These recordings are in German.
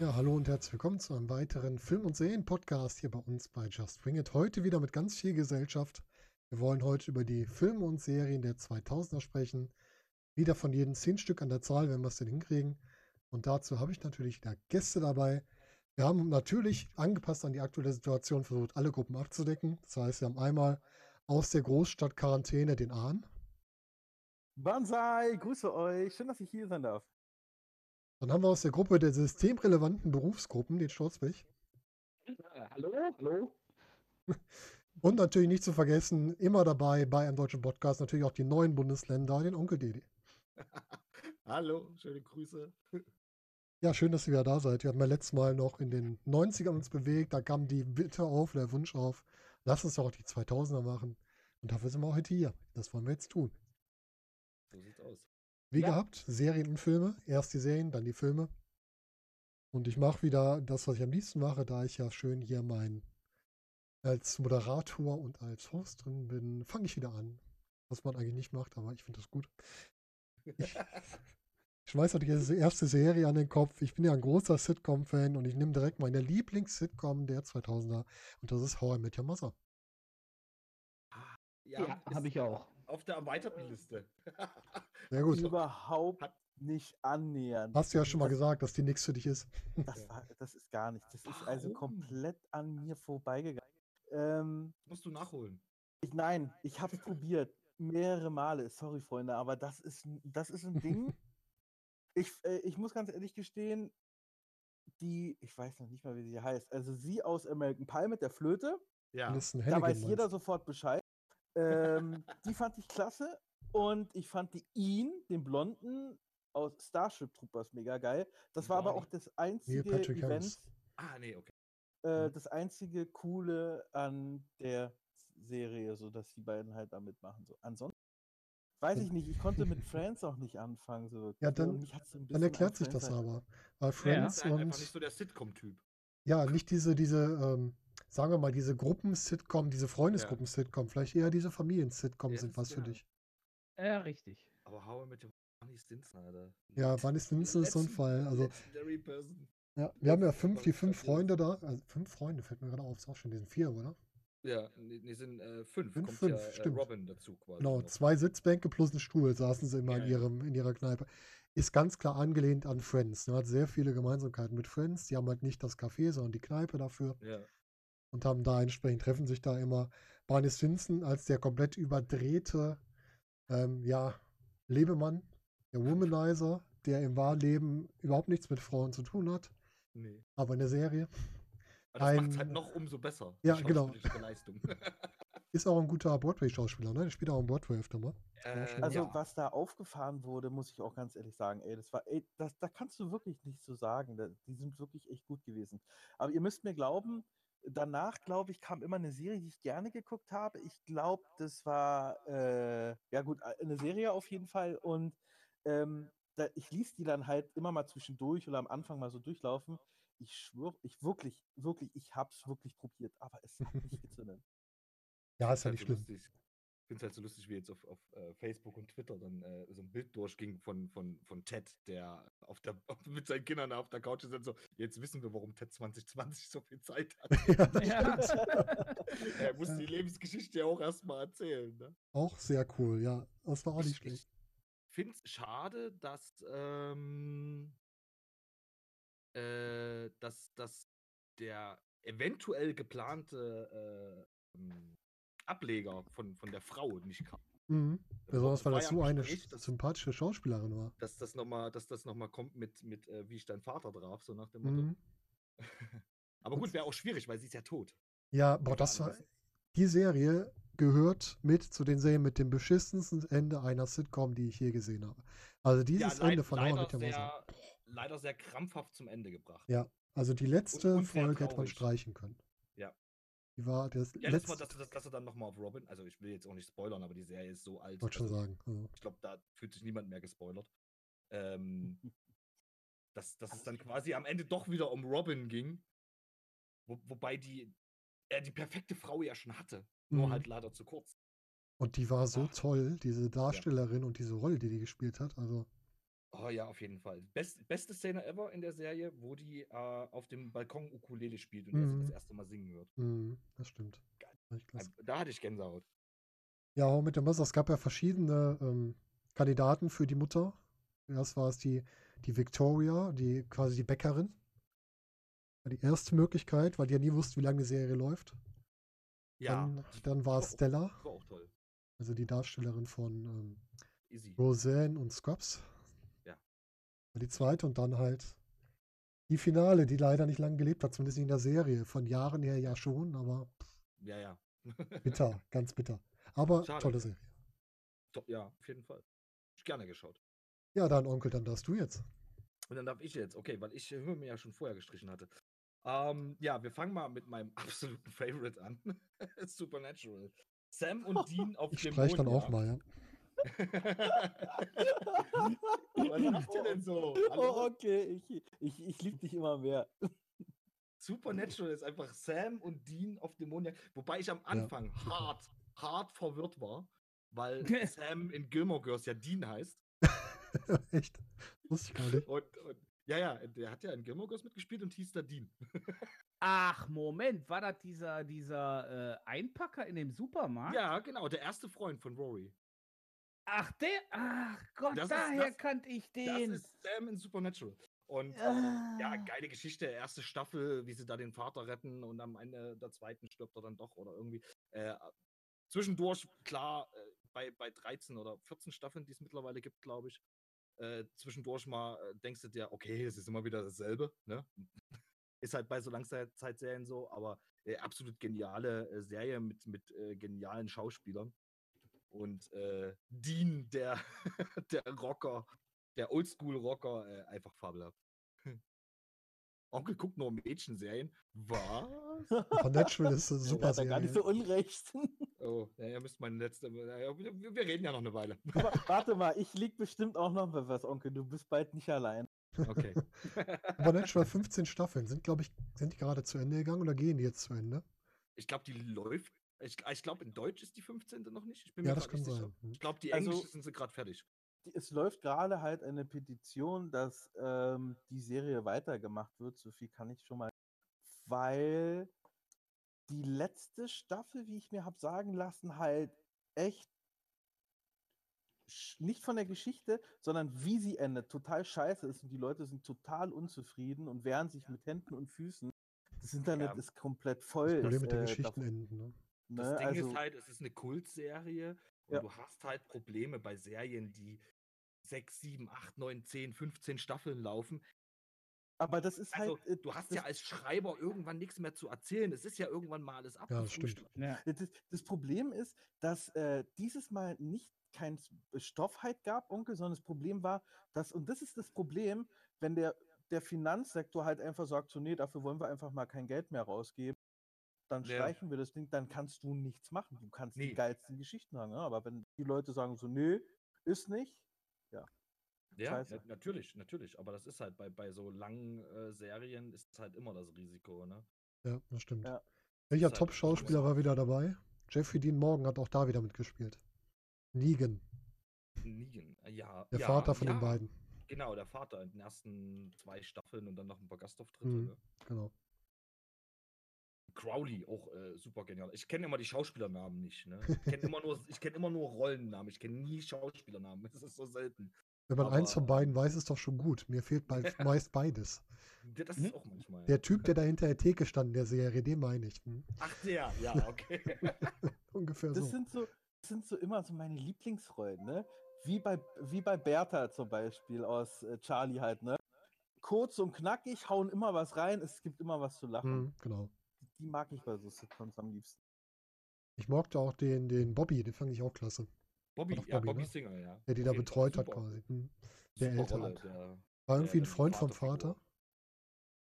Ja, hallo und herzlich willkommen zu einem weiteren Film- und Serien-Podcast hier bei uns bei Just Bring It. Heute wieder mit ganz viel Gesellschaft. Wir wollen heute über die Filme und Serien der 2000er sprechen. Wieder von jedem zehn Stück an der Zahl, wenn wir es denn hinkriegen. Und dazu habe ich natürlich wieder Gäste dabei. Wir haben natürlich angepasst an die aktuelle Situation versucht, alle Gruppen abzudecken. Das heißt, wir haben einmal aus der Großstadt Quarantäne den Ahn. Banzai, grüße euch. Schön, dass ich hier sein darf. Dann haben wir aus der Gruppe der systemrelevanten Berufsgruppen den Sturzweg. hallo, hallo. Und natürlich nicht zu vergessen, immer dabei bei einem deutschen Podcast natürlich auch die neuen Bundesländer, den Onkel Dede. hallo, schöne Grüße. Ja, schön, dass ihr wieder da seid. Wir hatten ja letztes Mal noch in den 90ern uns bewegt. Da kam die Bitte auf, der Wunsch auf, lass uns doch auch die 2000er machen. Und dafür sind wir heute hier. Das wollen wir jetzt tun. So sieht's aus. Wie Ja. gehabt, Serien und Filme. Erst die Serien, dann die Filme. Und ich mache wieder das, was ich am liebsten mache, da ich ja schön hier mein als Moderator und als Host drin bin, fange ich wieder an. Was man eigentlich nicht macht, aber ich finde das gut. Ich, ich schmeiß natürlich diese erste Serie an den Kopf. Ich bin ja ein großer Sitcom-Fan und ich nehme direkt meine Lieblings-Sitcom der 2000er und das ist How I Met Your Mother. Ja, ist habe ich auch. Auf der erweiterten Liste. Sehr gut. Überhaupt Hat- nicht annähernd. Hast du ja schon mal das, gesagt, dass die nichts für dich ist. Das, war, das ist gar nichts. Das ist also Warum? komplett an mir vorbeigegangen. Ähm, Musst du nachholen. ich, nein, ich habe es probiert. Mehrere Male. Sorry, Freunde, aber das ist, das ist ein Ding. Ich, äh, ich muss ganz ehrlich gestehen, die, ich weiß noch nicht mal, wie sie heißt. Also sie aus American Pie mit der Flöte. Ja. Da weiß jeder sofort Bescheid. Ähm, die fand ich klasse. Und ich fand die ihn, den Blonden aus Starship Troopers, mega geil. Das war aber Barney. auch das einzige Event, Harris. Ah, nee, okay. äh, das einzige Coole an der Serie, so dass die beiden halt da mitmachen. So. Ansonsten weiß ich nicht, ich konnte mit Friends auch nicht anfangen. So Ja, dann- und Dann erklärt sich das erinnert. aber. Weil Friends bist halt einfach nicht und so der Sitcom-Typ. ja, nicht diese, diese, ähm, sagen wir mal, diese Gruppen-Sitcom, diese Freundesgruppen-Sitcom, vielleicht eher diese Familien-Sitcom Ja, sind was ist für ja- dich. Ja, richtig. Aber How I Met Your Barney Stinson, Alter. Ja, Barney Stinson ist so ein Fall. Also, ja, wir haben ja fünf, die fünf. Freunde da. Also fünf Freunde fällt mir gerade auf, ist auch schon, die sind vier, oder? Ja, nee, sind äh, fünf. Sind Kommt fünf, ja äh, stimmt. Robin dazu quasi. Genau, noch. zwei Sitzbänke plus ein Stuhl saßen sie immer Ja, in, ihrem, in ihrer Kneipe. Ist ganz klar angelehnt an Friends. Ne? Hat sehr viele Gemeinsamkeiten mit Friends. Die haben halt nicht das Café, sondern die Kneipe dafür. Ja. und haben da entsprechend treffen sich da immer Barney Stinson als der komplett überdrehte ähm, ja, Lebemann, der Womanizer, der im Wahrleben überhaupt nichts mit Frauen zu tun hat, Nee. aber in der Serie Aber das macht es halt noch umso besser. Ja, genau. Leistung. ist auch ein guter Broadway-Schauspieler, ne? Der spielt auch im Broadway öfter mal. äh, Also ja. was da aufgefahren wurde, muss ich auch ganz ehrlich sagen, ey, das war, ey, das, da kannst du wirklich nicht so sagen. Da, die sind wirklich echt gut gewesen. Aber ihr müsst mir glauben, danach, glaube ich, kam immer eine Serie, die ich gerne geguckt habe. Ich glaube, das war, äh, ja gut, eine Serie auf jeden Fall. Und ähm, da, ich ließ die dann halt immer mal zwischendurch oder am Anfang mal so durchlaufen. Ich schwöre, ich wirklich, wirklich, ich hab's wirklich probiert, aber es hat nicht gezündet. Ja, ist ja halt nicht so schlimm. lustig. Ich finde es halt so lustig, wie jetzt auf, auf äh, Facebook und Twitter dann äh, so ein Bild durchging von, von, von Ted, der auf der, auf, mit seinen Kindern auf der Couch ist und so, jetzt wissen wir, warum Ted 2020 so viel Zeit hat. ja, er muss die Lebensgeschichte ja auch erstmal erzählen. Ne? Auch sehr cool, ja. Das war auch nicht Ich, schlecht. ich finde es schade, dass, ähm, äh, dass, dass der eventuell geplante äh, ähm, Ableger von, von der Frau nicht kam. Mhm. Da Besonders weil das ja so eine Gespräch, dass- sympathische Schauspielerin war. dass das nochmal, dass das noch mal kommt mit, mit äh, wie ich dein Vater traf, so nach dem Motto. Mhm. Aber gut, wäre auch schwierig, weil sie ist ja tot. Ja, boah, das war. Die Serie gehört mit zu den Serien mit dem beschissensten Ende einer Sitcom, die ich je gesehen habe. Also dieses leid- Ende von How I leider, Met Your Mother. sehr, leider sehr krampfhaft zum Ende gebracht. Ja, also die letzte und Folge hätte man streichen können. Ja. Die war das Ja, das war, letzte. dass, dass, er dann nochmal auf Robin, also ich will jetzt auch nicht spoilern, aber die Serie ist so alt. wollte schon also sagen. Also, Ich glaube, da fühlt sich niemand mehr gespoilert. Ähm, Dass, dass es dann quasi am Ende doch wieder um Robin ging. Wo, wobei die, er die perfekte Frau ja schon hatte. Nur Mhm. halt leider zu kurz. Und die war so Ach. toll, diese Darstellerin und diese Rolle, die die gespielt hat. Also, Oh ja, auf jeden Fall. Best, beste Szene ever in der Serie, wo die äh, auf dem Balkon Ukulele spielt und Mhm. das erste Mal singen hört. mh, das stimmt. Geil. Echt klasse. Da hatte ich Gänsehaut. Ja, auch mit dem Messer. Es gab ja verschiedene ähm, Kandidaten für die Mutter. Erst war es die, die Victoria, die quasi die Bäckerin. War die erste Möglichkeit, weil die ja nie wusste, wie lange die Serie läuft. Ja, Dann, dann war es Stella, das war auch toll. also die Darstellerin von ähm. Roseanne und Scrubs. Die zweite und dann halt die Finale, die leider nicht lange gelebt hat, zumindest in der Serie. Von Jahren her ja schon, aber Ja, ja. bitter, ganz bitter. Aber Schade. tolle Serie. Ja, auf jeden Fall. Ich gerne geschaut. Ja, dann Onkel, dann darfst du jetzt. Und dann darf ich jetzt, okay, weil ich Höhe mir ja schon vorher gestrichen hatte. Ähm, ja, wir fangen mal mit meinem absoluten Favorite an. Supernatural. Sam und Dean auf Ich dem streiche dann auch mal, ja. Was macht ihr denn so? Oh, okay, ich, ich, ich liebe dich immer mehr. Supernatural ist einfach Sam und Dean auf Dämonien. Wobei ich am Anfang hart, hart verwirrt war, weil Sam in Gilmore Girls ja Dean heißt. Echt? Wusste ich gar nicht. Und, und ja, ja, der hat ja in Gilmore Girls mitgespielt und hieß da Dean. Ach, Moment, war das dieser, dieser äh, Einpacker in dem Supermarkt? Ja, genau, der erste Freund von Rory. Ach, der, ach Gott, Das ist- daher das- kannte ich Das den. ist Sam in Supernatural. Und äh, Ah. ja, geile Geschichte, erste Staffel, wie sie da den Vater retten und am Ende der zweiten stirbt er dann doch oder irgendwie. Äh, zwischendurch, klar, äh, bei, bei 13 oder 14 Staffeln, die es mittlerweile gibt, glaube ich, äh, zwischendurch mal äh, denkst du dir, okay, es ist immer wieder dasselbe, ne? Ist halt bei so Langzeitserien so, aber äh, absolut geniale äh, Serie mit, mit genialen Schauspielern. Und äh, Dean, der, der Rocker, der Oldschool-Rocker, äh, einfach fabelhaft. Onkel guckt nur Mädchenserien. Was? Supernatural ist eine Ja, super hat er gar nicht so Serie. unrecht. Oh, ja, ihr müsst meine letzte. Ja, wir, wir reden ja noch eine Weile. Aber warte mal, ich lieg bestimmt auch noch bei was, Onkel. Du bist bald nicht allein. Okay. Supernatural 15 Staffeln. Sind, glaube ich, sind die gerade zu Ende gegangen oder gehen die jetzt zu Ende? Ich glaube, die läuft. Ich, ich glaube, in Deutsch ist die 15. noch nicht. Ich bin Ja, mir das nicht kann sicher. sein. Hm. Ich glaube, die Also- Englische sind sie gerade fertig. Die- Es läuft gerade halt eine Petition, dass ähm, die Serie weitergemacht wird. So viel kann ich schon mal. Weil die letzte Staffel, wie ich mir habe sagen lassen, halt echt nicht von der Geschichte, sondern wie sie endet, total scheiße ist und die Leute sind total unzufrieden und wehren sich mit Händen und Füßen. Das Internet Ja. ist komplett voll. Das Problem mit den äh, Geschichten dav- enden. Ne? Das ne, Ding also, ist halt, es ist eine Kultserie und Ja. du hast halt Probleme bei Serien, die 6, 7, 8, 9, 10, 15 Staffeln laufen. aber das ist Also, halt. äh, du hast ja als Schreiber irgendwann nichts mehr zu erzählen. Es ist ja irgendwann mal alles Ja, das stimmt. Ja. Das, das Problem ist, dass äh, dieses Mal nicht kein Stoff halt gab, Onkel, sondern das Problem war, dass, und das ist das Problem, wenn der, der Finanzsektor halt einfach sagt, so, nee, dafür wollen wir einfach mal kein Geld mehr rausgeben, dann Ja. streichen wir das Ding, dann kannst du nichts machen. Du kannst Nee. die geilsten Geschichten haben, ja? aber wenn die Leute sagen so, nee, ist nicht, Ja, Scheiße. na, natürlich, natürlich. Aber das ist halt bei, bei so langen äh, Serien ist halt immer das Risiko, ne? Ja, das stimmt. Ja. Welcher Ist halt Top-Schauspieler war wieder dabei? Jeffrey Dean Morgan hat auch da wieder mitgespielt. Negan, Negan, ja. der ja, Vater von ja, den beiden. Genau, der Vater in den ersten zwei Staffeln und dann noch ein paar Gastauftritte. Mhm. Ne? Genau. Crowley, auch äh, super genial. Ich kenne immer die Schauspielernamen nicht. Ne? Ich kenne immer, nur- ich kenn immer nur Rollennamen. Ich kenne nie Schauspielernamen. Das ist so selten. Wenn man eins Aber- von beiden weiß, ist doch schon gut. Mir fehlt bei, meist beides. Das Mhm. ist auch manchmal. Der Typ, der da hinter der Theke stand in der Serie, den meine ich. Hm? Ach, der, ja, okay. Ungefähr das so. sind so, das sind so immer so meine Lieblingsrollen, ne? Wie bei, wie bei Bertha zum Beispiel aus äh, Charlie halt, ne? Kurz und knackig, hauen immer was rein, es gibt immer was zu lachen. Hm, genau. Die mag ich bei so Sitcoms am liebsten. Ich mochte auch den, den Bobby, den fand ich auch klasse. Bobby, ja, Bobby, Bobby ne? Singer, ja. Der die da betreut hat Super. quasi. Hm. Der Super Ältere. Rolle, der, War irgendwie ein der Freund vom. Vater.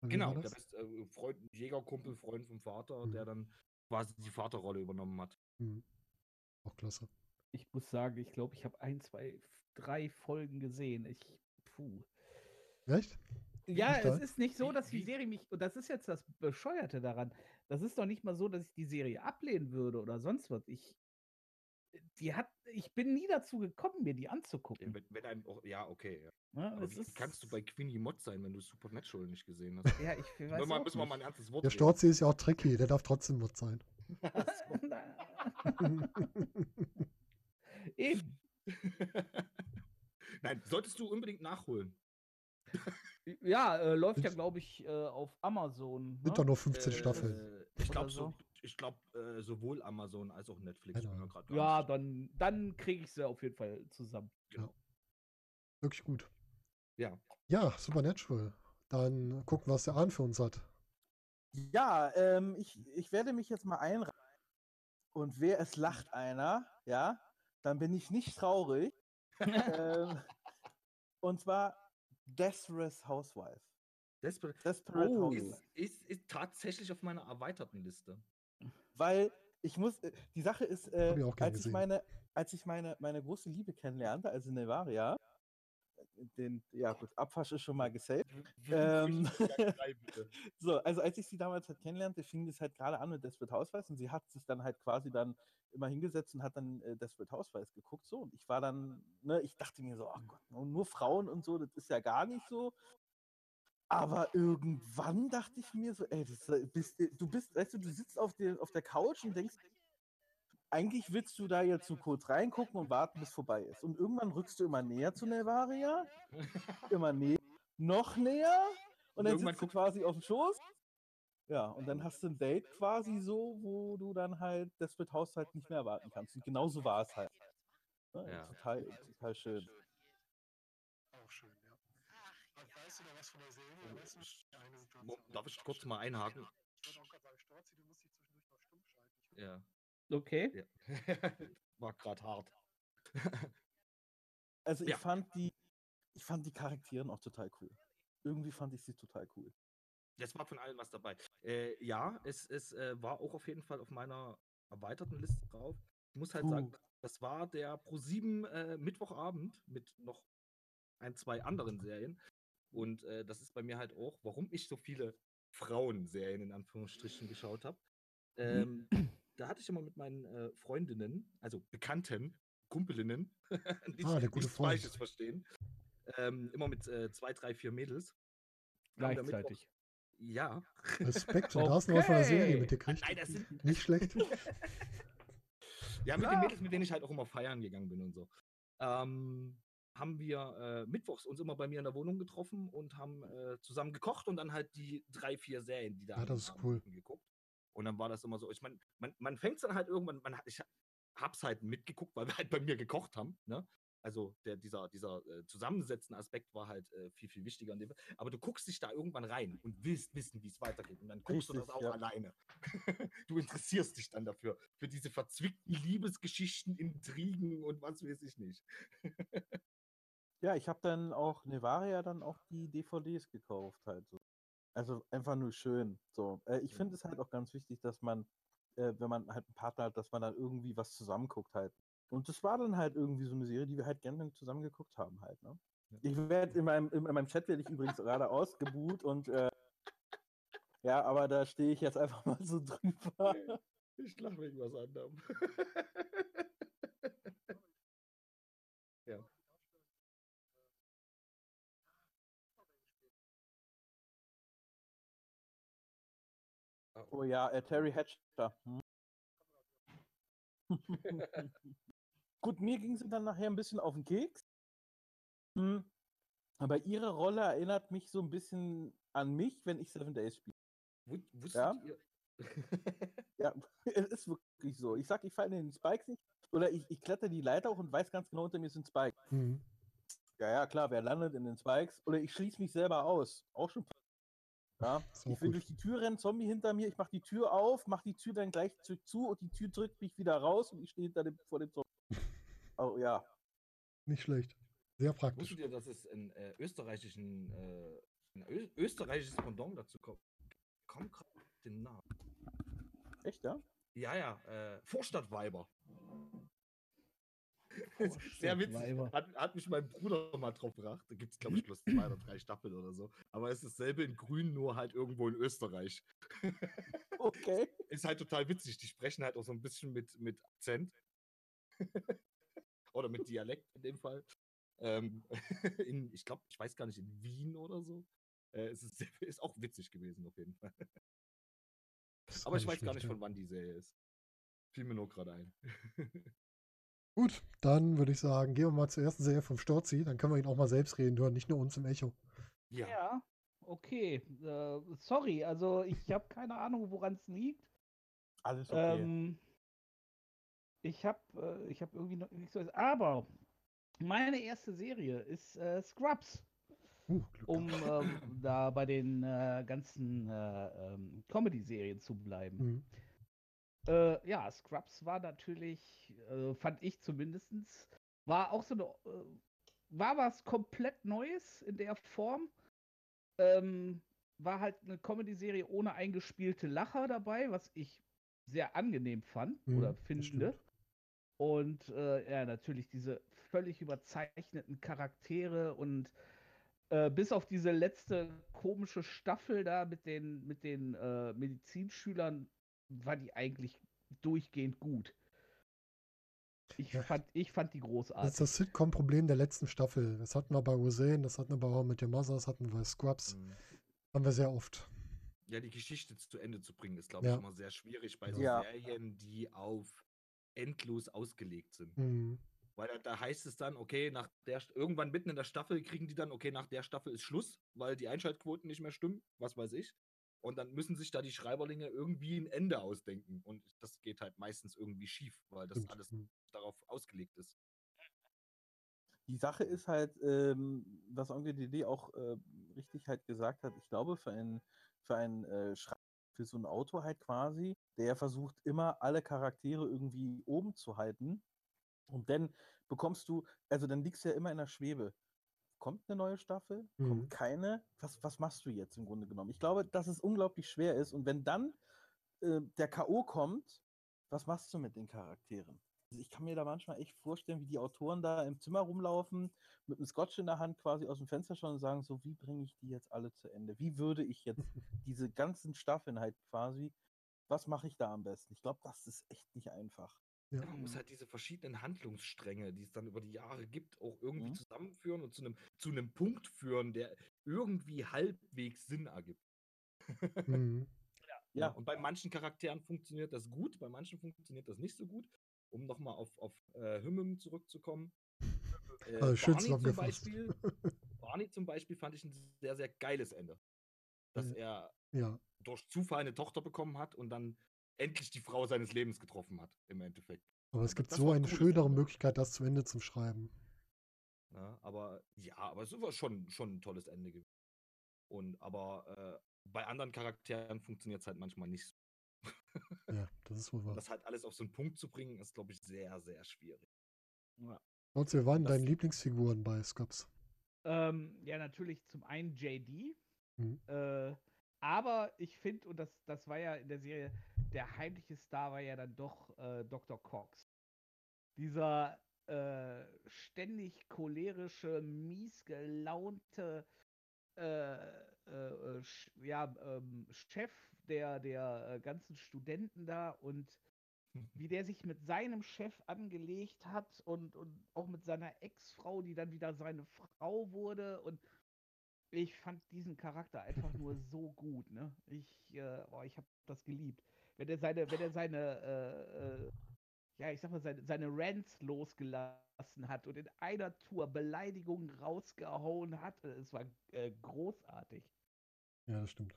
Genau, der beste äh, Freund, Jägerkumpel, Freund vom Vater, Mhm. der dann quasi die Vaterrolle übernommen hat. Hm. Auch klasse. Ich muss sagen, ich glaube, ich habe ein, zwei, drei Folgen gesehen. Ich, puh. Recht? Ja, es ist nicht so, dass die Serie mich, und das ist jetzt das Bescheuerte daran, das ist doch nicht mal so, dass ich die Serie ablehnen würde oder sonst was. Ich, die hat, ich bin nie dazu gekommen, mir die anzugucken. Wenn, wenn einem auch, ja, okay. Ja. Ne? Aber Es wie ist, kannst du bei Queenie Mod sein, wenn du Supernatural nicht gesehen hast? Ja, ich weiß Müssen wir, auch müssen wir mal ein ernstes Wort Der. Storzi ist ja auch tricky, der darf trotzdem Mod sein. Eben. Nein, solltest du unbedingt nachholen. Ja, äh, läuft ja, glaube ich, äh, auf Amazon. Sind doch Ne? nur 15 Äh, Staffeln. Ich glaube so. ich glaub, äh, sowohl Amazon als auch Netflix. Genau. Ja, dann, dann kriege ich sie auf jeden Fall zusammen. Wirklich gut. Ja. Ja, Supernatural. Dann gucken, was der Ahn für uns hat. Ja, ähm, ich, ich werde mich jetzt mal einreihen. Und wer es lacht einer, ja, dann bin ich nicht traurig. ähm, und zwar Desperate Housewife. Desperate Desperate Oh. Housewife. ist, ist, ist tatsächlich auf meiner erweiterten Liste. Weil ich muss, äh, die Sache ist, äh, ich als ich meine, als ich meine, meine große Liebe kennenlernte, also Nevaria, den, ja gut, Abwasch ist schon mal gesaved. Ähm, So, also als ich sie damals halt kennenlernte, fing das halt gerade an mit Desperate Housewives und sie hat sich dann halt quasi dann immer hingesetzt und hat dann äh, Desperate Housewives geguckt so und ich war dann, ne, ich dachte mir so, ach Gott, nur nur Frauen und so, das ist ja gar nicht so. Aber irgendwann dachte ich mir so, ey, das, äh, bist, äh, du bist, weißt du, du sitzt auf der, auf der Couch und denkst, eigentlich willst du da jetzt so kurz reingucken und warten, bis vorbei ist. Und irgendwann rückst du immer näher zu Nevaria, immer näher, noch näher und, Und dann sitzt du quasi auf dem Schoß. Ja, und dann hast du ein Date quasi so, wo du dann halt Desperate House halt nicht mehr erwarten kannst. Und genauso war es halt. Ja, Ja. Total, total schön. Auch schön, ja. Weißt du da was von der Serie? Weißt du, Situation? Mo- Darf ich kurz mal einhaken? Ich wollte auch gerade sagen, Storzi, du musst dich zwischendurch mal stumm schalten. Ich Ja. Okay. ja. War gerade hart. Also ich Ja. fand die, ich fand die Charakteren auch total cool. Irgendwie fand ich sie total cool. Das war von allem was dabei. Äh, ja, es, es äh, war auch auf jeden Fall auf meiner erweiterten Liste drauf. Ich muss halt sagen, Puh. das war der Pro7 äh, Mittwochabend mit noch ein, zwei anderen Serien. Und äh, das ist bei mir halt auch, warum ich so viele Frauenserien in Anführungsstrichen geschaut habe. Ähm, da hatte ich immer mit meinen äh, Freundinnen, also Bekannten, Kumpelinnen, nicht, Ah, der gute nichts. Falsches verstehen, ähm, immer mit äh, zwei, drei, vier Mädels. Gleichzeitig. Ja. Respekt, da hast du noch was von der Serie Okay. mitgekriegt. Nein, das sind, Nicht schlecht. Ja, mit den Klar. Mädels, mit denen ich halt auch immer feiern gegangen bin und so. Ähm, haben wir äh, mittwochs uns immer bei mir in der Wohnung getroffen und haben äh, zusammen gekocht und dann halt die drei, vier Serien, die da Ja, an das ist cool. geguckt. Und dann war das immer so, ich meine, man, man fängt es dann halt irgendwann, man ich hab's halt mitgeguckt, weil wir halt bei mir gekocht haben, ne? Also der, dieser, dieser äh, zusammensetzende Aspekt war halt äh, viel, viel wichtiger. Aber du guckst dich da irgendwann rein und willst wissen, wie es weitergeht. Und dann guckst du das Richtig, auch ja. alleine. du interessierst dich dann dafür. Für diese verzwickten Liebesgeschichten, Intrigen und was weiß ich nicht. Ja, ich habe dann auch Nevaria dann auch die DVDs gekauft halt so. Also einfach nur schön. So, äh, ich finde es halt auch ganz wichtig, dass man, äh, wenn man halt einen Partner hat, dass man dann irgendwie was zusammen guckt halt. Und das war dann halt irgendwie so eine Serie, die wir halt gerne zusammen geguckt haben halt. Ne? Ich werde in meinem, in meinem Chat werde ich übrigens gerade ausgebuht und äh, ja, aber da stehe ich jetzt einfach mal so drüber. Ich lache wegen was anderem. ja. Oh ja, äh, Terry Hatcher. Hm? Gut, mir ging sie dann nachher ein bisschen auf den Keks. Hm. Aber ihre Rolle erinnert mich so ein bisschen an mich, wenn ich Seven Days spiele. Wus- Wusstet Ja? ihr? Ja, es ist wirklich so. Ich sag, ich falle in den Spikes nicht. Oder ich, ich kletter die Leiter hoch und weiß ganz genau, unter mir sind Spikes. Mhm. Ja, ja, klar, wer landet in den Spikes? Oder ich schließe mich selber aus. Auch schon. Ja, ich will gut. durch die Tür rennen, Zombie hinter mir, ich mache die Tür auf, mache die Tür dann gleich zu, zu und die Tür drückt mich wieder raus und ich stehe hinter dem, vor dem Zombie. Oh ja. Nicht schlecht. Sehr praktisch. Wusstet ihr, dass es einen äh, österreichischen, äh, ein Ö österreichisches Pendant dazu kommt? Komm gerade auf den Namen. Echt, ja? Ja, ja, äh, Vorstadtweiber. Sehr witzig. Weiber. Hat, hat mich mein Bruder mal drauf gebracht. Da gibt es, glaube ich, bloß zwei oder drei Staffeln oder so. Aber es ist dasselbe in Grün, nur halt irgendwo in Österreich. Okay. ist halt total witzig. Die sprechen halt auch so ein bisschen mit, mit Akzent. oder mit Dialekt in dem Fall. Ähm, in, ich glaube, ich weiß gar nicht, in Wien oder so. Äh, es ist, sehr, ist auch witzig gewesen, auf jeden Fall. Aber ich weiß gar nicht, von wann die Serie ist. Fiel mir nur gerade ein. Gut, dann würde ich sagen, gehen wir mal zur ersten Serie vom Storzi. Dann können wir ihn auch mal selbst reden hören, nicht nur uns im Echo. ja. Ja, okay. Äh, sorry, also ich habe keine Ahnung, woran es liegt. Alles okay. Ähm, ich habe äh, ich hab irgendwie noch nichts so. Aber meine erste Serie ist äh, Scrubs, Uh, um ähm, da bei den äh, ganzen äh, ähm, Comedy-Serien zu bleiben. Mhm. Äh, ja, Scrubs war natürlich, äh, fand ich zumindestens, war auch so eine, äh, war was komplett Neues in der Form. Ähm, war halt eine Comedy-Serie ohne eingespielte Lacher dabei, was ich sehr angenehm fand Mhm, oder finde. Und äh, ja, natürlich diese völlig überzeichneten Charaktere und äh, bis auf diese letzte komische Staffel da mit den, mit den äh, Medizinschülern war die eigentlich durchgehend gut. Ich, Ja. fand, ich fand die Das ist großartig. das Sitcom-Problem der letzten Staffel. Das hatten wir bei Roseanne, das hatten wir bei How I Met Your Mother, das hatten wir bei Scrubs. Mhm. Haben wir sehr oft. Ja, die Geschichte zu Ende zu bringen, ist, glaube ich, Ja. immer sehr schwierig bei so Ja. Serien, die auf endlos ausgelegt sind. Mhm. Weil da, da heißt es dann, okay, nach der irgendwann mitten in der Staffel kriegen die dann, okay, nach der Staffel ist Schluss, weil die Einschaltquoten nicht mehr stimmen, was weiß ich. Und dann müssen sich da die Schreiberlinge irgendwie ein Ende ausdenken. Und das geht halt meistens irgendwie schief, weil das alles Mhm. darauf ausgelegt ist. Die Sache ist halt, ähm, was Onkel DD auch äh, richtig halt gesagt hat, ich glaube, für einen, für einen äh, Schreiber, für so ein Autor halt quasi, der versucht immer alle Charaktere irgendwie oben zu halten. Und dann bekommst du, also dann liegst du ja immer in der Schwebe. Kommt eine neue Staffel? Mhm. Kommt keine? Was, was machst du jetzt im Grunde genommen? Ich glaube, dass es unglaublich schwer ist. Und wenn dann äh, der K.O. kommt, was machst du mit den Charakteren? Also ich kann mir da manchmal echt vorstellen, wie die Autoren da im Zimmer rumlaufen, mit einem Scotch in der Hand quasi aus dem Fenster schauen und sagen, so, wie bringe ich die jetzt alle zu Ende? Wie würde ich jetzt diese ganzen Staffeln halt quasi, was mache ich da am besten? Ich glaube, das ist echt nicht einfach. Ja. Man muss halt diese verschiedenen Handlungsstränge, die es dann über die Jahre gibt, auch irgendwie Mhm. zusammenführen und zu einem, zu einem Punkt führen, der irgendwie halbwegs Sinn ergibt. Mhm. Ja. Ja. Und bei manchen Charakteren funktioniert das gut, bei manchen funktioniert das nicht so gut. Um nochmal auf, auf äh, Hymnen zurückzukommen. Äh, Also Barney, zum. Beispiel, Barney zum Beispiel fand ich ein sehr, sehr geiles Ende. Dass Ja. er Ja, durch Zufall eine Tochter bekommen hat und dann endlich die Frau seines Lebens getroffen hat, im Endeffekt. aber es gibt Das so eine schönere Ende. Möglichkeit, das zu Ende zu schreiben. Ne? Aber ja, aber es war schon, schon ein tolles Ende gewesen. Und aber äh, bei anderen Charakteren funktioniert es halt manchmal nicht so. Ja, das ist wohl Und wahr. das halt alles auf so einen Punkt zu bringen, ist, glaube ich, sehr, sehr schwierig. Ja. Trotzdem, wer waren das- deine Lieblingsfiguren bei Scrubs? Ähm, ja, natürlich zum einen JD. Mhm. Äh, aber ich finde, und das, das war ja in der Serie, der heimliche Star war ja dann doch äh, Dr. Cox. Dieser äh, ständig cholerische, mies gelaunte äh, äh, äh, ja, ähm, Chef der, der äh, ganzen Studenten da und wie der sich mit seinem Chef angelegt hat und, und auch mit seiner Ex-Frau, die dann wieder seine Frau wurde. Und ich fand diesen Charakter einfach nur so gut, ne? Ich, äh, oh, ich habe das geliebt. Wenn er seine, wenn er seine, äh, äh, ja, ich sag mal, seine, seine Rants losgelassen hat und in einer Tour Beleidigungen rausgehauen hat, es war äh, großartig. Ja, das stimmt.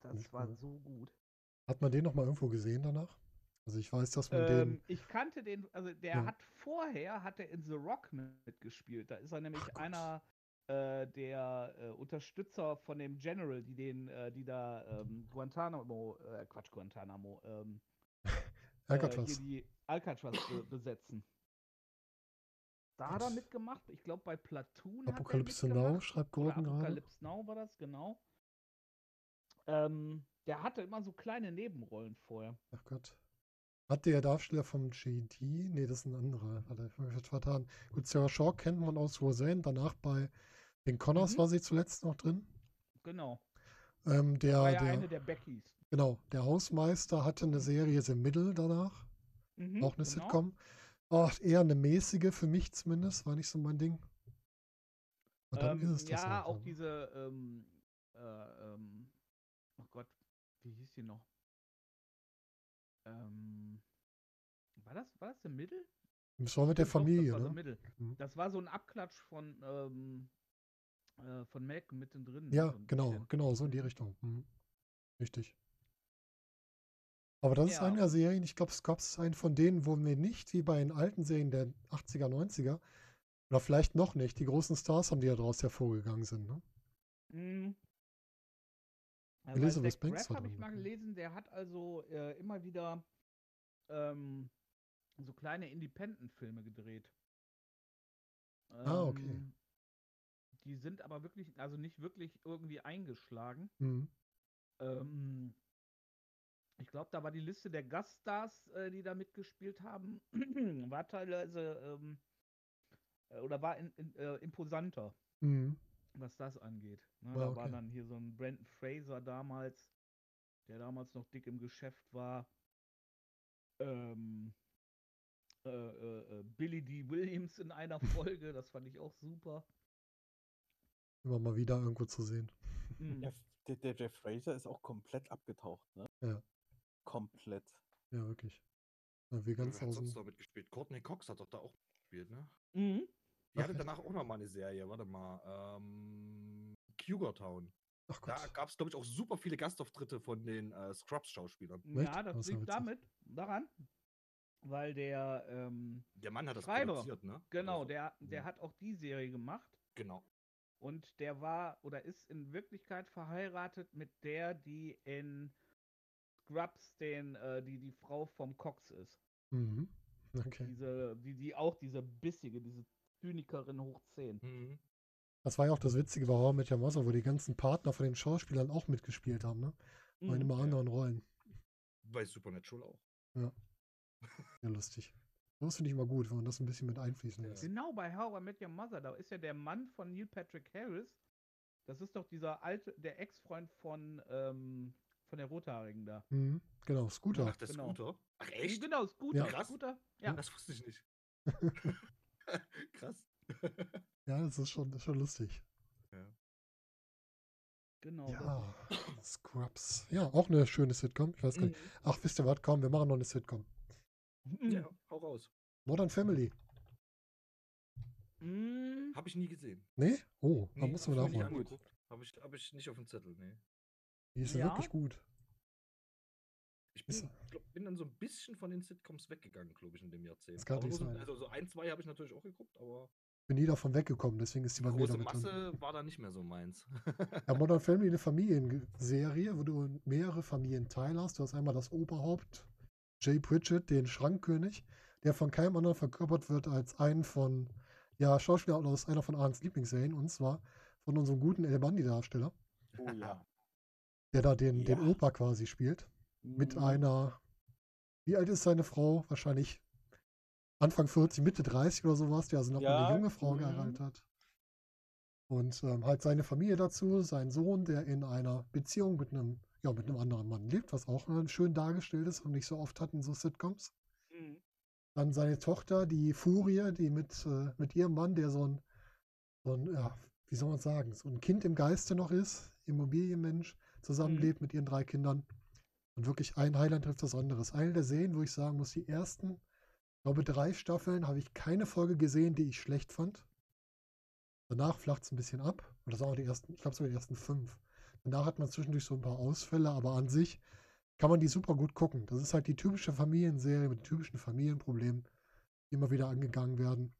Das Nicht war cool. so gut. Hat man den noch mal irgendwo gesehen danach? Also ich weiß, dass man Ähm, den. ich kannte den, also der Ja. hat vorher, hat er in The Rock mitgespielt. Da ist er nämlich Ach einer der äh, Unterstützer von dem General, die den, äh, die da ähm, Guantanamo, äh, Quatsch, Guantanamo, ähm, äh, Alcatraz. die Alcatraz be besetzen. Da hat er mitgemacht. Ich glaube, bei Platoon Apokalypse Now, schreibt Gordon gerade. Apocalypse Now war das, genau. Ähm, der hatte immer so kleine Nebenrollen vorher. Ach Gott. Hat der Darsteller vom JD? Nee, das ist ein anderer. Hat er mich vertan. Gut, Sarah Shaw kennt man aus Roseanne. Danach bei den Connors Mhm. war sie zuletzt noch drin. Genau. Ähm, der, War ja der, eine der Beckys. genau, der Hausmeister hatte eine Serie The Middle danach. Mhm, auch eine genau. Sitcom. Oh, eher eine mäßige, für mich zumindest. War nicht so mein Ding. Und dann Ähm, ist es das ja, halt, auch ne? diese, ähm, äh, ähm, oh Gott, wie hieß die noch? Ähm, war das, war das The Middle? Das war mit der Stimmt doch, Familie, das war The ne? Middle. Mhm. Das war so ein Abklatsch von, ähm, äh, von Malcolm mittendrin. Ja, so ein genau, bisschen. genau, so in die Richtung. Mhm. Richtig. Aber das ist Ja. eine der Serien, ich glaube, es gab einen von denen, wo wir nicht wie bei den alten Serien der 80er, 90er, oder vielleicht noch nicht, die großen Stars haben, die daraus hervorgegangen sind. Ne? Mhm. Ja, Elizabeth Banks habe ich mal gelesen, der hat also äh, immer wieder ähm, so kleine Independent-Filme gedreht. Ah, okay. Die sind aber wirklich, also nicht wirklich irgendwie eingeschlagen. Mhm. Ähm, ich glaube, da war die Liste der Gaststars, äh, die da mitgespielt haben, war teilweise ähm, äh, oder war in, in, äh, imposanter, Mhm. was das angeht. Ne, Ah, da war okay. dann hier so ein Brandon Fraser damals, der damals noch dick im Geschäft war. Ähm, äh, äh, äh, Billy D. Williams in einer Folge, das fand ich auch super. Immer mal wieder irgendwo zu sehen. Mhm. Ja, der, der Jeff Fraser ist auch komplett abgetaucht, ne? Ja. Komplett. Ja, wirklich. Ja, wie ganz Wer hat sonst dem. da mitgespielt? Courtney Cox hat doch da auch mitgespielt, ne? Mhm. Die Ach, hatte echt? danach auch noch mal eine Serie, warte mal. Ähm, Cougar Town. Ach Da Gott. gab es, glaube ich, auch super viele Gastauftritte von den äh, Scrubs-Schauspielern. Ja, das ja liegt witzig. damit, daran, weil der, ähm, Der Mann hat das Schreiber. produziert, ne? genau, Also, der, der Mhm. hat auch die Serie gemacht Genau. Und der war oder ist in Wirklichkeit verheiratet mit der, die in Scrubs den, äh, die die Frau vom Cox ist. Mhm. Okay. Diese, die, die auch diese bissige, diese Zynikerin hoch 10. Mhm. Das war ja auch das Witzige bei Horror mit Mother, wo die ganzen Partner von den Schauspielern auch mitgespielt haben, ne? Nur in Mhm. immer Ja. anderen Rollen. Bei Supernatural auch. Ja, lustig. Das finde ich mal gut, wenn man das ein bisschen mit einfließen Ja. lässt. Genau bei How I Met Your Mother, da ist ja der Mann von Neil Patrick Harris. Das ist doch dieser alte, der Ex-Freund von, ähm, von der Rothaarigen da. Mhm. Genau, Scooter. Ach, der Genau. Scooter? Ach, echt? Genau, Scooter. Ja. Krass. Scooter. Ja. Das wusste ich nicht. Krass. Ja, das ist schon, das ist schon lustig. Genau. das Ja, Scrubs. Ja, auch eine schöne Sitcom. Ich weiß gar nicht. Ach, wisst ihr was? Komm, wir machen noch eine Sitcom. Mhm. Ja, hau raus. Modern Family. Mhm. Habe ich nie gesehen. Nee? Oh, da Nee, musst du ich mir nachholen. Habe ich, hab ich nicht auf dem Zettel, nee. Die ist Ja. wirklich gut. Ich bin, glaub, bin dann so ein bisschen von den Sitcoms weggegangen, glaube ich, in dem Jahrzehnt. Das kann Aber nicht so, sein. also so ein, zwei habe ich natürlich auch geguckt, aber Bin nie davon weggekommen, deswegen ist die bei mir große damit drin. Masse war da nicht mehr so meins. Ja, Modern Family, eine Familienserie, wo du mehrere Familienteile hast. Du hast einmal das Oberhaupt, Jay Pritchett, den Schrankkönig, der von keinem anderen verkörpert wird als einen von, ja, Schauspieler aus einer von Arns Lieblingsserien, und zwar von unserem guten El Bandi-Darsteller, Oh ja. der da den, den Ja. Opa quasi spielt. Mit Mhm. einer, wie alt ist seine Frau? Wahrscheinlich Anfang 40, Mitte 30 oder sowas, der also noch Ja, eine junge Frau mhm. geheiratet hat. Und ähm, halt seine Familie dazu, sein Sohn, der in einer Beziehung mit einem, ja, mit einem anderen Mann lebt, was auch äh, schön dargestellt ist und nicht so oft hat in so Sitcoms. Mhm. Dann seine Tochter, die Furie, die mit, äh, mit ihrem Mann, der so ein, so ein, ja, wie soll man sagen, so ein Kind im Geiste noch ist, Immobilienmensch, zusammenlebt mit ihren drei Kindern. Und wirklich ein Highlight trifft das andere. Eine der Serien, wo ich sagen muss, die ersten, ich glaube, drei Staffeln habe ich keine Folge gesehen, die ich schlecht fand. Danach flacht es ein bisschen ab. Und das waren auch die ersten, ich glaube sogar die ersten fünf. Danach hat man zwischendurch so ein paar Ausfälle, aber an sich kann man die super gut gucken. Das ist halt die typische Familienserie mit typischen Familienproblemen, die immer wieder angegangen werden.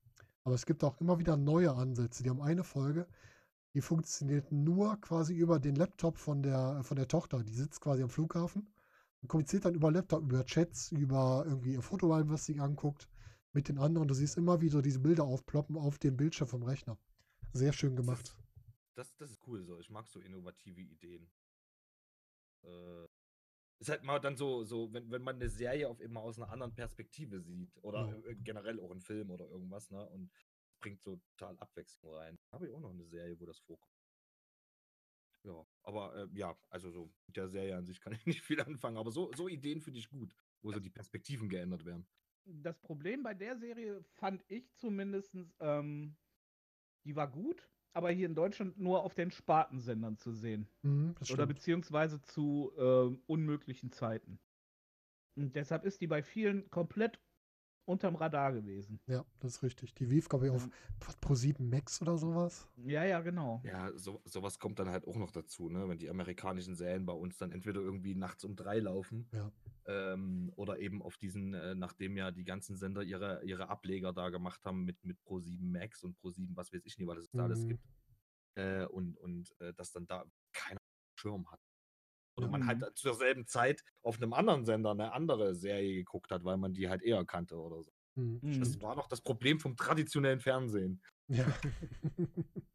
Aber es gibt auch immer wieder neue Ansätze. Die haben eine Folge, die funktioniert nur quasi über den Laptop von der, von der Tochter. Die sitzt quasi am Flughafen und kommuniziert dann über Laptop, über Chats, über irgendwie ihr Fotoalbum, was sie anguckt, mit den anderen. Du siehst immer wieder diese Bilder aufploppen auf dem Bildschirm vom Rechner. Sehr schön gemacht. Das, das ist cool so. Ich mag so innovative Ideen. Äh, ist halt mal dann so, so wenn, wenn man eine Serie auf immer aus einer anderen Perspektive sieht oder äh, generell auch einen Film oder irgendwas, ne? Und bringt so total Abwechslung rein. Habe ich auch noch eine Serie, wo das vorkommt. Ja, aber äh, ja, also so mit der Serie an sich kann ich nicht viel anfangen, aber so, so Ideen finde ich gut, wo so die Perspektiven geändert werden. Das Problem bei der Serie fand ich zumindest, ähm, die war gut, aber hier in Deutschland nur auf den Spartensendern zu sehen. Mhm, Oder stimmt. beziehungsweise zu ähm, unmöglichen Zeiten. Und deshalb ist die bei vielen komplett unterm Radar gewesen. Ja, das ist richtig. Die lief, glaube ich, auf was, Pro7 Max oder sowas. Ja, ja, genau. Ja, so, sowas kommt dann halt auch noch dazu, ne? Wenn die amerikanischen Serien bei uns dann entweder irgendwie nachts um drei laufen Ja. ähm, oder eben auf diesen, äh, nachdem ja die ganzen Sender ihre, ihre Ableger da gemacht haben mit, mit Pro7 Max und Pro7, was weiß ich nicht, was es da alles Mhm. gibt. Äh, und und äh, dass dann da keiner Schirm hat. Oder man halt Mhm. zur selben Zeit auf einem anderen Sender eine andere Serie geguckt hat, weil man die halt eher kannte oder so. Mhm. Mhm. Das war noch das Problem vom traditionellen Fernsehen. Ja.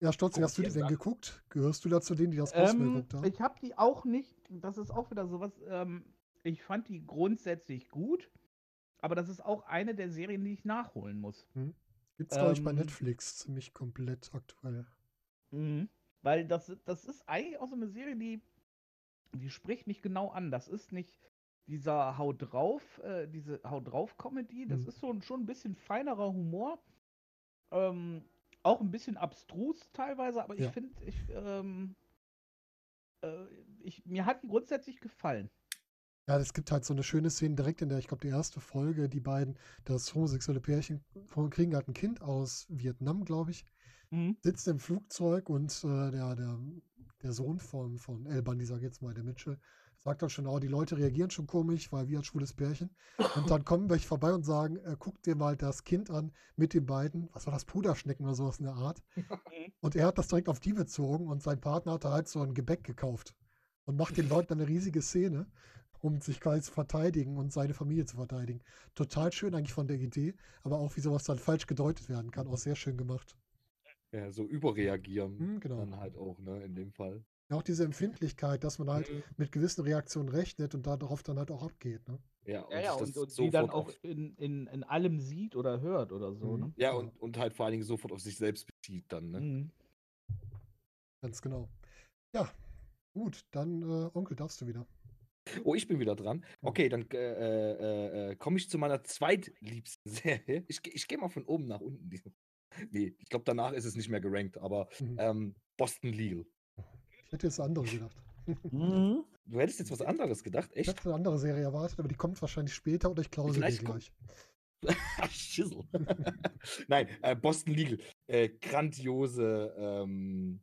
ja, Stolzi, hast du die denn geguckt? Gehörst du da zu denen, die das groß Ähm, geguckt haben? ich habe die auch nicht, das ist auch wieder sowas, ähm, ich fand die grundsätzlich gut, aber das ist auch eine der Serien, die ich nachholen muss. Gibt's, glaube ich, bei ähm, Netflix ziemlich komplett aktuell. Mhm. Weil das, das ist eigentlich auch so eine Serie, die, die spricht mich genau an. Das ist nicht dieser Hau drauf, äh, diese Hau drauf Comedy. Das Mhm. ist so ein, schon ein bisschen feinerer Humor. Ähm, auch ein bisschen abstrus teilweise, aber Ja. ich finde, ich, ähm, äh, ich, mir hat die grundsätzlich gefallen. Ja, es gibt halt so eine schöne Szene direkt in der, ich glaube, die erste Folge, die beiden, das homosexuelle Pärchen von- kriegen halt ein Kind aus Vietnam, glaube ich, sitzt im Flugzeug und äh, der, der, der Sohn von, von El Bundy, sag ich jetzt mal, der Mitchell, sagt dann schon, oh, die Leute reagieren schon komisch, weil wir als schwules Pärchen. Und dann kommen welche vorbei und sagen, äh, guck dir mal das Kind an mit den beiden, was war das, Puderschnecken oder sowas in der Art. Und er hat das direkt auf die bezogen und sein Partner hat da halt so ein Gebäck gekauft und macht den Leuten eine riesige Szene, um sich quasi zu verteidigen und seine Familie zu verteidigen. Total schön eigentlich von der Idee, aber auch wie sowas dann falsch gedeutet werden kann, auch sehr schön gemacht. Ja, so überreagieren Hm, genau. dann halt auch, ne, in dem Fall. Ja, auch diese Empfindlichkeit, dass man halt Mhm. mit gewissen Reaktionen rechnet und darauf dann halt auch abgeht. Ne? Ja, und, Ja, ja, und, und die dann auch in, in, in allem sieht oder hört oder so. Mhm. Ne? ja, und, und halt vor allen Dingen sofort auf sich selbst bezieht dann, ne? Mhm. Ganz genau. Ja, gut, dann äh, Onkel, darfst du wieder. Oh, ich bin wieder dran. Okay, dann äh, äh, äh, komme ich zu meiner zweitliebsten Serie. Ich, geh- ich gehe mal von oben nach unten. Nee, ich glaube, danach ist es nicht mehr gerankt, aber Mhm. ähm, Boston Legal. Ich hätte jetzt andere gedacht. Mhm. Du hättest jetzt was anderes gedacht, Ich echt? hätte eine andere Serie erwartet, aber die kommt wahrscheinlich später oder ich klaue sie gleich. Schissel. Nein, äh, Boston Legal. Äh, grandiose, ähm,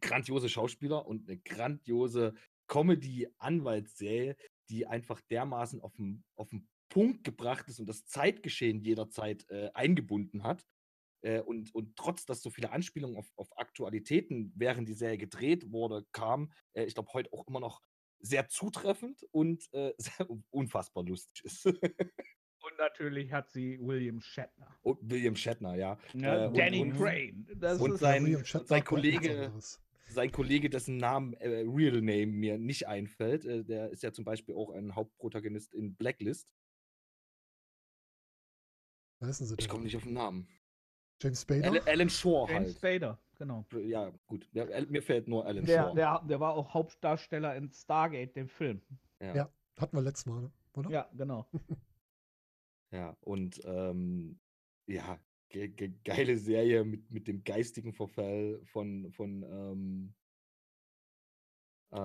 grandiose Schauspieler und eine grandiose Comedy-Anwaltsserie, die einfach dermaßen auf den, auf den Punkt gebracht ist und das Zeitgeschehen jederzeit äh, eingebunden hat. Äh, und, und trotz, dass so viele Anspielungen auf, auf Aktualitäten, während die Serie gedreht wurde, kamen, äh, ich glaube, heute auch immer noch sehr zutreffend und äh, sehr unfassbar lustig ist. Und natürlich hat sie William Shatner. und William Shatner, ja. Ja, Äh, und- Danny und- Crane. Das und ist, sein- William und Shatner sein Kollege- sein Kollege, dessen Namen, äh, Real Name mir nicht einfällt, äh, der ist ja zum Beispiel auch ein Hauptprotagonist in Blacklist. Wer ist denn sie Ich komme nicht auf den Namen. James Spader? Alan, Alan Shore James halt. Spader, genau. Ja, gut. Ja, mir fällt nur Alan Der, Shore. der, der war auch Hauptdarsteller in Stargate, dem Film. ja. Ja. Hatten wir letztes Mal, oder? Ja, genau. Ja, und ähm, ja, ge ge geile Serie mit, mit dem geistigen Verfall von, von ähm, äh,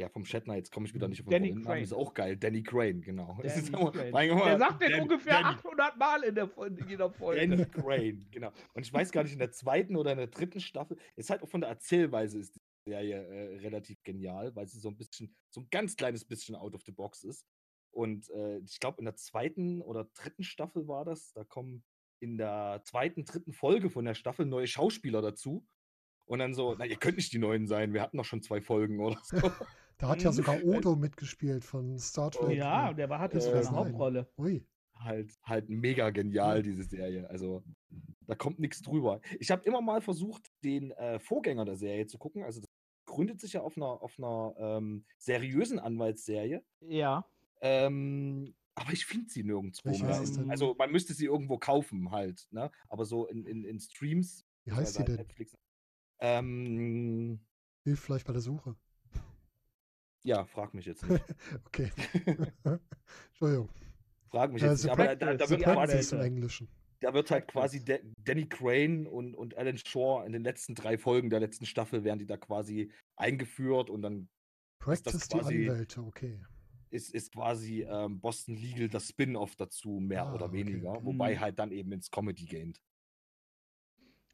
ja, vom Shatner, jetzt komme ich wieder nicht auf den Danny Crane. ist auch geil, Danny Crane, genau. Danny immer- Crane. Der sagt den Dan- ungefähr Danny, 800 Mal in, der, in jeder Folge. Danny Crane, genau. Und ich weiß gar nicht, in der zweiten oder in der dritten Staffel, ist halt auch von der Erzählweise ist die Serie äh, relativ genial, weil sie so ein bisschen, so ein ganz kleines bisschen out of the box ist. Und äh, ich glaube, in der zweiten oder dritten Staffel war das, da kommen in der zweiten, dritten Folge von der Staffel neue Schauspieler dazu. Und dann so, na, ihr könnt nicht die neuen sein, wir hatten noch schon zwei Folgen oder so. Da hat ja Mhm. sogar Odo mitgespielt von Star Oh, Trek. ja, ne? der war, hatte Das sogar eine. Hauptrolle. Ui. halt, halt mega genial, diese Serie. Also, da kommt nichts drüber. Ich habe immer mal versucht, den äh, Vorgänger der Serie zu gucken, also das gründet sich ja auf einer, auf einer ähm, seriösen Anwaltsserie. Ja. Ähm, aber ich finde sie nirgendwo Welche mehr. ist denn? Also man müsste sie irgendwo kaufen halt, ne? Aber so in, in, in Streams. Wie heißt sie denn? Netflix. Ähm, Hilf vielleicht bei der Suche. ja, frag mich jetzt nicht. Okay. Entschuldigung. Frag mich jetzt The nicht. Aber da, da, wird die quasi im. Englischen. Da wird halt quasi. Da- Danny Crane und, und Alan Shaw in den letzten drei Folgen der letzten Staffel werden die da quasi eingeführt und dann Practice die quasi- Anwälte, okay. ist, ist quasi ähm, Boston Legal das Spin-off dazu, mehr Ah, oder weniger, okay. wobei Mhm. halt dann eben ins Comedy geht.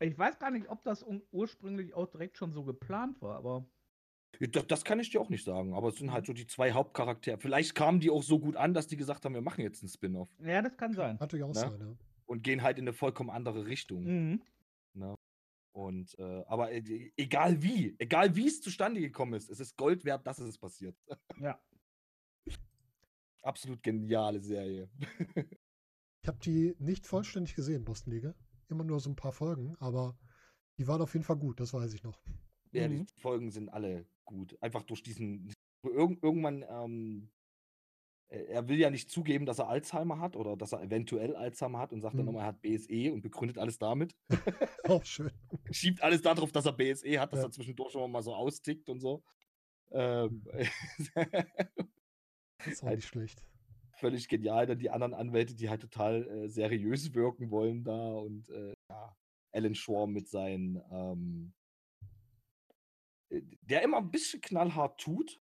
Ich weiß gar nicht, ob das ursprünglich auch direkt schon so geplant war, aber Ja, Das, das kann ich dir auch nicht sagen, aber es sind Mhm. halt so die zwei Hauptcharaktere. Vielleicht kamen die auch so gut an, dass die gesagt haben, wir machen jetzt einen Spin-off ja, das kann sein. Natürlich auch Ne? sein, ja. und gehen halt in eine vollkommen andere Richtung. Mhm. Und äh, aber äh, egal wie, egal wie es zustande gekommen ist, es ist Gold wert, dass es passiert. Ja. Absolut geniale Serie. Ich habe die nicht vollständig gesehen, Boston Legal. Immer nur so ein paar Folgen, aber die waren auf jeden Fall gut, das weiß ich noch. Ja, Mhm. die Folgen sind alle gut. Einfach durch diesen. Irg irgendwann, ähm, äh, er will ja nicht zugeben, dass er Alzheimer hat oder dass er eventuell Alzheimer hat und sagt dann Mhm. immer, er hat BSE und begründet alles damit. Auch schön. Schiebt alles darauf, dass er BSE hat, dass Ja. er zwischendurch immer mal so austickt und so. Ähm, Das ist auch Halt- nicht schlecht. Völlig genial. Dann die anderen Anwälte, die halt total äh, seriös wirken wollen da und äh, ja, Alan Shaw mit seinen, ähm, äh, der immer ein bisschen knallhart tut,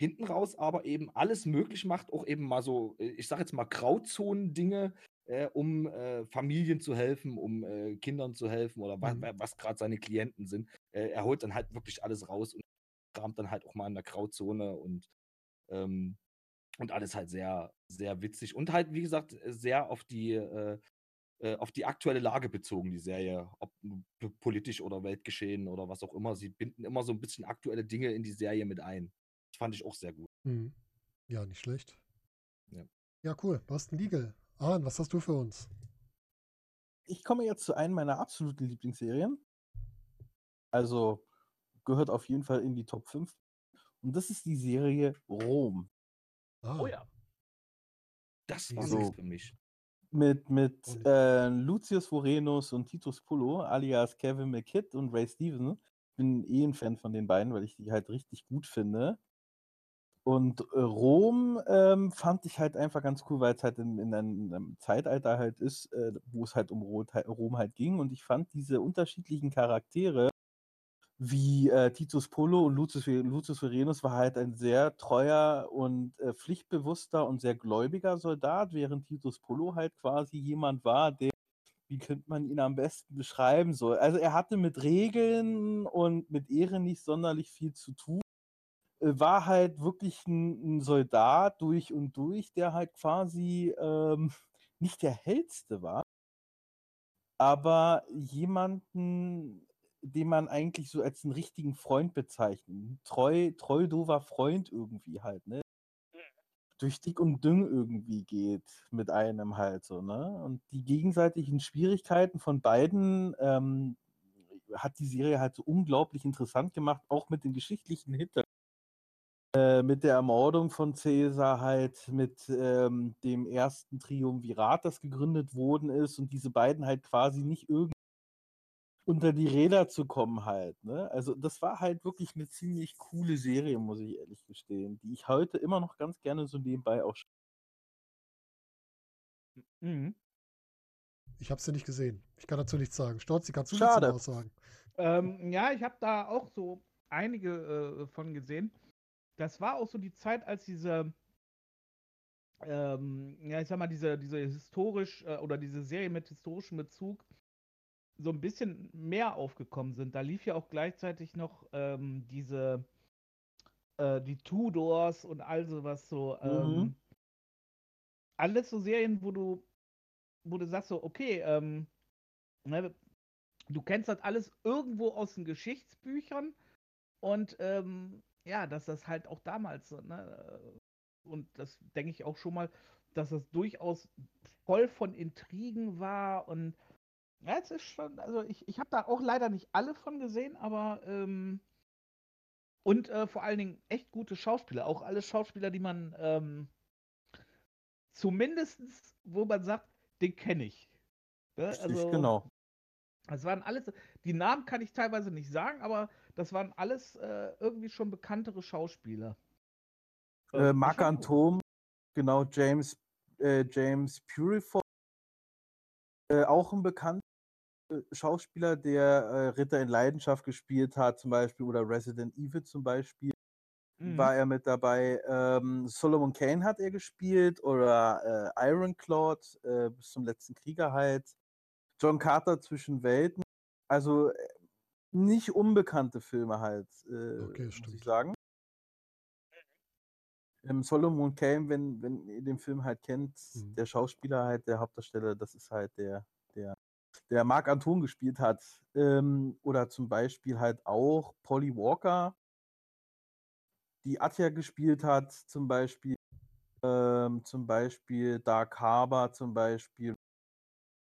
hinten raus aber eben alles möglich macht, auch eben mal so, äh, ich sag jetzt mal Grauzonen-Dinge, äh, um äh, Familien zu helfen, um äh, Kindern zu helfen oder Mhm. wa was gerade seine Klienten sind. Äh, er holt dann halt wirklich alles raus und kramt dann halt auch mal in der Grauzone und ähm, und alles halt sehr, sehr witzig. Und halt, wie gesagt, sehr auf die, äh, äh, auf die aktuelle Lage bezogen, die Serie. Ob politisch oder Weltgeschehen oder was auch immer. Sie binden immer so ein bisschen aktuelle Dinge in die Serie mit ein. Das fand ich auch sehr gut. Mhm. Ja, nicht schlecht. Ja. Ja, cool. Boston Legal. Aaron, was hast du für uns? Ich komme jetzt zu einem meiner absoluten Lieblingsserien. Also gehört auf jeden Fall in die Top 5. Und das ist die Serie Rom. Ah, Oh ja. Das war so- nichts für mich. Mit, mit äh, Lucius Vorenus und Titus Pullo, alias Kevin McKidd und Ray Stevenson. Ich bin eh ein Fan von den beiden, weil ich die halt richtig gut finde. Und äh, Rom ähm, fand ich halt einfach ganz cool, weil es halt in, in, einem, in einem Zeitalter halt ist, äh, wo es halt um Ro Rom halt ging. Und ich fand diese unterschiedlichen Charaktere, wie äh, Titus Polo und Lucius, Lucius Verenus war halt ein sehr treuer und äh, pflichtbewusster und sehr gläubiger Soldat, während Titus Polo halt quasi jemand war, der, wie könnte man ihn am besten beschreiben soll. Also er hatte mit Regeln und mit Ehre nicht sonderlich viel zu tun. War halt wirklich ein, ein Soldat durch und durch, der halt quasi ähm, nicht der hellste war, aber jemanden, den man eigentlich so als einen richtigen Freund bezeichnet. Ein Treu, treu dover Freund irgendwie halt, ne? Durch dick und dünn irgendwie geht mit einem halt so, ne? Und die gegenseitigen Schwierigkeiten von beiden ähm, hat die Serie halt so unglaublich interessant gemacht, auch mit den geschichtlichen Hintergründen. Äh, mit der Ermordung von Caesar halt, mit ähm, dem ersten Triumvirat, das gegründet worden ist und diese beiden halt quasi nicht irgendwie unter die Räder zu kommen halt. Ne? Also das war halt wirklich eine ziemlich coole Serie, muss ich ehrlich gestehen, die ich heute immer noch ganz gerne so nebenbei auch. Mhm. ich habe sie nicht gesehen. Ich kann dazu nichts sagen. Storzi, kannst du Schade. dazu was sagen? Ähm, ja, ich habe da auch so einige äh, von gesehen. Das war auch so die Zeit, als diese, ähm, ja, ich sag mal, diese, diese historisch äh, oder diese Serie mit historischem Bezug so ein bisschen mehr aufgekommen sind. Da lief ja auch gleichzeitig noch ähm, diese, äh, die Tudors und all sowas so. Ähm, Mhm. Alles so Serien, wo du, wo du sagst so, okay, ähm, ne, du kennst das alles irgendwo aus den Geschichtsbüchern und ähm, ja, dass das halt auch damals ne, und das denke ich auch schon mal, dass das durchaus voll von Intrigen war und ja, es ist schon, also ich, ich habe da auch leider nicht alle von gesehen, aber ähm, Und äh, vor allen Dingen echt gute Schauspieler. Auch alle Schauspieler, die man ähm, zumindest, wo man sagt, den kenne ich. Ne? Richtig, Also, genau. Das waren alles, die Namen kann ich teilweise nicht sagen, aber das waren alles äh, irgendwie schon bekanntere Schauspieler. Äh, Marc Antom, genau, James, äh, James Purifoy, äh, auch ein bekannter äh, Schauspieler, der äh, Ritter in Leidenschaft gespielt hat, zum Beispiel, oder Resident Evil zum Beispiel, Mhm. war er mit dabei. Ähm, Solomon Kane hat er gespielt, oder äh, Ironclad, äh, bis zum letzten Krieger halt. John Carter zwischen Welten. Also äh, nicht unbekannte Filme halt, äh, Okay, muss stimmt. ich sagen. Ähm, Solomon Kane, wenn, wenn ihr den Film halt kennt, Mhm. der Schauspieler halt, der Hauptdarsteller, das ist halt der, der, der Marc Anton gespielt hat. Ähm, oder zum Beispiel halt auch Polly Walker, die Atja gespielt hat, zum Beispiel. Ähm, zum Beispiel Dark Harbor, zum Beispiel.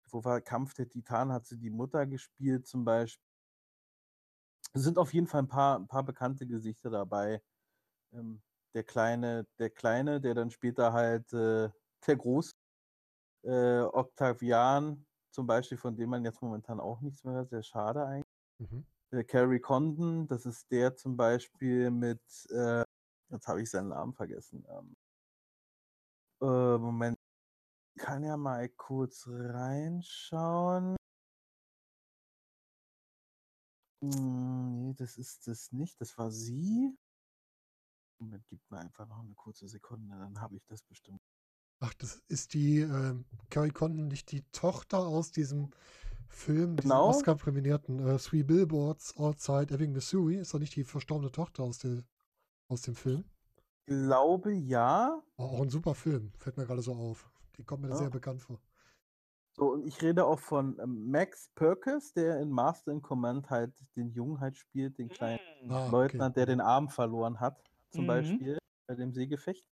Wo war Kampf der Titan, hat sie die Mutter gespielt, zum Beispiel. Es sind auf jeden Fall ein paar, ein paar bekannte Gesichter dabei. Ähm, der kleine, der kleine, der dann später halt äh, der Groß, äh, Octavian, zum Beispiel, von dem man jetzt momentan auch nichts mehr hört, sehr schade eigentlich. Mhm. Äh, Carrie Condon, das ist der zum Beispiel mit, äh, jetzt habe ich seinen Namen vergessen. Ähm, äh, Moment, ich kann ja mal kurz reinschauen. Hm, nee, das ist das nicht, das war sie. Moment, gib mir einfach noch eine kurze Sekunde, dann habe ich das bestimmt. Ach, das ist die ähm, Carrie Condon, nicht die Tochter aus diesem Film, diesem Genau. Oscar-präminierten äh, Three Billboards Outside Ebbing, Missouri. Ist doch nicht die verstorbene Tochter aus, der, aus dem Film? Glaube ja. Oh, auch ein super Film, fällt mir gerade so auf. Die kommt mir Ja. sehr bekannt vor. So, und ich rede auch von ähm, Max Perkins, der in Master in Command halt den Jungen halt spielt, den kleinen. Ah, okay. Leutnant, der den Arm verloren hat, zum Mhm. Beispiel bei dem Seegefecht.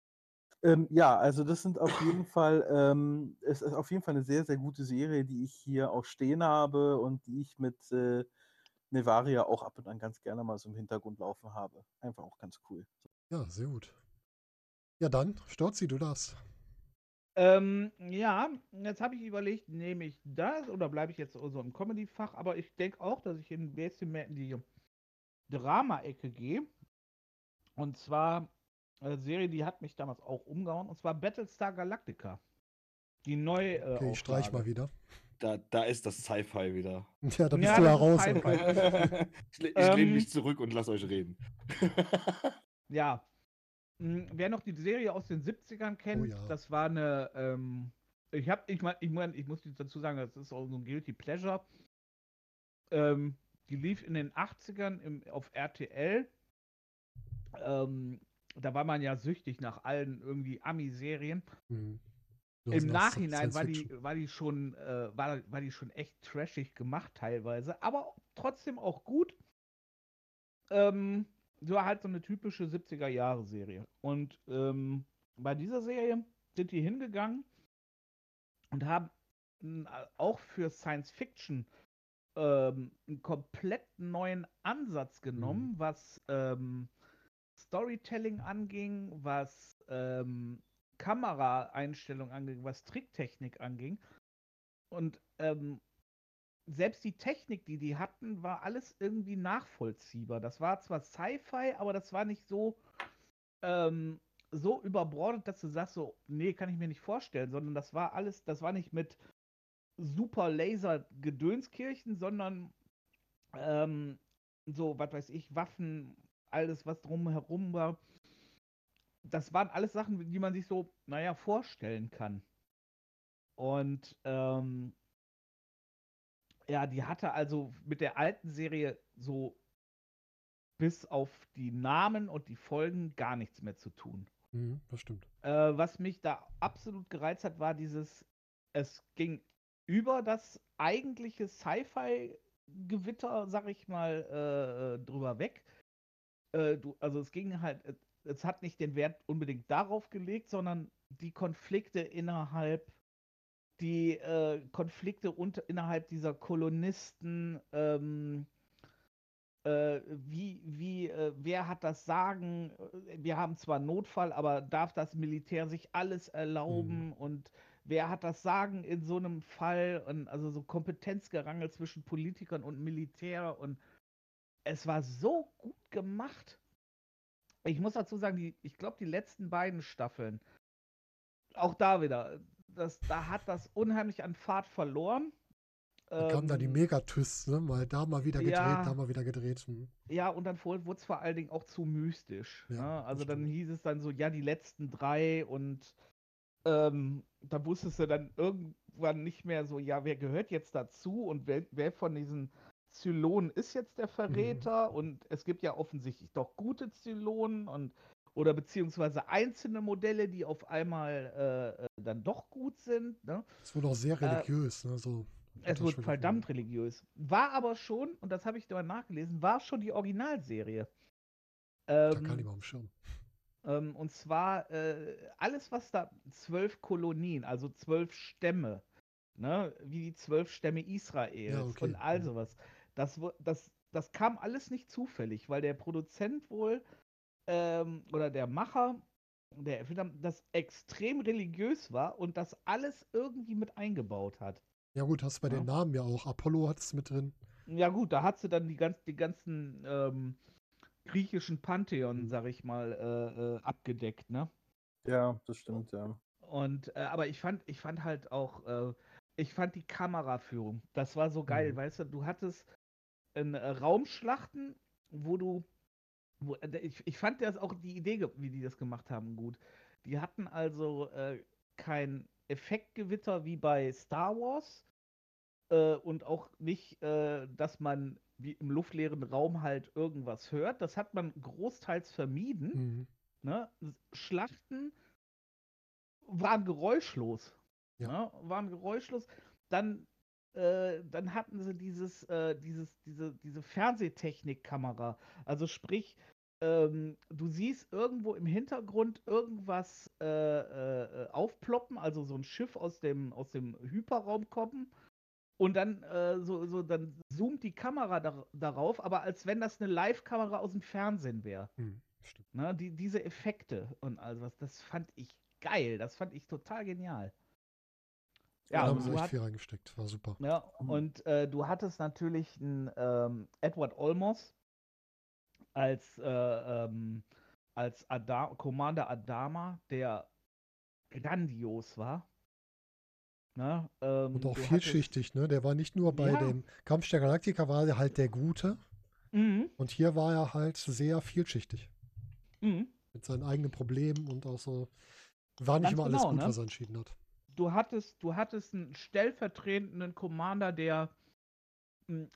Ähm, ja, also das sind auf jeden Fall, ähm, es ist auf jeden Fall eine sehr, sehr gute Serie, die ich hier auch stehen habe und die ich mit äh, Nevaria auch ab und an ganz gerne mal so im Hintergrund laufen habe. Einfach auch ganz cool. Ja, sehr gut. Ja, dann, Storzi, du darfst. Ähm, ja, jetzt habe ich überlegt, nehme ich das oder bleibe ich jetzt so im Comedy-Fach, aber ich denke auch, dass ich ein bisschen mehr in die Drama-Ecke gehe. Und zwar eine Serie, die hat mich damals auch umgehauen, und zwar Battlestar Galactica. Die neue. Äh, Okay, ich streich mal wieder. Da, da ist das Sci-Fi wieder. Ja, da bist Ja, du ja raus. Ich le- ich Ähm, lehne mich zurück und lass euch reden. Ja. Hm, Wer noch die Serie aus den 70ern kennt, ja. das war eine. Ähm, ich habe, ich meine, ich, mein, ich muss dazu sagen, das ist auch so ein Guilty Pleasure. Ähm, die lief in den 80ern im, auf RTL. Ähm, da war man ja süchtig nach allen irgendwie Ami-Serien. Hm. Hast Im nach Nachhinein war die, war die schon, äh, war, war die schon echt trashig gemacht teilweise, aber trotzdem auch gut. Ähm, so halt so eine typische 70er Jahre Serie. Und ähm, bei dieser Serie sind die hingegangen und haben auch für Science Fiction ähm, einen komplett neuen Ansatz genommen, was ähm, Storytelling anging, was ähm, Kameraeinstellung anging, was Tricktechnik anging. Und ähm, selbst die Technik, die die hatten, war alles irgendwie nachvollziehbar. Das war zwar Sci-Fi, aber das war nicht so, ähm, so überbordet, dass du sagst, so, nee, kann ich mir nicht vorstellen, sondern das war alles, das war nicht mit super Laser-Gedönskirchen, sondern ähm, so, was weiß ich, Waffen, alles, was drumherum war. Das waren alles Sachen, die man sich so, naja, vorstellen kann. Und ähm, ja, die hatte also mit der alten Serie so bis auf die Namen und die Folgen gar nichts mehr zu tun. Hm, das stimmt. Äh, was mich da absolut gereizt hat, war dieses, es ging über das eigentliche Sci-Fi-Gewitter, sag ich mal, äh, drüber weg. Äh, du, also es ging halt, äh, es hat nicht den Wert unbedingt darauf gelegt, sondern die Konflikte innerhalb, die äh, Konflikte unter, innerhalb dieser Kolonisten, ähm, äh, wie, wie, äh, wer hat das Sagen? Äh, wir haben zwar Notfall, aber darf das Militär sich alles erlauben? Mhm. Und wer hat das Sagen in so einem Fall? Und also so Kompetenzgerangel zwischen Politikern und Militär. Und es war so gut gemacht. Ich muss dazu sagen, die, ich glaube, die letzten beiden Staffeln, auch da wieder, das, da hat das unheimlich an Fahrt verloren. Da kamen da die Ähm, Megatwists, ne? Mal da mal wieder gedreht, Ja. da mal wieder gedreht. Hm. Ja, und dann wurde es vor allen Dingen auch zu mystisch. Ja, ne? Also dann hieß es dann so, ja, die letzten drei und ähm, da wusstest du dann irgendwann nicht mehr so, ja, wer gehört jetzt dazu und wer, wer von diesen Zylonen ist jetzt der Verräter und es gibt ja offensichtlich doch gute Zylonen und oder beziehungsweise einzelne Modelle, die auf einmal äh, äh, dann doch gut sind. Ne? Es wurde auch sehr religiös, ne? So Es wird verdammt religiös. War aber schon, und das habe ich da nachgelesen, war schon die Originalserie. Da Ähm, kann ich mal am Schirm. ähm, und zwar äh, alles, was da zwölf Kolonien, also zwölf Stämme, ne, wie die zwölf Stämme Israels Ja, okay. und all Mhm. sowas, das, das, das kam alles nicht zufällig, weil der Produzent wohl ähm, oder der Macher, der Erfinder, das extrem religiös war und das alles irgendwie mit eingebaut hat. Ja gut, hast du bei den Ja. Namen ja auch. Apollo hat es mit drin. Ja gut, da hat sie dann die, ganz, die ganzen ähm, griechischen Pantheon, sag ich mal, äh, äh, abgedeckt, ne? Ja, das stimmt, ja. Und äh, aber ich fand, ich fand halt auch, äh, ich fand die Kameraführung, das war so geil, Mhm. weißt du, du hattest in, äh, Raumschlachten, wo du, wo, äh, ich, ich fand das auch die Idee, wie die das gemacht haben, gut. Die hatten also äh, kein Effektgewitter wie bei Star Wars äh, und auch nicht, äh, dass man wie im luftleeren Raum halt irgendwas hört. Das hat man großteils vermieden. Mhm. Ne? Schlachten waren geräuschlos. Ja. Ne? Waren geräuschlos. Dann, dann hatten sie dieses, äh, dieses, diese, diese Fernsehtechnikkamera. Also sprich, ähm, du siehst irgendwo im Hintergrund irgendwas äh, äh, aufploppen, also so ein Schiff aus dem, aus dem Hyperraum kommen. Und dann, äh, so, so, dann zoomt die Kamera dar darauf, aber als wenn das eine Live-Kamera aus dem Fernsehen wäre. Stimmt. Ne, die, diese Effekte und all was, das fand ich geil. Das fand ich total genial. Da Ja, haben und sie echt hat, viel reingesteckt. War super. ja, Mhm. und äh, du hattest natürlich einen ähm, Edward Olmos als, äh, ähm, als Ada Commander Adama, der grandios war. Ne? Ähm, Und auch vielschichtig, ne? Der war nicht nur bei Ja. dem Kampf der Galaktiker, war er halt der Gute. Hattest, mhm, Und hier war er halt sehr vielschichtig. mhm. Mit seinen eigenen Problemen und auch so. War nicht Ganz immer alles genau, gut, ne? was er entschieden hat. Du hattest, du hattest einen stellvertretenden Commander, der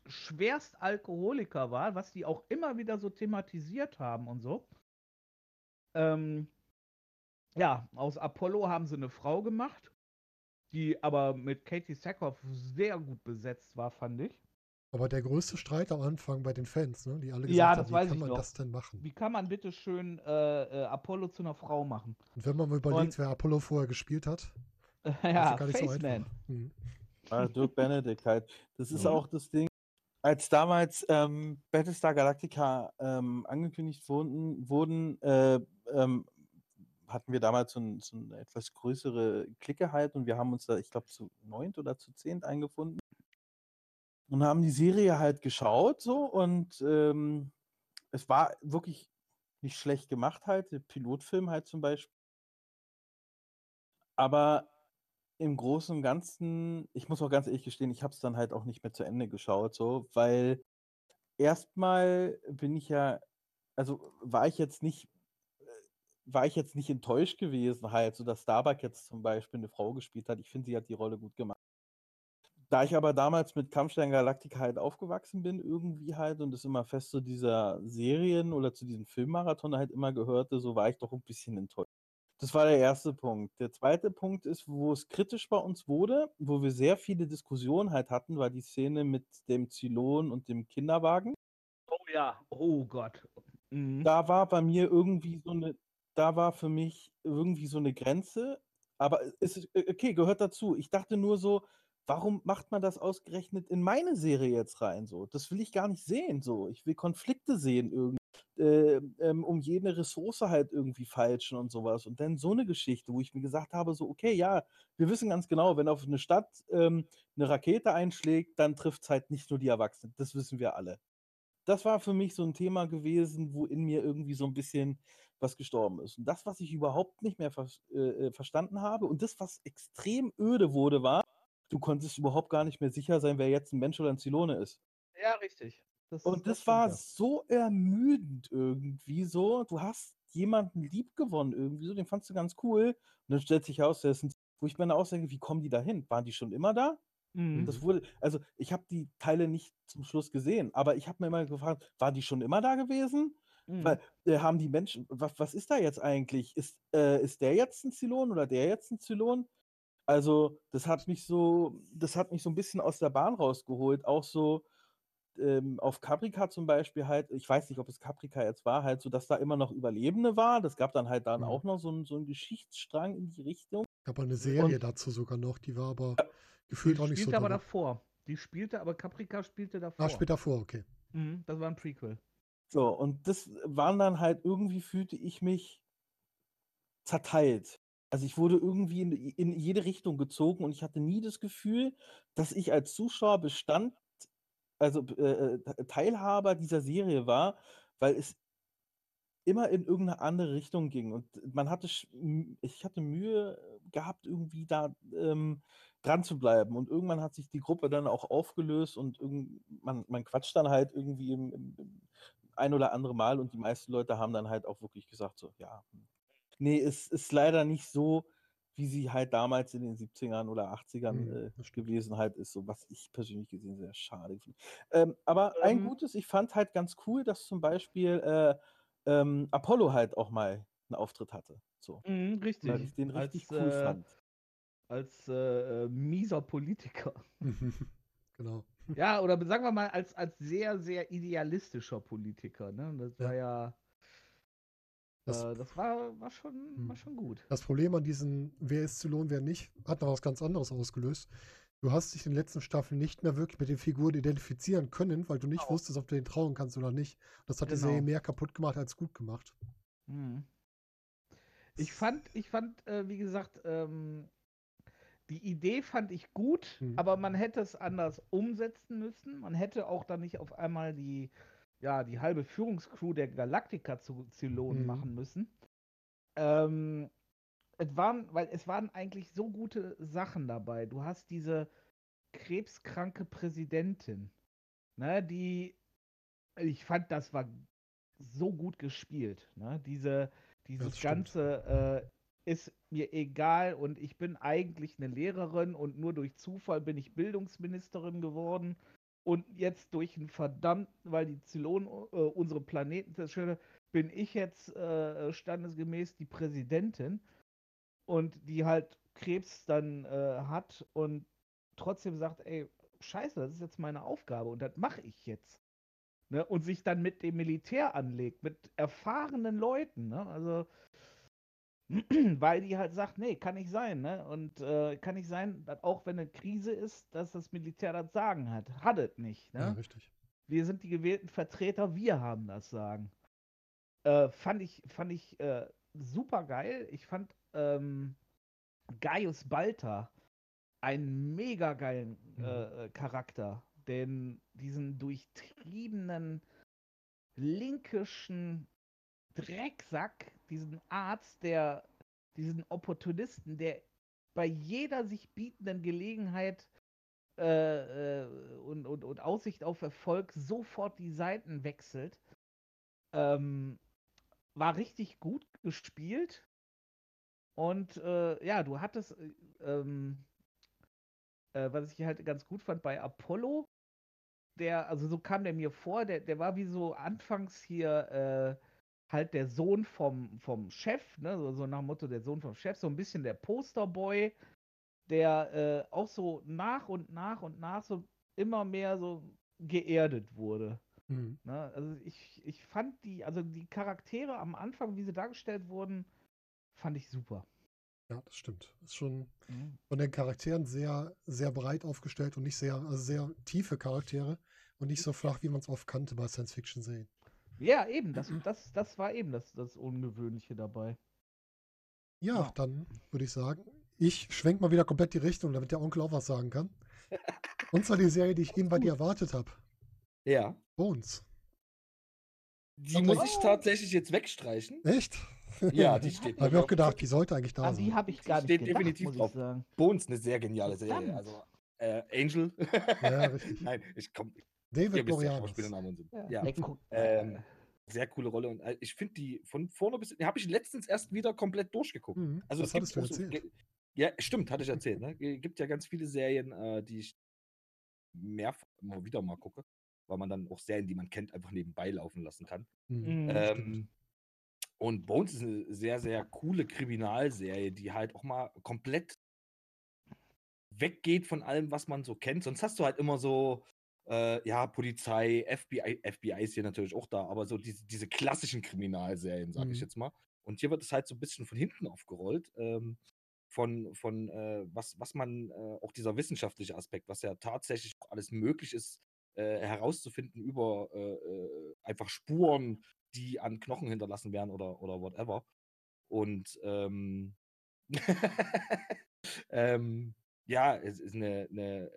schwerst Alkoholiker war, was die auch immer wieder so thematisiert haben und so. Ähm, ja, aus Apollo haben sie eine Frau gemacht, die aber mit Katie Sackhoff sehr gut besetzt war, fand ich. Aber der größte Streit am Anfang bei den Fans, ne? Die alle gesagt Ja, haben, wie kann man noch. das denn machen? Wie kann man bitte schön äh, äh, Apollo zu einer Frau machen? Und wenn man mal überlegt, Und- wer Apollo vorher gespielt hat, ja, ja gar nicht so Faceman. einfach. Mhm. Ah, Dirk Benedict halt. Das ist Mhm. auch das Ding. Als damals ähm, Battlestar Galactica ähm, angekündigt wurden, wurden äh, ähm, hatten wir damals so, ein, so eine etwas größere Clique halt und wir haben uns da, ich glaube, zu neunt oder zu zehnt eingefunden und haben die Serie halt geschaut so und ähm, es war wirklich nicht schlecht gemacht halt, der Pilotfilm halt zum Beispiel. Aber im Großen und Ganzen, ich muss auch ganz ehrlich gestehen, ich habe es dann halt auch nicht mehr zu Ende geschaut, so, weil erstmal bin ich ja, also war ich jetzt nicht, war ich jetzt nicht enttäuscht gewesen, halt, so dass Starbuck jetzt zum Beispiel eine Frau gespielt hat. Ich finde, sie hat die Rolle gut gemacht. Da ich aber damals mit Kampfstein Galactica halt aufgewachsen bin, irgendwie halt, und es immer fest zu dieser Serien oder zu diesem Filmmarathon halt immer gehörte, so war ich doch ein bisschen enttäuscht. Das war der erste Punkt. Der zweite Punkt ist, wo es kritisch bei uns wurde, wo wir sehr viele Diskussionen halt hatten, war die Szene mit dem Zylon und dem Kinderwagen. Oh ja, oh Gott. Mhm. Da war bei mir irgendwie so eine, da war für mich irgendwie so eine Grenze, aber es ist, äh, okay, gehört dazu. Ich dachte nur so, warum macht man das ausgerechnet in meine Serie jetzt rein? So, das will ich gar nicht sehen. So, ich will Konflikte sehen irgendwie. Äh, ähm, um jede Ressource halt irgendwie falschen und sowas. Und dann so eine Geschichte, wo ich mir gesagt habe, so, okay, ja, wir wissen ganz genau, wenn auf eine Stadt ähm, eine Rakete einschlägt, dann trifft es halt nicht nur die Erwachsenen. Das wissen wir alle. Das war für mich so ein Thema gewesen, wo in mir irgendwie so ein bisschen was gestorben ist. Und das, was ich überhaupt nicht mehr ver äh, äh verstanden habe und das, was extrem öde wurde, war, du konntest überhaupt gar nicht mehr sicher sein, wer jetzt ein Mensch oder ein Zylone ist. Ja, richtig. Das, und das, das war so ermüdend irgendwie so. Du hast jemanden lieb gewonnen irgendwie so, den fandst du ganz cool. Und dann stellt sich heraus, der wo ich mir dann ausdenke, wie kommen die da hin? Waren die schon immer da? Mhm. Das wurde, also ich habe die Teile nicht zum Schluss gesehen, aber ich habe mir immer gefragt, waren die schon immer da gewesen? Mhm. Weil äh, haben die Menschen, was, was ist da jetzt eigentlich? Ist, äh, ist der jetzt ein Zylon oder der jetzt ein Zylon? Also, das hat mich so, das hat mich so ein bisschen aus der Bahn rausgeholt. Auch so, ähm, auf Caprica zum Beispiel halt, ich weiß nicht, ob es Caprica jetzt war, halt so, dass da immer noch Überlebende war. Das gab dann halt dann mhm. auch noch so, ein, so einen Geschichtsstrang in die Richtung. Gab eine Serie Und, dazu sogar noch, die war aber gefühlt auch nicht so. Die spielte aber davor. Die spielte, aber Caprica spielte davor. Ah, spielte davor, okay. Mhm, das war ein Prequel. So, und das waren dann halt irgendwie, fühlte ich mich zerteilt. Also ich wurde irgendwie in, in jede Richtung gezogen und ich hatte nie das Gefühl, dass ich als Zuschauer bestand also äh, äh Teilhaber dieser Serie war, weil es immer in irgendeine andere Richtung ging. Und man hatte, ich hatte Mühe gehabt, irgendwie da ähm, dran zu bleiben. Und irgendwann hat sich die Gruppe dann auch aufgelöst und man, man quatscht dann halt irgendwie im, im, ein oder andere Mal und die meisten Leute haben dann halt auch wirklich gesagt, so, ja, hm, nee, es ist leider nicht so, wie sie halt damals in den 70ern oder 80ern mhm, äh, gewesen halt ist, so was ich persönlich gesehen sehr schade finde. Ähm, aber ähm, ein gutes, ich fand halt ganz cool, dass zum Beispiel äh, ähm, Apollo halt auch mal einen Auftritt hatte. So. Mhm, richtig. Weil ich den richtig als, cool äh, fand. Als äh, äh, mieser Politiker. genau. Ja, oder sagen wir mal, als, als sehr, sehr idealistischer Politiker. Ne? Das war ja, ja das, äh, das war, war, schon, war hm. schon gut. Das Problem an diesen Wer ist zu lohnen, wer nicht, hat noch was ganz anderes ausgelöst. Du hast dich in den letzten Staffeln nicht mehr wirklich mit den Figuren identifizieren können, weil du nicht genau. wusstest, ob du denen trauen kannst oder nicht. Das hat genau. die Serie mehr kaputt gemacht als gut gemacht. Mhm. Ich fand, ich fand, äh, wie gesagt, ähm, die Idee fand ich gut, mhm. aber man hätte es anders umsetzen müssen. Man hätte auch dann nicht auf einmal die ja, die halbe Führungscrew der Galactica zu Zylonen mhm. machen müssen. Ähm, es waren, weil es waren eigentlich so gute Sachen dabei. Du hast diese krebskranke Präsidentin, ne, die, ich fand, das war so gut gespielt. Ne? Diese, dieses ganze äh, ist mir egal und ich bin eigentlich eine Lehrerin und nur durch Zufall bin ich Bildungsministerin geworden und jetzt durch einen verdammten, weil die Zylonen äh, unsere Planeten zerstören, bin ich jetzt äh, standesgemäß die Präsidentin und die halt Krebs dann äh, hat und trotzdem sagt, ey, scheiße, das ist jetzt meine Aufgabe und das mache ich jetzt. Ne? Und sich dann mit dem Militär anlegt, mit erfahrenen Leuten. Ne? Also weil die halt sagt, nee, kann nicht sein, ne? Und äh, kann nicht sein, dass auch wenn eine Krise ist, dass das Militär das Sagen hat. Hat es nicht, ne? Ja, richtig. Wir sind die gewählten Vertreter, wir haben das Sagen. Äh, fand ich, fand ich äh, super geil. Ich fand ähm, Gaius Balta einen mega geilen mhm. Äh, äh, Charakter. Denn diesen durchtriebenen linkischen Drecksack, diesen Arzt, der, diesen Opportunisten, der bei jeder sich bietenden Gelegenheit äh, äh, und, und, und Aussicht auf Erfolg sofort die Seiten wechselt, ähm, war richtig gut gespielt. Und äh, ja, du hattest, äh, ähm, äh, was ich halt ganz gut fand bei Apollo, der, also so kam der mir vor, der, der war wie so anfangs hier äh, halt der Sohn vom, vom Chef, ne, so, so nach dem Motto der Sohn vom Chef, so ein bisschen der Posterboy, der äh, auch so nach und nach und nach so immer mehr so geerdet wurde. Mhm. Ne? Also ich, ich fand die, also die Charaktere am Anfang, wie sie dargestellt wurden, fand ich super. Ja, das stimmt. Ist schon Mhm. von den Charakteren sehr, sehr breit aufgestellt und nicht sehr, also sehr tiefe Charaktere und nicht so flach, wie man es oft kannte bei Science-Fiction-Serien. Ja, eben, das, das, das war eben das, das Ungewöhnliche dabei. Ja, dann würde ich sagen, ich schwenke mal wieder komplett die Richtung, damit der Onkel auch was sagen kann. Und zwar die Serie, die ich eben bei dir erwartet habe. Ja. Bones. Die muss ich tatsächlich jetzt wegstreichen. Echt? Ja, die steht. Habe ich auch gedacht, die sollte eigentlich da die sein. habe ich Die gar nicht steht gedacht, definitiv drauf. sagen. Bones, eine sehr geniale Serie. Also, äh, Angel. Ja, richtig. Nein, ich komme. David ja, Boreanaz. Ja. Ja. Guck, Ähm, sehr coole Rolle und äh, ich finde die von vorne bis habe ich letztens erst wieder komplett durchgeguckt. Mhm, Also das hattest du so, erzählt. ja, stimmt, hatte ich erzählt. Ne? Gibt ja ganz viele Serien, äh, die ich mehrfach immer wieder mal gucke, weil man dann auch Serien, die man kennt, einfach nebenbei laufen lassen kann. Mhm, Mhm. Ähm, und Bones ist eine sehr, sehr coole Kriminalserie, die halt auch mal komplett weggeht von allem, was man so kennt. Sonst hast du halt immer so, äh, ja, Polizei, FBI, FBI ist hier natürlich auch da, aber so diese, diese klassischen Kriminalserien, sage ich Mhm. jetzt mal. Und hier wird es halt so ein bisschen von hinten aufgerollt. Ähm, von, von äh, was, was man, äh, auch dieser wissenschaftliche Aspekt, was ja tatsächlich auch alles möglich ist, äh, herauszufinden über äh, äh, einfach Spuren, die an Knochen hinterlassen werden oder, oder whatever. Und ähm, ähm, ja, es ist eine, eine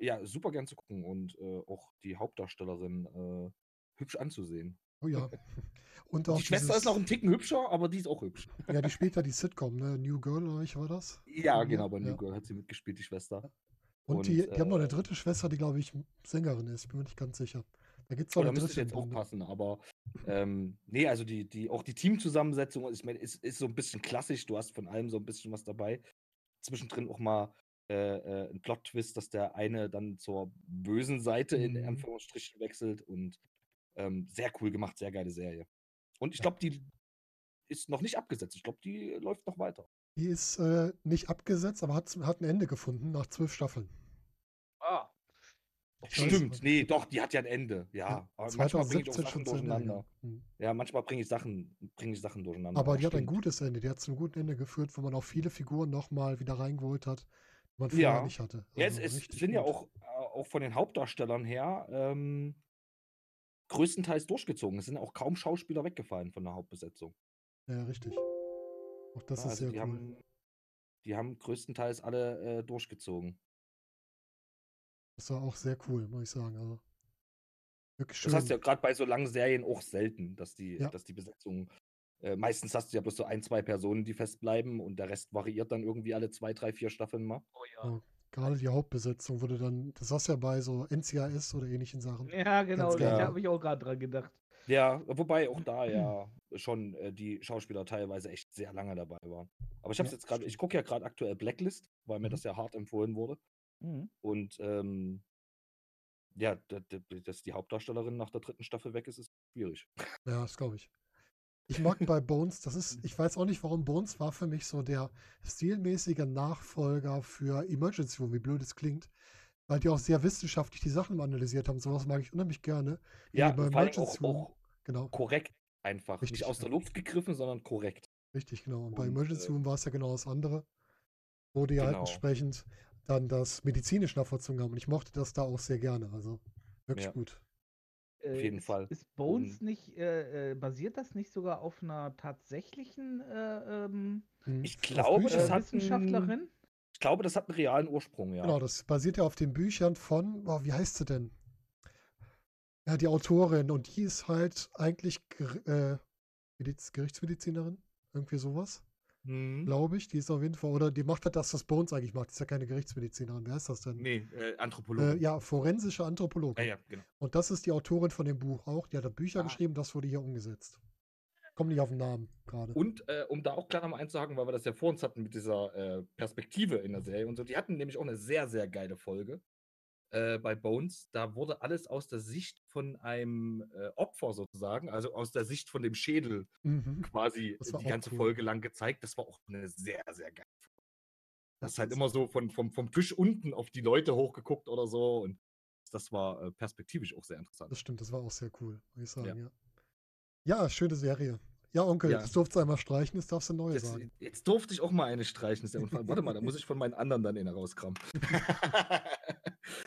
ja, super gern zu gucken und äh, auch die Hauptdarstellerin äh, hübsch anzusehen. Oh ja. Und auch Die Schwester dieses, ist noch ein Ticken hübscher, aber die ist auch hübsch. Ja, die spielt ja die Sitcom, ne? New Girl, oder ich war das? Ja, genau, bei New ja. Girl hat sie mitgespielt, die Schwester. Und, Und, die, die haben noch eine äh, dritte Schwester, die, glaube ich, Sängerin ist. Bin mir nicht ganz sicher. Da gibt es noch Oh, da eine müsste im jetzt Bunde. aufpassen, aber ähm, nee, also die, die, auch die Teamzusammensetzung ist, ist, ist so ein bisschen klassisch. Du hast von allem so ein bisschen was dabei. Zwischendrin auch mal äh, äh, ein Plot-Twist, dass der eine dann zur bösen Seite in Mhm. Anführungsstrichen wechselt und ähm, sehr cool gemacht, sehr geile Serie. Und ich glaube, die ist noch nicht abgesetzt. Ich glaube, die läuft noch weiter. Die ist äh, nicht abgesetzt, aber hat, hat ein Ende gefunden nach zwölf Staffeln. Ah. Weiß Stimmt, nee, doch, die hat ja ein Ende. Ja, aber manchmal bringe ich auch 2017 Sachen schon durcheinander. Mhm. Ja, manchmal bringe ich Sachen, bringe ich Sachen durcheinander. Aber die hat ein gutes Ende. Die hat zu einem guten Ende geführt, wo man auch viele Figuren nochmal wieder reingeholt hat, die man Ja. nicht hatte. Ja, es, Also es richtig sind ja gut. auch, äh, auch von den Hauptdarstellern her ähm, größtenteils durchgezogen. Es sind auch kaum Schauspieler weggefallen von der Hauptbesetzung. Ja, richtig. Auch das Ja, ist also sehr die, cool. haben, die haben größtenteils alle äh, durchgezogen. Das war auch sehr cool, muss ich sagen. Also, wirklich schön. Das hast du ja gerade bei so langen Serien auch selten, dass die, Ja. dass die Besetzung. Äh, meistens hast du ja bloß so ein, zwei Personen, die festbleiben und der Rest variiert dann irgendwie alle zwei, drei, vier Staffeln mal. Oh Ja. Gerade die Hauptbesetzung wurde dann, das hast du ja bei so NCIS oder ähnlichen Sachen. Ja, genau, da habe ich auch gerade dran gedacht. Ja, wobei auch da ja schon äh, die Schauspieler teilweise echt sehr lange dabei waren. Aber ich habe es Ja, jetzt gerade, ich gucke ja gerade aktuell Blacklist, weil mir Mhm. das ja hart empfohlen wurde. Mhm. Und ähm, ja, dass die Hauptdarstellerin nach der dritten Staffel weg ist, ist schwierig. Ja, das glaube ich. Ich mag bei Bones, das ist, ich weiß auch nicht, warum Bones war für mich so der stilmäßige Nachfolger für Emergency Room, wie blöd es klingt, weil die auch sehr wissenschaftlich die Sachen analysiert haben. Sowas mag ich unheimlich gerne. Ja, bei allem auch, Emergency Room. auch Genau, korrekt einfach. Richtig, Nicht aus der Luft gegriffen, sondern korrekt. richtig, genau. Und bei Und, Emergency äh, Room war es ja genau das andere, wo die halt Genau. entsprechend dann das medizinisch nachvollzogen haben. Und ich mochte das da auch sehr gerne. Also wirklich Ja. gut. Äh, jeden ist, Fall. Ist Bones Und- nicht, äh, äh, basiert das nicht sogar auf einer tatsächlichen äh, ähm, Mhm. Ich Auf glaube, das äh, hat Wissenschaftlerin? Ich glaube, das hat einen realen Ursprung, ja. Genau, das basiert ja auf den Büchern von, oh, wie heißt sie denn? Ja, die Autorin und die ist halt eigentlich äh, Mediz Gerichtsmedizinerin, irgendwie sowas, Mhm. glaube ich. Die ist auf jeden Fall, oder die macht halt das, was Bones eigentlich macht. Die ist ja keine Gerichtsmedizinerin. Wer ist das denn? Nee, äh, Äh, Anthropologe. ja, forensische Anthropologin. ja, ja, genau. Und das ist die Autorin von dem Buch auch. Die hat da Bücher Ah. geschrieben, das wurde hier umgesetzt. Komm nicht auf den Namen gerade. Und äh, um da auch klar nochmal einzuhaken, weil wir das ja vor uns hatten mit dieser äh, Perspektive in der Serie und so, die hatten nämlich auch eine sehr, sehr geile Folge äh, bei Bones. Da wurde alles aus der Sicht von einem äh, Opfer sozusagen, also aus der Sicht von dem Schädel Mhm. quasi die ganze cool. Folge lang gezeigt. Das war auch eine sehr, sehr geile Folge. Das ist halt ist- immer so von, vom, vom Tisch unten auf die Leute hochgeguckt oder so und das war äh, perspektivisch auch sehr interessant. Das stimmt, das war auch sehr cool, muss ich sagen, Ja. ja. Ja, schöne Serie. Ja, Onkel, Ja. jetzt durfst du einmal streichen, jetzt darfst du neue Jetzt, sagen. jetzt durfte ich auch mal eine streichen. Ist der Unfall. Warte mal, da muss ich von meinen anderen dann eine rauskramen.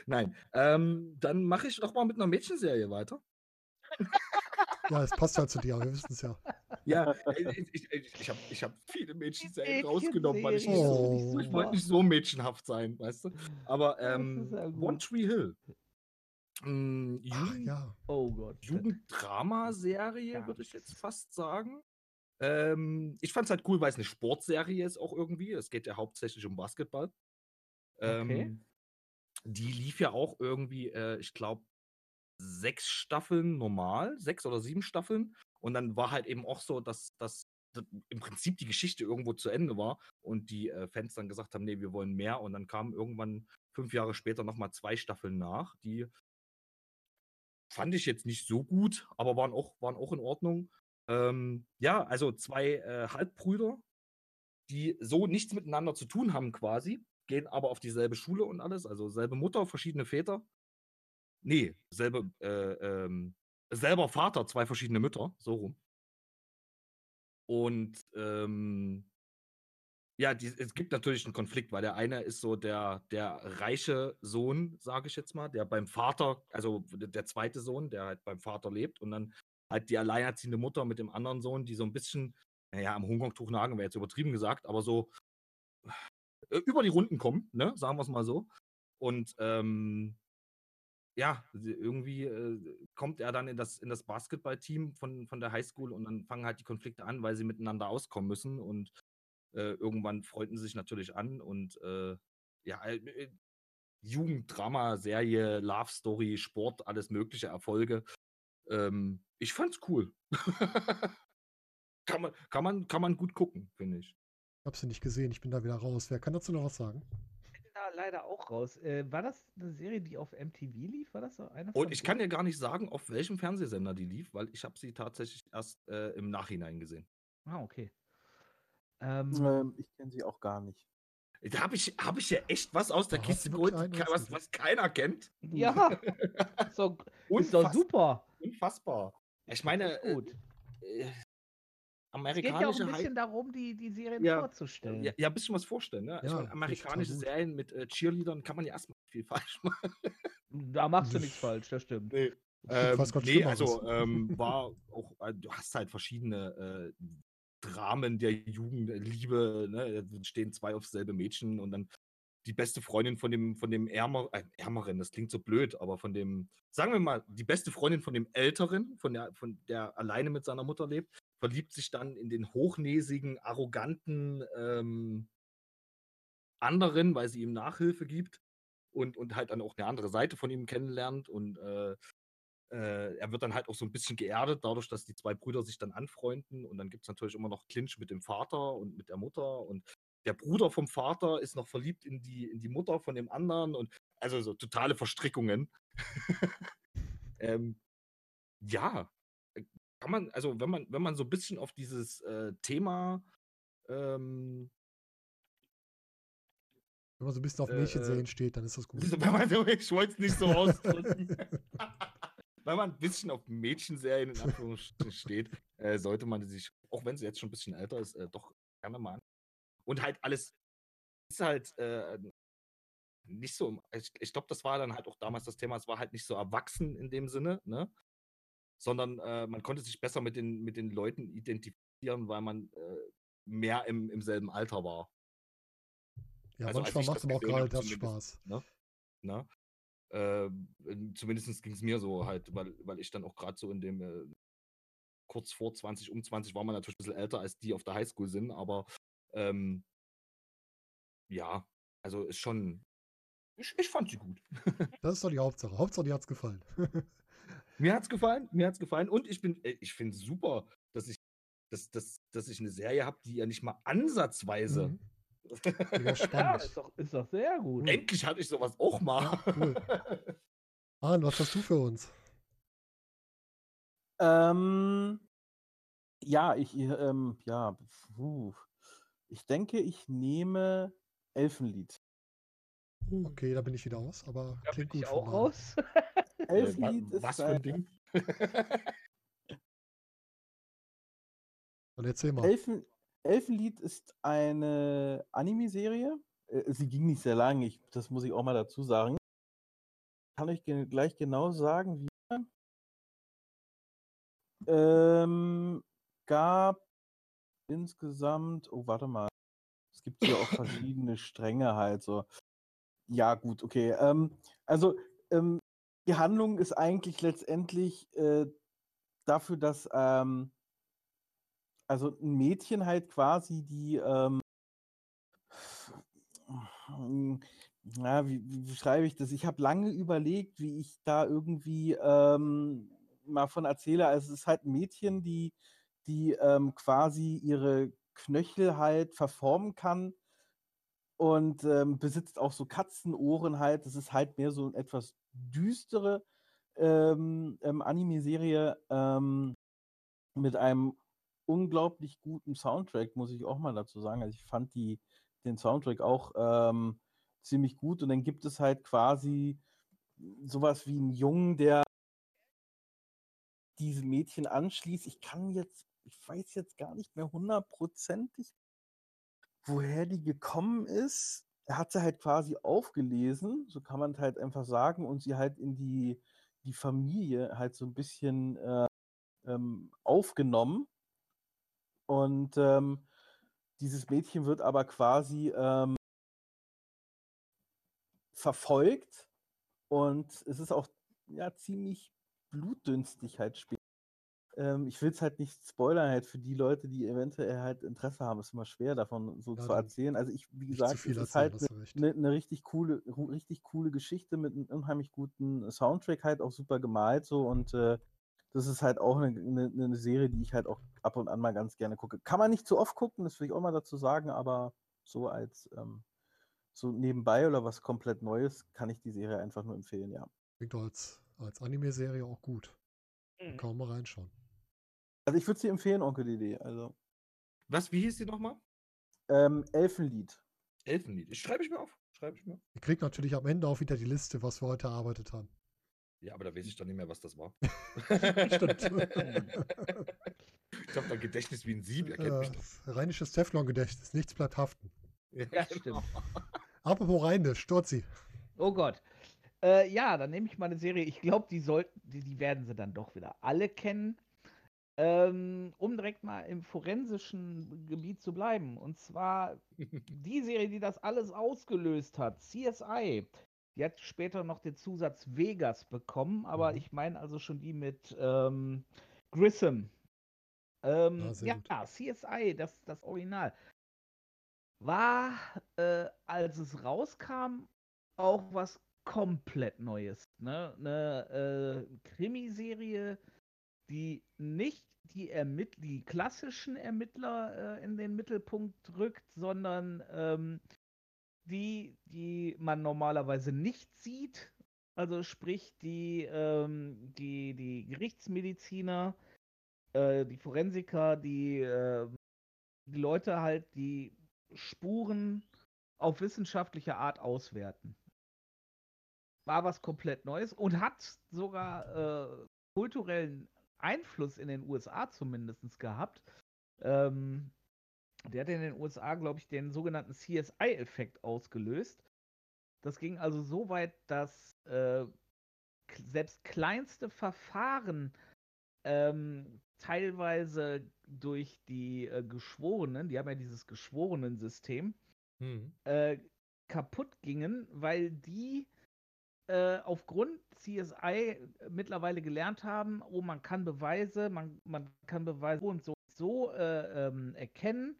Nein, ähm, dann mache ich doch mal mit einer Mädchenserie weiter. Ja, es passt ja zu dir, wir wissen es ja. Ja, äh, ich, ich, ich, habe ich hab viele Mädchenserien rausgenommen, weil ich nicht Mädchenserie, so, Oh. ich wollte nicht so mädchenhaft sein, weißt du? Aber Das ähm, ja. One Tree Hill. Ach Jugend, ja, Oh Gott. Jugenddrama-Serie, würde ich jetzt fast sagen. Ähm, ich fand es halt cool, weil es eine Sportserie ist auch irgendwie. Es geht ja hauptsächlich um Basketball. Okay. Ähm, die lief ja auch irgendwie, äh, ich glaube, sechs Staffeln normal, sechs oder sieben Staffeln. Und dann war halt eben auch so, dass, dass im Prinzip die Geschichte irgendwo zu Ende war und die äh, Fans dann gesagt haben, nee, wir wollen mehr. Und dann kamen irgendwann fünf Jahre später nochmal zwei Staffeln nach, die fand ich jetzt nicht so gut, aber waren auch, waren auch in Ordnung. Ähm, ja, also zwei äh, Halbbrüder, die so nichts miteinander zu tun haben quasi, gehen aber auf dieselbe Schule und alles, also selbe Mutter, verschiedene Väter. Nee, selbe, äh, ähm, selber Vater, zwei verschiedene Mütter, so rum. Und ähm, ja, die, es gibt natürlich einen Konflikt, weil der eine ist so der, der reiche Sohn, sage ich jetzt mal, der beim Vater, also der zweite Sohn, der halt beim Vater lebt und dann halt die alleinerziehende Mutter mit dem anderen Sohn, die so ein bisschen, naja, am Hongkong-Tuch nagen wäre jetzt übertrieben gesagt, aber so äh, über die Runden kommen, ne, sagen wir es mal so. Und ähm, ja, irgendwie äh, kommt er dann in das, in das Basketballteam von, von der Highschool und dann fangen halt die Konflikte an, weil sie miteinander auskommen müssen und irgendwann freunden sie sich natürlich an und äh, ja, äh, äh, Jugenddrama, Serie, Love Story, Sport, alles mögliche Erfolge. Ähm, ich fand's cool. kann, man, kann, man, kann man gut gucken, finde ich. ich habe sie nicht gesehen, ich bin da wieder raus. Wer kann dazu noch was sagen? Ich bin da leider auch raus. Äh, war das eine Serie, die auf MTV lief? War das so eine Und ich kann dir gar nicht sagen, auf welchem Fernsehsender die lief, weil ich habe sie tatsächlich erst äh, im Nachhinein gesehen. Ah, okay. Ähm, Ähm, ich kenne sie auch gar nicht. Da habe ich, hab ich ja echt was aus der hast Kiste geholt, was, was keiner kennt. ja, doch, ist doch super. Unfassbar. Ich meine, gut. äh, äh, Es geht ja auch amerikanische ein bisschen darum, die, die Serien Ja, vorzustellen. ja, ja, ein bisschen was vorstellen. Ne? ich Ja, meine, ich total amerikanische. Serien mit äh, Cheerleadern kann man ja erstmal viel falsch machen. Da machst du nichts falsch, das stimmt. Nee. Ähm, nee, also ähm, war auch, äh, du hast halt verschiedene äh, Dramen der Jugendliebe, ne? Da stehen zwei auf selbe Mädchen und dann die beste Freundin von dem, von dem Ärmer, äh, Ärmeren, das klingt so blöd, aber von dem, sagen wir mal, die beste Freundin von dem Älteren, von der, von der alleine mit seiner Mutter lebt, verliebt sich dann in den hochnäsigen, arroganten ähm, anderen, weil sie ihm Nachhilfe gibt und, und halt dann auch eine andere Seite von ihm kennenlernt und äh, äh, er wird dann halt auch so ein bisschen geerdet, dadurch, dass die zwei Brüder sich dann anfreunden und dann gibt es natürlich immer noch Clinch mit dem Vater und mit der Mutter und der Bruder vom Vater ist noch verliebt in die, in die Mutter von dem anderen und also so totale Verstrickungen. ähm, ja, kann man, also wenn man, wenn man so ein bisschen auf dieses äh, Thema ähm, Wenn man so ein bisschen auf Äh, Mädchensehen steht, dann ist das gut. wenn man so, ich wollte es nicht so ausdrücken. Wenn man ein bisschen auf Mädchenserien in Anführungsstrichen steht, äh, sollte man sich, auch wenn sie jetzt schon ein bisschen älter ist, äh, doch gerne mal an. Und halt alles ist halt äh, nicht so, ich, ich glaube, das war dann halt auch damals das Thema, es war halt nicht so erwachsen in dem Sinne, ne? Sondern äh, man konnte sich besser mit den, mit den Leuten identifizieren, weil man äh, mehr im, im selben Alter war. Ja, also als manchmal macht es aber auch gerade das. Spaß. Ne? Äh, zumindest ging es mir so halt, weil, weil ich dann auch gerade so in dem äh, kurz vor 20, um 20 war man natürlich ein bisschen älter als die auf der Highschool sind, aber ähm, ja, also ist schon, ich, ich fand sie gut. Das ist doch die Hauptsache. Hauptsache, dir hat's gefallen. Mir hat's gefallen, mir hat's gefallen und ich bin, äh, ich finde super, dass ich, dass, dass, dass ich eine Serie habe, die ja nicht mal ansatzweise. Mhm. Mega Ja, ist doch, ist doch sehr gut. Endlich hatte ich sowas auch mal. Ja, cool. Arne, was hast du für uns? Ähm, ja, ich, ähm, ja, puh. ich denke, ich nehme Elfenlied. Okay, da bin ich wieder aus, aber Da klingt bin gut ich auch raus. Äh, Elfenlied ist was für ein ein, Ding? Und erzähl mal. Elfen, Elfenlied ist eine Anime-Serie. Äh, Sie ging nicht sehr lang, ich, das muss ich auch mal dazu sagen. Kann ich gleich genau sagen, wie. Ähm, gab insgesamt, oh, warte mal. Es gibt hier auch verschiedene Stränge halt so. Ja, gut, okay. Ähm, also, ähm, die Handlung ist eigentlich letztendlich äh, dafür, dass ähm, also ein Mädchen halt quasi die ähm, ja, wie, wie beschreibe ich das? Ich habe lange überlegt, wie ich da irgendwie ähm, mal von erzähle. Also es ist halt ein Mädchen, die, die ähm, quasi ihre Knöchel halt verformen kann und ähm, besitzt auch so Katzenohren halt. Das ist halt mehr so eine etwas düstere ähm, ähm, Anime-Serie ähm, mit einem unglaublich guten Soundtrack, muss ich auch mal dazu sagen. Also ich fand die, den Soundtrack auch ähm, ziemlich gut. Und dann gibt es halt quasi sowas wie einen Jungen, der diese Mädchen anschließt. Ich kann jetzt, ich weiß jetzt gar nicht mehr hundertprozentig, woher die gekommen ist. Er hat sie halt quasi aufgelesen, so kann man halt einfach sagen, und sie halt in die, die Familie halt so ein bisschen äh, ähm, aufgenommen. Und ähm, dieses Mädchen wird aber quasi ähm, verfolgt und es ist auch ja ziemlich blutdünstig halt später. Ähm, ich will es halt nicht spoilern halt für die Leute, die eventuell halt Interesse haben. Es ist immer schwer davon so Ja, zu erzählen. Also ich, wie gesagt, es ist halt eine ne richtig coole, richtig coole Geschichte mit einem unheimlich guten Soundtrack halt auch super gemalt so und äh, das ist halt auch eine, eine, eine Serie, die ich halt auch ab und an mal ganz gerne gucke. Kann man nicht zu oft gucken, das will ich auch mal dazu sagen, aber so als ähm, so nebenbei oder was komplett Neues kann ich die Serie einfach nur empfehlen, ja. Klingt doch als, als Anime-Serie auch gut. Mhm. kann man mal reinschauen. Also ich würde sie empfehlen, Onkel Didi. Also Was, wie hieß die nochmal? ähm, Elfenlied. Elfenlied. Schreibe ich mir auf. Schreibe ich mir. Ihr kriegt natürlich am Ende auch wieder die Liste, was wir heute erarbeitet haben. Ja, aber da weiß ich doch nicht mehr, was das war. Stimmt. ich habe da Gedächtnis wie ein Sieb. Äh, rheinisches Teflon-Gedächtnis, nichts bleibt haften. Ja, stimmt. Apropos Rheinisch, Sturzi. Oh Gott. Äh, ja, dann nehme ich mal eine Serie. Ich glaube, die sollten, die, die werden sie dann doch wieder alle kennen. Ähm, um direkt mal im forensischen Gebiet zu bleiben. Und zwar die Serie, die das alles ausgelöst hat, CSI. Die hat später noch den Zusatz Vegas bekommen, aber Mhm. ich meine also schon die mit ähm, Grissom. Ähm, Ah, ja. CSI, das, das Original. War, äh, als es rauskam, auch was komplett Neues. Ne? Eine äh, Krimiserie, die nicht die, Ermitt die klassischen Ermittler äh, in den Mittelpunkt rückt, sondern ähm, die, die man normalerweise nicht sieht. Also sprich die, ähm, die, die Gerichtsmediziner, äh, die Forensiker, die, äh, die Leute halt, die Spuren auf wissenschaftliche Art auswerten. War was komplett Neues und hat sogar äh, kulturellen Einfluss in den USA zumindest gehabt. Ähm, der hat in den USA, glaube ich, den sogenannten CSI-Effekt ausgelöst. Das ging also so weit, dass äh, selbst kleinste Verfahren ähm, teilweise durch die äh, Geschworenen, die haben ja dieses Geschworenensystem, Hm. äh, kaputt gingen, weil die äh, aufgrund CSI mittlerweile gelernt haben, oh, man kann Beweise, man, man kann Beweise so und so, so äh, ähm, erkennen,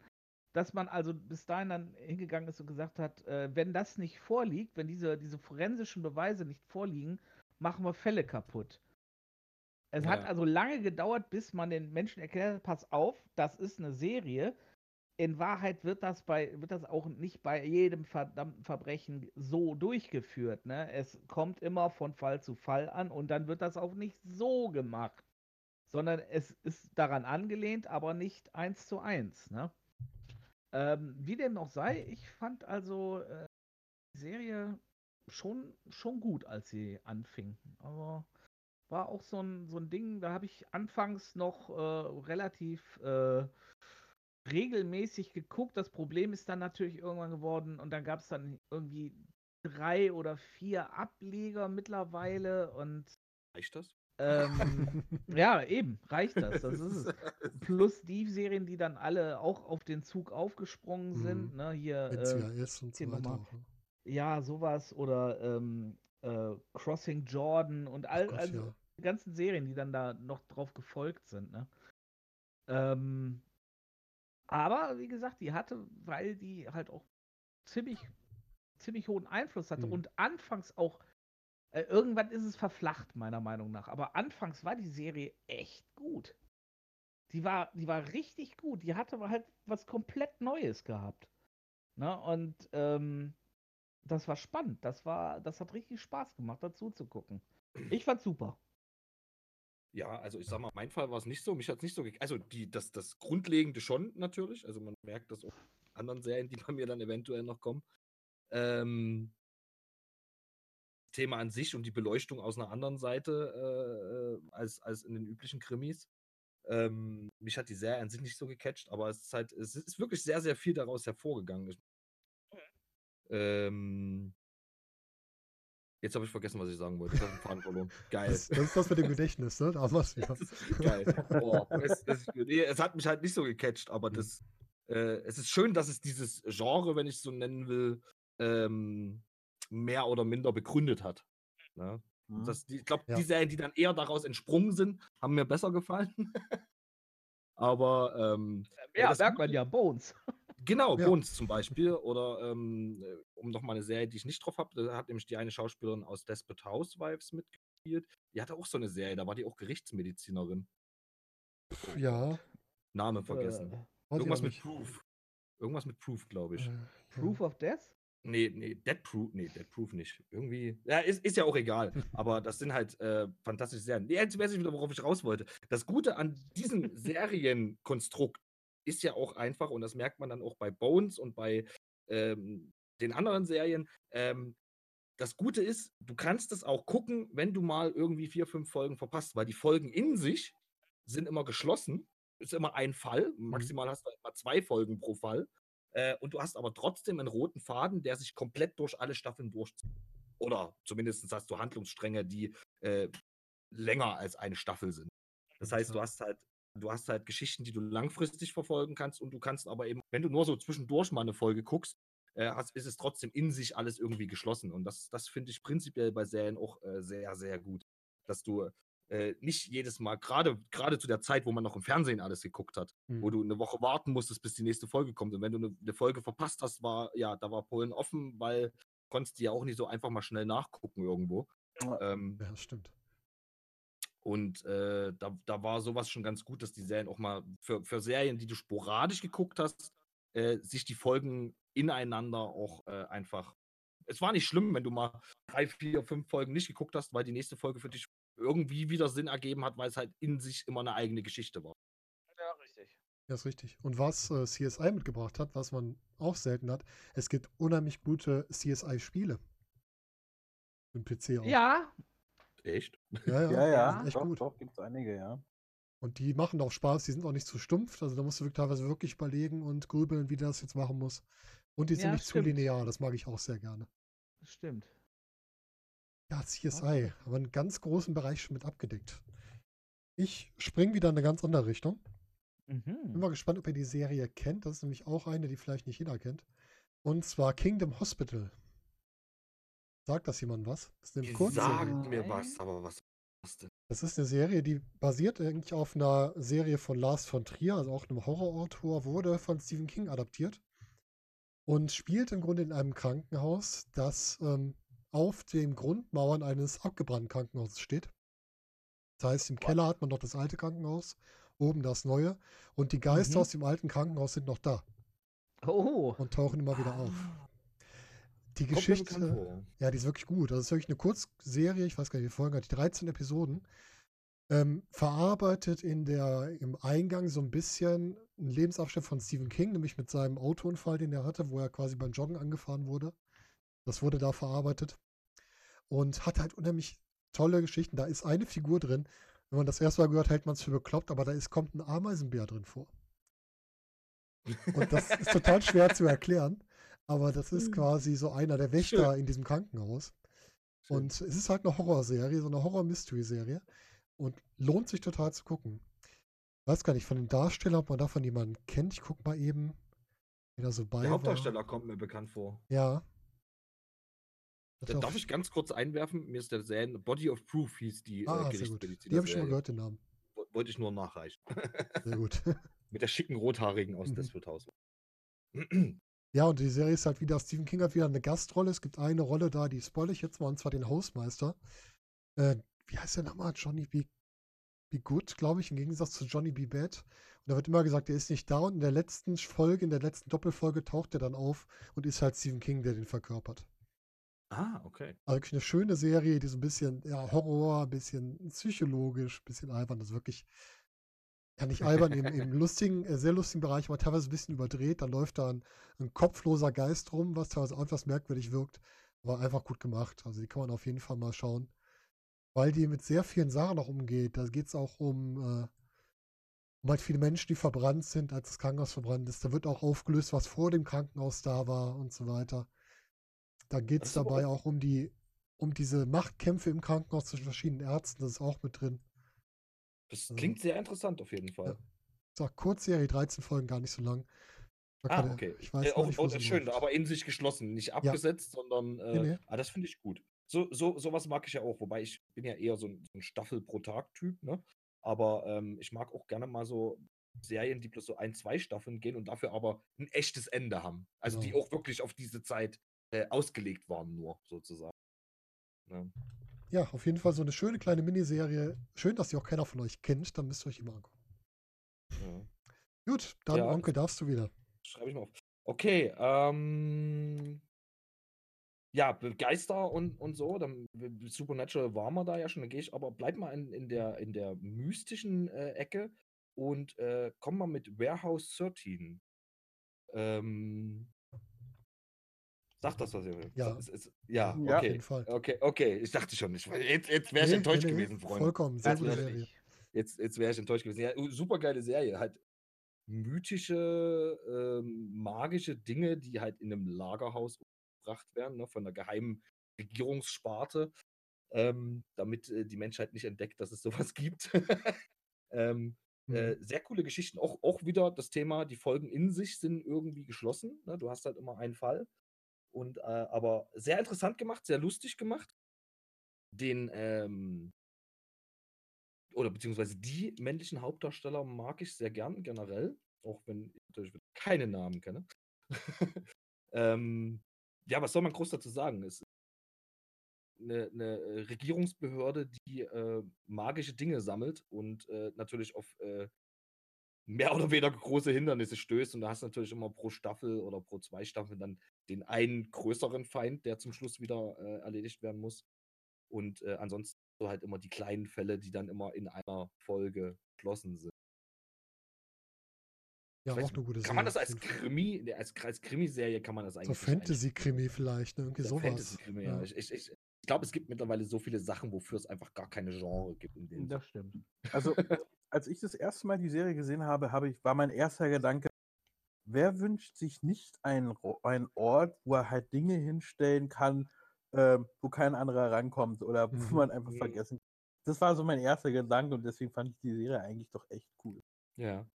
dass man also bis dahin dann hingegangen ist und gesagt hat, äh, wenn das nicht vorliegt, wenn diese, diese forensischen Beweise nicht vorliegen, machen wir Fälle kaputt. Es hat Ja. also lange gedauert, bis man den Menschen erklärt hat, pass auf, das ist eine Serie. In Wahrheit wird das bei, wird das auch nicht bei jedem verdammten Verbrechen so durchgeführt. Ne? Es kommt immer von Fall zu Fall an und dann wird das auch nicht so gemacht. Sondern es ist daran angelehnt, aber nicht eins zu eins. Ne? Ähm, wie dem auch sei, ich fand also äh, die Serie schon, schon gut, als sie anfing. Aber war auch so ein, so ein Ding, da habe ich anfangs noch äh, relativ äh, regelmäßig geguckt. Das Problem ist dann natürlich irgendwann geworden und dann gab es dann irgendwie drei oder vier Ableger mittlerweile und Reicht das? Ähm, ja, eben, reicht das. Das ist es. Plus die Serien, die dann alle auch auf den Zug aufgesprungen sind. Mhm. Ne, hier, Mit äh, und so weiter auch. ne? ja, sowas oder ähm, äh, Crossing Jordan und all, Gott, also ja. die ganzen Serien, die dann da noch drauf gefolgt sind. Ne? Ähm, aber wie gesagt, die hatte, weil die halt auch ziemlich, ziemlich hohen Einfluss hatte Mhm. und anfangs auch, äh, irgendwann ist es verflacht, meiner Meinung nach. Aber anfangs war die Serie echt gut. Die war, die war richtig gut. Die hatte halt was komplett Neues gehabt. Ne? Und ähm, das war spannend. Das war, das hat richtig Spaß gemacht, dazu zu gucken. Ich fand's super. Ja, also ich sag mal, mein Fall war es nicht so. Mich hat es nicht so Also die, das, das Grundlegende schon natürlich. Also man merkt das auch in anderen Serien, die bei mir dann eventuell noch kommen. Ähm, Thema an sich und die Beleuchtung aus einer anderen Seite äh, äh, als, als in den üblichen Krimis. Ähm, mich hat die Serie an sich nicht so gecatcht, aber es ist halt, es ist wirklich sehr, sehr viel daraus hervorgegangen. Ich, ähm, jetzt habe ich vergessen, was ich sagen wollte. Ich habe den Faden verloren. Geil. Das, das ist das mit dem Gedächtnis, ne? Da. Das ist geil. Oh, es, es, es hat mich halt nicht so gecatcht, aber Mhm. das, äh, es ist schön, dass es dieses Genre, wenn ich es so nennen will, ähm, mehr oder minder begründet hat. Ne? Mhm. Das, ich glaube, Ja. die Serien, die dann eher daraus entsprungen sind, haben mir besser gefallen. aber ähm, Ja, das merkt man ja, Bones. Genau, Ja. Bones zum Beispiel. Oder ähm, äh, um nochmal eine Serie, die ich nicht drauf habe, da hat nämlich die eine Schauspielerin aus Desperate Housewives mitgespielt. Die hatte auch so eine Serie, da war die auch Gerichtsmedizinerin. Pff, Ja. Name vergessen. Äh, weiß ich Irgendwas mit. Proof. Irgendwas mit Proof, glaube ich. Äh, Proof of Death? Nee, nee, Dead Proof, nee, Dead Proof nicht. Irgendwie. Ja, ist, ist ja auch egal. Aber das sind halt äh, fantastische Serien. Nee, jetzt weiß ich wieder, worauf ich raus wollte. Das Gute an diesem Serienkonstrukt ist ja auch einfach, und das merkt man dann auch bei Bones und bei ähm, den anderen Serien. Ähm, das Gute ist, du kannst es auch gucken, wenn du mal irgendwie vier, fünf Folgen verpasst, weil die Folgen in sich sind immer geschlossen. Ist immer ein Fall. Maximal hast du halt mal zwei Folgen pro Fall. Äh, und du hast aber trotzdem einen roten Faden, der sich komplett durch alle Staffeln durchzieht. Oder zumindest hast du Handlungsstränge, die äh, länger als eine Staffel sind. Das heißt, du hast halt, du hast halt Geschichten, die du langfristig verfolgen kannst und du kannst aber eben, wenn du nur so zwischendurch mal eine Folge guckst, äh, hast, ist es trotzdem in sich alles irgendwie geschlossen. Und das, das finde ich prinzipiell bei Serien auch äh, sehr, sehr gut. Dass du äh, nicht jedes Mal, gerade gerade zu der Zeit, wo man noch im Fernsehen alles geguckt hat, wo Mhm. du eine Woche warten musstest, bis die nächste Folge kommt. Und wenn du eine, eine Folge verpasst hast, war, ja, da war Polen offen, weil konntest du ja auch nicht so einfach mal schnell nachgucken irgendwo. Ja. Ähm, Ja, stimmt. und äh, da, da war sowas schon ganz gut, dass die Serien auch mal für, für Serien, die du sporadisch geguckt hast, äh, sich die Folgen ineinander auch äh, einfach. Es war nicht schlimm, wenn du mal drei, vier, fünf Folgen nicht geguckt hast, weil die nächste Folge für dich irgendwie wieder Sinn ergeben hat, weil es halt in sich immer eine eigene Geschichte war. Ja, richtig. Ja, ist richtig. Und was äh, CSI mitgebracht hat, was man auch selten hat, es gibt unheimlich gute CSI-Spiele. Im PC auch. Ja, Echt? ja, ja. Ja, ja, echt doch, gut. doch, gibt es einige, ja. Und die machen auch Spaß, die sind auch nicht zu stumpf. Also da musst du wirklich teilweise wirklich überlegen und grübeln, wie du das jetzt machen musst. Und die sind Ja, nicht stimmt. zu linear, das mag ich auch sehr gerne. stimmt. Ja, CSI, aber einen ganz großen Bereich schon mit abgedeckt. Ich springe wieder in eine ganz andere Richtung. Bin Mhm. mal gespannt, ob ihr die Serie kennt. Das ist nämlich auch eine, die vielleicht nicht jeder kennt. Und zwar Kingdom Hospital. Sagt das jemand was? Das ist eine sagt mir was, aber was was denn? Das ist eine Serie, die basiert eigentlich auf einer Serie von Lars von Trier, also auch einem Horrorautor, wurde von Stephen King adaptiert und spielt im Grunde in einem Krankenhaus, das ähm, auf den Grundmauern eines abgebrannten Krankenhauses steht. Das heißt, im Keller hat man noch das alte Krankenhaus, oben das neue und die Geister Mhm. aus dem alten Krankenhaus sind noch da Oh. und tauchen immer wieder auf. Die Kommt mir Geschichte. Ja, die ist wirklich gut. Das ist wirklich eine Kurzserie, ich weiß gar nicht, wie viele Folgen hat, die 13 Episoden. Ähm, verarbeitet in der, im Eingang so ein bisschen einen Lebensabschnitt von Stephen King, nämlich mit seinem Autounfall, den er hatte, wo er quasi beim Joggen angefahren wurde. Das wurde da verarbeitet. Und hat halt unheimlich tolle Geschichten. Da ist eine Figur drin. Wenn man das erste Mal gehört, hält man es für bekloppt, aber da ist, kommt ein Ameisenbär drin vor. Und das ist total schwer zu erklären. Aber das ist Hm. quasi so einer der Wächter in diesem Krankenhaus. Schön. Und es ist halt eine Horrorserie, so eine Horror-Mystery-Serie. Und lohnt sich total zu gucken. Weiß gar nicht, von den Darstellern, ob man davon jemanden kennt. Ich guck mal eben, wer da so bei Der war. Hauptdarsteller kommt mir bekannt vor. Ja. Hat Da auch- darf ich ganz kurz einwerfen? Mir ist der Serien Body of Proof hieß die Ah, äh, sehr gut. Gerichtsmediziner. Die habe ich schon mal gehört, den Namen. Wo- Wollte ich nur nachreichen. Sehr gut. Mit der schicken Rothaarigen aus Mhm. Desperate House. Ja, und die Serie ist halt wieder, Stephen King hat wieder eine Gastrolle. Es gibt eine Rolle da, die spoil ich jetzt mal, und zwar den Hausmeister. Äh, wie heißt der nochmal? Johnny B. B. Good, glaube ich, im Gegensatz zu Johnny B. Bad. Und da wird immer gesagt, er ist nicht da. Und in der letzten Folge, in der letzten Doppelfolge taucht er dann auf und ist halt Stephen King, der den verkörpert. Ah, okay. Also wirklich eine schöne Serie, die so ein bisschen ja, Horror, ein bisschen psychologisch, ein bisschen albern. Das ist wirklich, ja nicht albern, im, im lustigen, äh, sehr lustigen Bereich, aber teilweise ein bisschen überdreht. Da läuft da ein, ein kopfloser Geist rum, was teilweise auch etwas merkwürdig wirkt, aber einfach gut gemacht. Also die kann man auf jeden Fall mal schauen. Weil die mit sehr vielen Sachen auch umgeht. Da geht es auch um, äh, um halt viele Menschen, die verbrannt sind, als das Krankenhaus verbrannt ist. Da wird auch aufgelöst, was vor dem Krankenhaus da war und so weiter. Da geht es aber dabei auch- auch um die, um diese Machtkämpfe im Krankenhaus zwischen verschiedenen Ärzten. Das ist auch mit drin. Das Ja. klingt sehr interessant auf jeden Fall. Ist auch Kurzserie, 13 Folgen, gar nicht so lang. Ah, okay. Ich weiß äh, auch, nicht, wo auch sie schön, aber in sich geschlossen, nicht abgesetzt, sondern äh, nee. Ah, das finde ich gut. So, so, sowas mag ich ja auch, wobei ich bin ja eher so ein, so ein Staffel pro Tag-Typ, ne? Aber ähm, ich mag auch gerne mal so Serien, die bloß so ein, zwei Staffeln gehen und dafür aber ein echtes Ende haben. Also die Genau. auch wirklich auf diese Zeit äh, ausgelegt waren, nur sozusagen. Ne? Ja, auf jeden Fall so eine schöne kleine Miniserie. Schön, dass die auch keiner von euch kennt. Dann müsst ihr euch immer angucken. Ja. Gut, dann Ja, Onkel, darfst du wieder. Schreibe ich mal auf. Okay, ähm. Ja, Geister und, und so, dann Supernatural waren wir da ja schon, dann gehe ich aber bleib mal in, in, der, in der mystischen äh, Ecke und äh, komm mal mit Warehouse 13. Ähm, sagt das was ihr? Ja. Es, es, ja, Ja. Auf okay. jeden Fall. Okay, okay, ich dachte schon, ich, jetzt, jetzt wäre ich Nee, enttäuscht nee, gewesen, Freunde. Vollkommen, sehr gute. Serie. Jetzt, jetzt wäre ich enttäuscht gewesen. Ja, super geile Serie. Halt mythische, ähm, magische Dinge, die halt in einem Lagerhaus gebracht werden, ne, von der geheimen Regierungssparte, ähm, damit äh, die Menschheit nicht entdeckt, dass es sowas gibt. ähm, Mhm. äh, sehr coole Geschichten. Auch, auch wieder das Thema, die Folgen in sich sind irgendwie geschlossen. Ne? Du hast halt immer einen Fall. Und äh, aber sehr interessant gemacht, sehr lustig gemacht. Den, ähm, oder beziehungsweise die männlichen Hauptdarsteller mag ich sehr gern generell, auch wenn ich natürlich keine Namen kenne. ähm, ja, was soll man groß dazu sagen? Es ist eine, eine Regierungsbehörde, die äh, magische Dinge sammelt und äh, natürlich auf äh, mehr oder weniger große Hindernisse stößt. Und da hast du natürlich immer pro Staffel oder pro zwei Staffeln dann den einen größeren Feind, der zum Schluss wieder äh, erledigt werden muss. Und äh, ansonsten so halt immer die kleinen Fälle, die dann immer in einer Folge geschlossen sind. Ja, weiß auch eine gute Serie. Kann man das als. Krimi, ne, als, als Krimiserie kann man das So eigentlich nicht Fantasy-Krimi vielleicht, ne? irgendwie Ja, sowas. Fantasy-Krimi, ja. Ja. Ich, ich, ich, ich glaube, es gibt mittlerweile so viele Sachen, wofür es einfach gar keine Genre gibt. In dem Das stimmt. Also, als ich das erste Mal die Serie gesehen habe, habe ich, war mein erster Gedanke, wer wünscht sich nicht einen, einen Ort, wo er halt Dinge hinstellen kann, ähm, wo kein anderer rankommt oder Mhm. wo man einfach Mhm. vergessen Das war so mein erster Gedanke und deswegen fand ich die Serie eigentlich doch echt cool. Ja.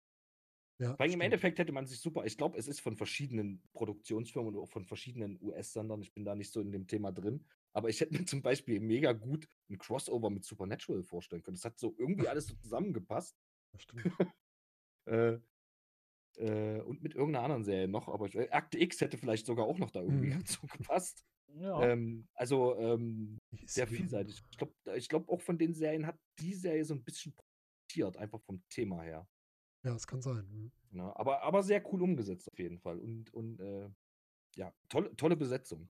Ja, Weil im. Endeffekt hätte man sich super, ich glaube, es ist von verschiedenen Produktionsfirmen und auch von verschiedenen US-Sendern, ich bin da nicht so in dem Thema drin, aber ich hätte mir zum Beispiel mega gut ein Crossover mit Supernatural vorstellen können. Das hat so irgendwie alles so zusammengepasst. Das stimmt. Äh, äh, und mit irgendeiner anderen Serie noch, aber ich, äh, Akte X hätte vielleicht sogar auch noch da irgendwie Mhm. dazu gepasst. Ja. Ähm, also ähm, sehr vielseitig. Ich glaube ich glaub auch von den Serien hat die Serie so ein bisschen profitiert, einfach vom Thema her. Ja, es kann sein. mhm. Ne? Aber, aber sehr cool umgesetzt auf jeden Fall. Und, und äh, ja, tolle, tolle Besetzung.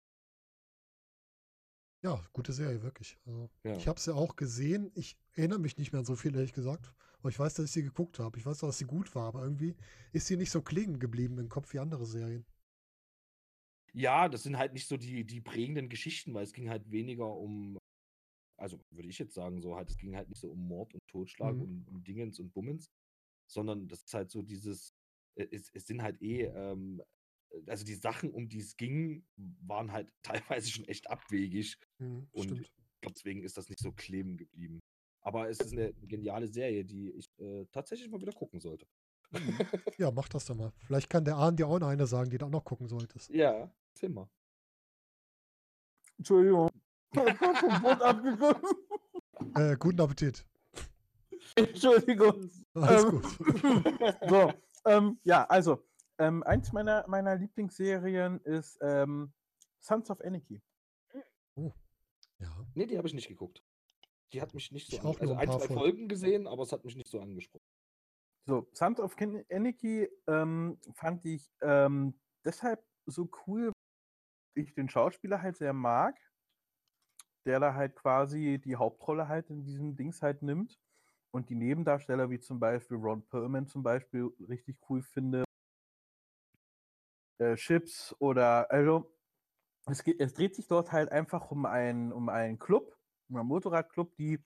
Ja, gute Serie, wirklich. Also, Ja. Ich habe sie auch gesehen. Ich erinnere mich nicht mehr an so viel, ehrlich gesagt. Aber ich weiß, dass ich sie geguckt habe. Ich weiß auch, dass sie gut war, aber irgendwie ist sie nicht so klingen geblieben im Kopf wie andere Serien. Ja, das sind halt nicht so die, die prägenden Geschichten, weil es ging halt weniger um also würde ich jetzt sagen, so halt, es ging halt nicht so um Mord und Totschlag Mhm. und um Dingens und Bummens, sondern das ist halt so dieses, äh, es, es sind halt eh, ähm, also die Sachen, um die es ging, waren halt teilweise schon echt abwegig. Mhm, Und stimmt. ich glaube, deswegen ist das nicht so kleben geblieben. Aber es ist eine geniale Serie, die ich äh, tatsächlich mal wieder gucken sollte. Ja, mach das doch mal. Vielleicht kann der Arne dir auch noch eine sagen, die du auch noch gucken solltest. Ja, erzähl mal. Entschuldigung. Vom Boot abgekommen. Äh, guten Appetit. Entschuldigung. Alles Ähm, gut. so, ähm, ja, also, ähm, eins meiner, meiner Lieblingsserien ist ähm, Sons of Anarchy. Ja. Nee, die habe ich nicht geguckt. Die hat mich nicht so Ich an, auch nur also ein ein, zwei Folgen. Folgen gesehen, aber es hat mich nicht so angesprochen. So, Sons of Anarchy ähm, fand ich ähm, deshalb so cool, weil ich den Schauspieler halt sehr mag, der da halt quasi die Hauptrolle halt in diesem Dings halt nimmt und die Nebendarsteller wie zum Beispiel Ron Perlman zum Beispiel richtig cool finde. Äh, Chips oder also es, geht, es dreht sich dort halt einfach um einen, um einen Club, um einen Motorradclub, die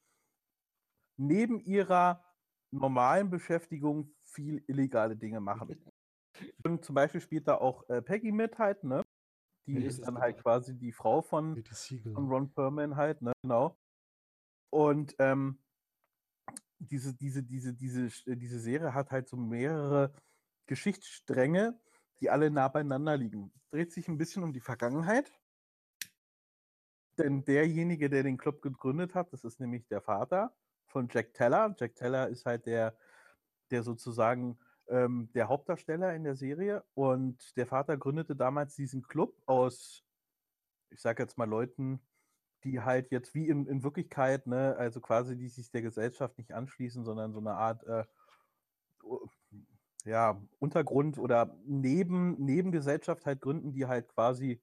neben ihrer normalen Beschäftigung viel illegale Dinge machen. Und zum Beispiel spielt da auch äh, Peggy mit halt, ne? Die Wer ist dann halt quasi die Frau von, von Ron Perlman halt, ne? Genau. Und ähm, diese, diese, diese, diese, Sch- diese Serie hat halt so mehrere Geschichtsstränge, die alle nah beieinander liegen. Dreht sich ein bisschen um die Vergangenheit. Denn derjenige, der den Club gegründet hat, das ist nämlich der Vater von Jack Teller. Jack Teller ist halt der, der sozusagen ähm, der Hauptdarsteller in der Serie. Und der Vater gründete damals diesen Club aus, ich sage jetzt mal Leuten, die halt jetzt wie in, in Wirklichkeit, ne, also quasi die sich der Gesellschaft nicht anschließen, sondern so eine Art äh, ja, Untergrund oder Neben, Nebengesellschaft halt gründen, die halt quasi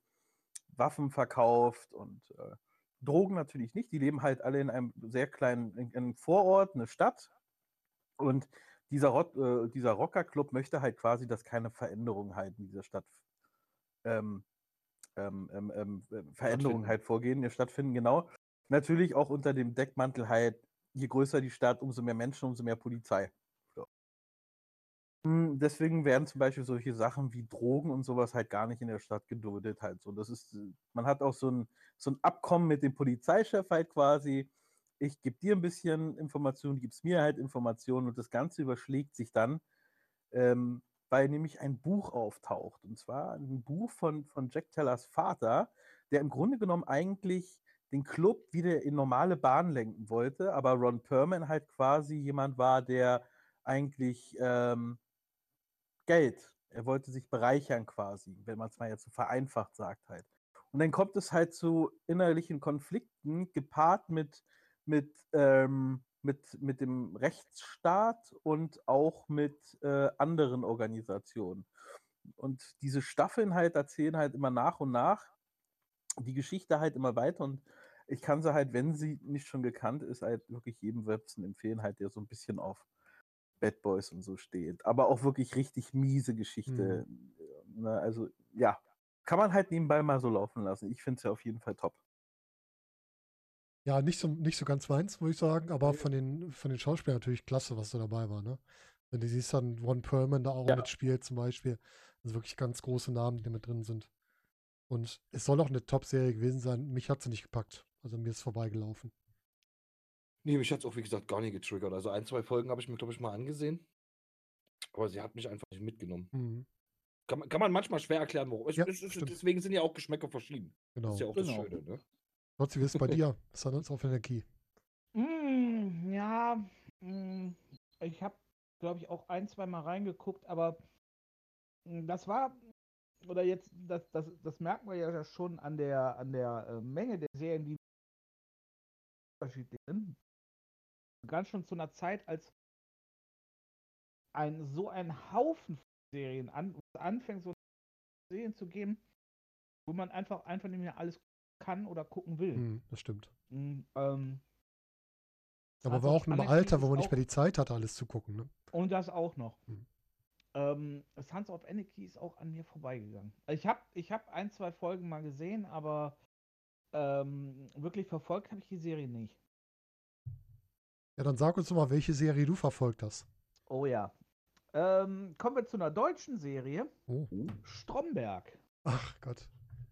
Waffen verkauft und äh, Drogen natürlich nicht. Die leben halt alle in einem sehr kleinen in, in Vorort, eine Stadt. Und dieser, Rock, äh, dieser Rockerclub möchte halt quasi, dass keine Veränderungen halt in dieser Stadt ähm, ähm, ähm, ähm, äh, Veränderungen halt vorgehen, ja, stattfinden, genau. Natürlich auch unter dem Deckmantel halt, je größer die Stadt, umso mehr Menschen, umso mehr Polizei. Hm, Deswegen werden zum Beispiel solche Sachen wie Drogen und sowas halt gar nicht in der Stadt geduldet halt so. Das ist, äh, man hat auch so ein, so ein Abkommen mit dem Polizeichef halt quasi. Ich gebe dir ein bisschen Informationen, du gibst mir halt Informationen und das Ganze überschlägt sich dann, ähm, weil nämlich ein Buch auftaucht. Und zwar ein Buch von, von Jack Tellers Vater, der im Grunde genommen eigentlich den Club wieder in normale Bahnen lenken wollte, aber Ron Perlman halt quasi jemand war, der eigentlich ähm, Geld, er wollte sich bereichern quasi, wenn man es mal jetzt so vereinfacht sagt halt. Und dann kommt es halt zu innerlichen Konflikten, gepaart mit, mit, ähm, mit, mit dem Rechtsstaat und auch mit äh, anderen Organisationen. Und diese Staffeln halt erzählen halt immer nach und nach die Geschichte halt immer weiter und ich kann sie halt, wenn sie nicht schon gekannt ist, halt wirklich jedem Websen empfehlen, halt der so ein bisschen auf Bad Boys und so steht. Aber auch wirklich richtig miese Geschichte. Ne, also ja, kann man halt nebenbei mal so laufen lassen. Ich finde es ja auf jeden Fall top. Ja, nicht so, nicht so ganz meins, muss ich sagen, aber von den, von den Schauspielern natürlich klasse, was da dabei war, ne? Wenn du siehst, dann Ron Perlman da auch Ja. mitspielt zum Beispiel. Also wirklich ganz große Namen, die da mit drin sind. Und es soll auch eine Top-Serie gewesen sein. Mich hat sie nicht gepackt. Also mir ist vorbeigelaufen. Nee, mich hat es auch, wie gesagt, gar nicht getriggert. Also ein, zwei Folgen habe ich mir, glaube ich, mal angesehen. Aber sie hat mich einfach nicht mitgenommen. Mhm, Kann man, kann man manchmal schwer erklären, warum. Ja, es, es, stimmt. deswegen sind ja auch Geschmäcker verschieden. Das genau. ist ja auch Genau. das Schöne, ne? Trotzdem, wie ist es bei dir? Sons of Energie. Mm, ja, mm, ich habe, glaube ich, auch ein, zwei Mal reingeguckt, aber mm, das war, oder jetzt, das, das, das merkt man ja schon an der, an der äh, Menge der Serien, die unterschiedlich sind. Ganz schon zu einer Zeit, als ein so ein Haufen von Serien an, anfängt, so Serien zu geben, wo man einfach, einfach nicht mehr alles kann oder gucken will. Mhm, das stimmt. Mm, ähm, Aber Sons war auch in einem Alter, wo man nicht mehr die Zeit hatte, alles zu gucken, ne? Und das auch noch. Mhm. Ähm, Sons of Anarchy ist auch an mir vorbeigegangen. Ich habe ich hab ein, zwei Folgen mal gesehen, aber ähm, wirklich verfolgt habe ich die Serie nicht. Ja, dann sag uns doch mal, welche Serie du verfolgt hast. Oh ja. Ähm, kommen wir zu einer deutschen Serie. Oh. Stromberg. Ach Gott.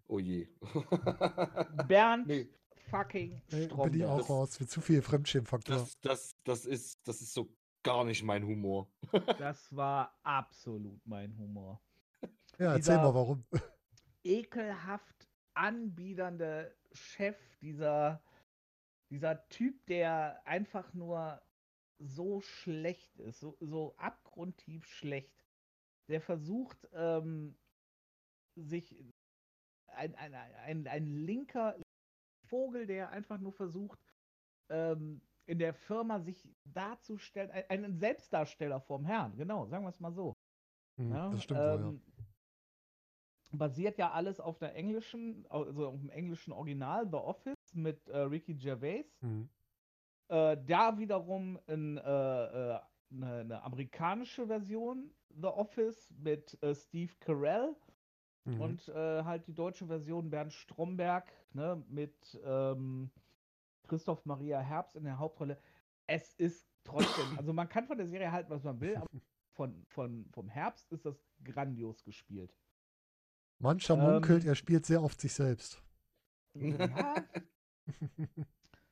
Oh je. Bernd Nee. fucking Ey, bin ich Stromberg. auch raus. Mit zu viel Fremdschirmfaktor. Das, das, das, ist, das ist so gar nicht mein Humor. Das war absolut mein Humor. ja, erzähl dieser- mal warum. Ekelhaft anbiedernde Chef, dieser, dieser Typ, der einfach nur so schlecht ist, so, so abgrundtief schlecht. Der versucht, ähm, sich ein, ein, ein, ein linker Vogel, der einfach nur versucht, ähm, in der Firma sich darzustellen, ein, ein Selbstdarsteller vorm Herrn, genau, sagen wir es mal so. Hm, Ja, das stimmt wohl, ja. ähm, Basiert ja alles auf der englischen, also auf dem englischen Original The Office mit äh, Ricky Gervais. Hm. Äh, da wiederum in, äh, äh, eine, eine amerikanische Version The Office mit äh, Steve Carell Mhm. und halt die deutsche Version Bernd Stromberg ne, mit ähm, Christoph Maria Herbst in der Hauptrolle. Es ist trotzdem, also man kann von der Serie halten, was man will, aber von, von, vom Herbst ist das grandios gespielt. Mancher ähm, munkelt, er spielt sehr oft sich selbst. Ja,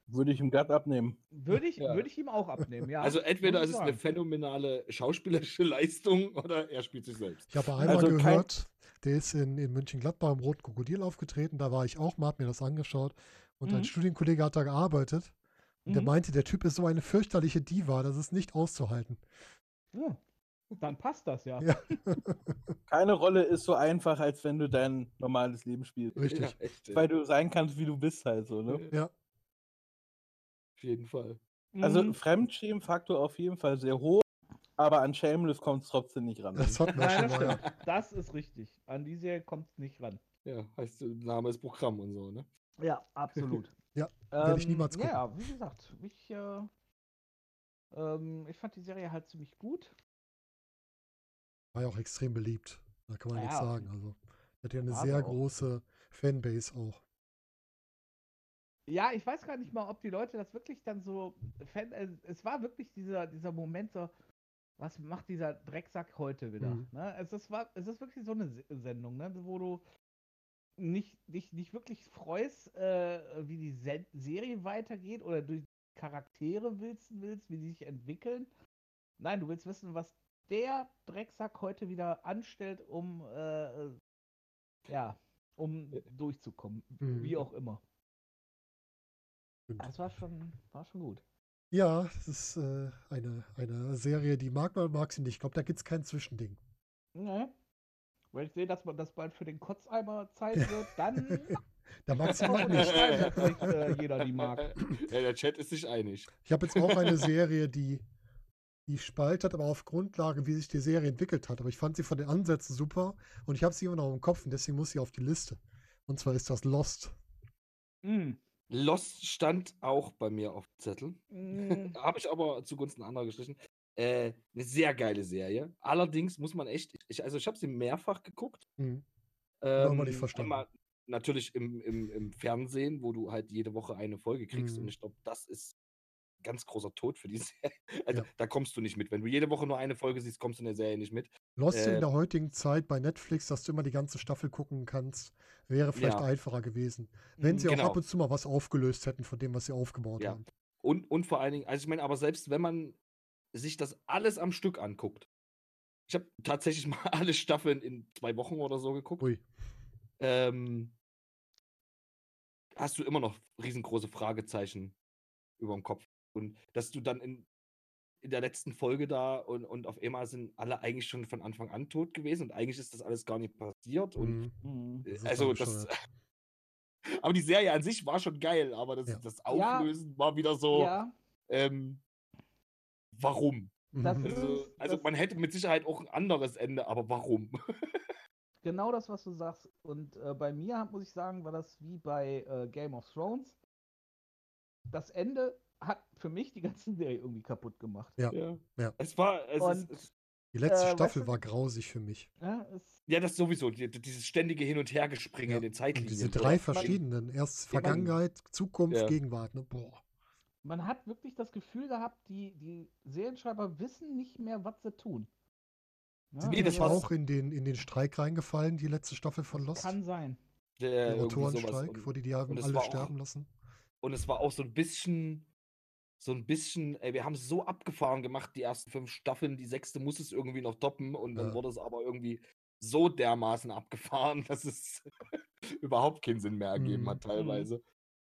Würde ich ihm glatt abnehmen. würde ich, Ja. würde ich ihm auch abnehmen, ja. also entweder ist es eine phänomenale schauspielerische Leistung oder er spielt sich selbst. Ich habe einmal Also gehört, der ist in, in München-Gladbach im Roten Krokodil aufgetreten. Da war ich auch mal, hab mir das angeschaut. Und ein Mhm. Studienkollege hat da gearbeitet. Und der Mhm. meinte, der Typ ist so eine fürchterliche Diva, das ist nicht auszuhalten. Ja, dann passt das ja. Ja. Keine Rolle ist so einfach, als wenn du dein normales Leben spielst. Richtig. Ja, Weil du sein kannst, wie du bist halt so, ne? Ja, Auf jeden Fall. Also Mhm. Fremdschämen-Faktor auf jeden Fall sehr hoch, aber an Shameless kommt es trotzdem nicht ran. das wir Nein, schon mal. Ja. Das ist richtig. An die Serie kommt es nicht ran. Ja, heißt äh, Name ist Programm und so, ne? Ja, absolut. Ja, werde ich Ähm, niemals gucken. Ja, wie gesagt, ich, äh, ähm, ich fand die Serie halt ziemlich gut. War ja auch extrem beliebt. Da kann man Ja, nichts sagen. Also, hat ja eine sehr auch. große Fanbase auch. Ja, ich weiß gar nicht mal, ob die Leute das wirklich dann so. Fan äh, es war wirklich dieser, dieser Moment so, was macht dieser Drecksack heute wieder? Mhm. Ne? Es, ist, war, es ist wirklich so eine Se- Sendung, ne? wo du nicht, dich nicht wirklich freust, äh, wie die Se Serie weitergeht oder durch Charaktere willst, willst, wie die sich entwickeln. Nein, du willst wissen, was der Drecksack heute wieder anstellt, um äh, ja, um durchzukommen. Mhm. Wie auch immer. Das war schon, war schon gut. Ja, es ist äh, eine, eine Serie, die mag man, mag sie nicht. Ich glaube, da gibt es kein Zwischending. Ne? Wenn ich sehe, dass man das bald für den Kotzeimer Zeit wird, dann Da mag sie kann mal nicht. schreiben, dass nicht äh, jeder die mag. Ja, der Chat ist sich einig. Ich habe jetzt auch eine Serie, die, die spaltet, aber auf Grundlage, wie sich die Serie entwickelt hat. Aber ich fand sie von den Ansätzen super und ich habe sie immer noch im Kopf und deswegen muss sie auf die Liste. Und zwar ist das Lost. Mm. Lost stand auch bei mir auf dem Zettel. Mm. Habe ich aber zugunsten anderer gestrichen. Äh, eine sehr geile Serie. Allerdings muss man echt, ich, also ich habe sie mehrfach geguckt. Hm. Ähm, nicht verstanden. einmal natürlich im, im, im Fernsehen, wo du halt jede Woche eine Folge kriegst. Mhm. Und ich glaube, das ist ganz großer Tod für die Serie. Also Ja. da kommst du nicht mit. Wenn du jede Woche nur eine Folge siehst, kommst du in der Serie nicht mit. Lost Äh, in der heutigen Zeit bei Netflix, dass du immer die ganze Staffel gucken kannst, wäre vielleicht Ja. einfacher gewesen. Wenn sie auch Genau. ab und zu mal was aufgelöst hätten von dem, was sie aufgebaut Ja. haben. Und, und vor allen Dingen, also ich meine, aber selbst wenn man sich das alles am Stück anguckt, ich habe tatsächlich mal alle Staffeln in zwei Wochen oder so geguckt, Ui. ähm, hast du immer noch riesengroße Fragezeichen über dem Kopf. Und dass du dann in, in der letzten Folge da und, und auf einmal sind alle eigentlich schon von Anfang an tot gewesen und eigentlich ist das alles gar nicht passiert. Und Mhm. Äh, Das ist also das. Aber die Serie an sich war schon geil, aber das, Ja. das Auflösen war wieder so. Ja, Ähm, warum? Das Mhm. ist- Also, also das- man hätte mit Sicherheit auch ein anderes Ende, aber warum? genau das, was du sagst. Und äh, bei mir, muss ich sagen, war das wie bei äh, Game of Thrones. Das Ende hat für mich die ganze Serie irgendwie kaputt gemacht. Ja. Ja. Es war, es Und ist, Die letzte Äh, Staffel weißt du- war grausig für mich. Ja, es, Ja, das sowieso. Die, dieses ständige Hin- und Hergespringe Ja, in den Und Zeitlinien. diese oder? drei verschiedenen, erst Ja, man- Vergangenheit, Zukunft, Ja. Gegenwart, ne? Boah. man hat wirklich das Gefühl gehabt, die, die Serienschreiber wissen nicht mehr, was sie tun. Ja, Sind Nee, die das nicht war's. auch in den, in den Streik reingefallen, die letzte Staffel von Lost? Kann sein. Der, Der. Autorenstreik, Und- wo die die und alle war auch- sterben lassen. Und es war auch so ein bisschen, so ein bisschen, ey, wir haben es so abgefahren gemacht, die ersten fünf Staffeln, die sechste muss es irgendwie noch toppen und dann Ja. wurde es aber irgendwie so dermaßen abgefahren, dass es überhaupt keinen Sinn mehr ergeben Mhm. hat teilweise.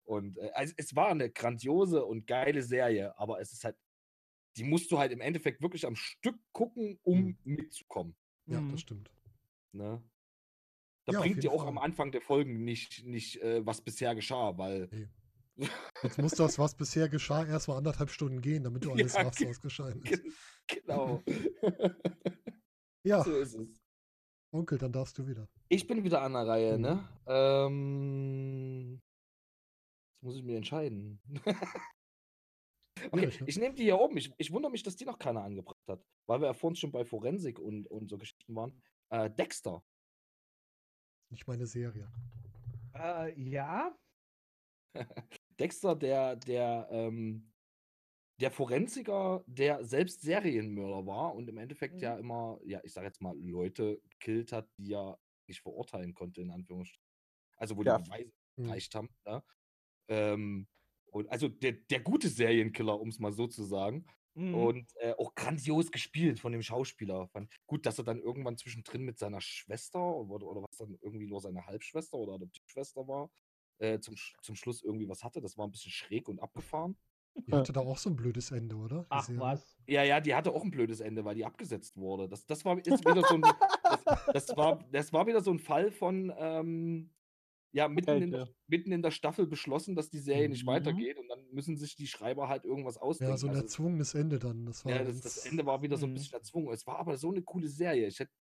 Und äh, also es war eine grandiose und geile Serie, aber es ist halt, die musst du halt im Endeffekt wirklich am Stück gucken, um Mhm. mitzukommen. Ja, Mhm. das stimmt. Ne? Da Ja, bringt dir auch Fall. am Anfang der Folgen nicht, nicht äh, was bisher geschah, weil Jetzt muss das, was bisher geschah, erst mal anderthalb Stunden gehen, damit du Ja, alles raffst, ge- was geschehen ist. Gen- genau. Ja, so ist es. Onkel, dann darfst du wieder. Ich bin wieder an der Reihe, Mhm. ne? Ähm, jetzt muss ich mich entscheiden. okay, Schwierig, ne? ich nehme die hier oben. Ich, ich wundere mich, dass die noch keiner angebracht hat, weil wir ja vorhin schon bei Forensik und, und so Geschichten waren. Äh, Dexter. Nicht meine Serie. Äh, ja, Dexter, der, der, ähm, der Forensiker, der selbst Serienmörder war und im Endeffekt Mhm. ja immer, ja, ich sag jetzt mal, Leute gekillt hat, die er nicht verurteilen konnte, in Anführungsstrichen. Also wo Ja. die Beweise Hm. gereicht haben. Ne? Ähm, und also der, der gute Serienkiller, um es mal so zu sagen. mhm. Und äh, auch grandios gespielt von dem Schauspieler. Gut, dass er dann irgendwann zwischendrin mit seiner Schwester oder, oder was dann irgendwie nur seine Halbschwester oder Adoptivschwester war, äh, zum, zum Schluss irgendwie was hatte. Das war ein bisschen schräg und abgefahren. Die hatte da auch so ein blödes Ende, oder? Ach Serie? was. Ja, ja, die hatte auch ein blödes Ende, weil die abgesetzt wurde. Das, das war ist wieder so ein, das, das, war, das war wieder so ein Fall von ähm, ja, mitten in, der, Kälte. mitten in der Staffel beschlossen, dass die Serie nicht Mhm. weitergeht und dann müssen sich die Schreiber halt irgendwas ausdenken. Ja, so ein Also es- erzwungenes Ende dann. Das war Ja, das, das Ende war wieder so ein Mhm. bisschen erzwungen. Es war aber so eine coole Serie. Ich hätte,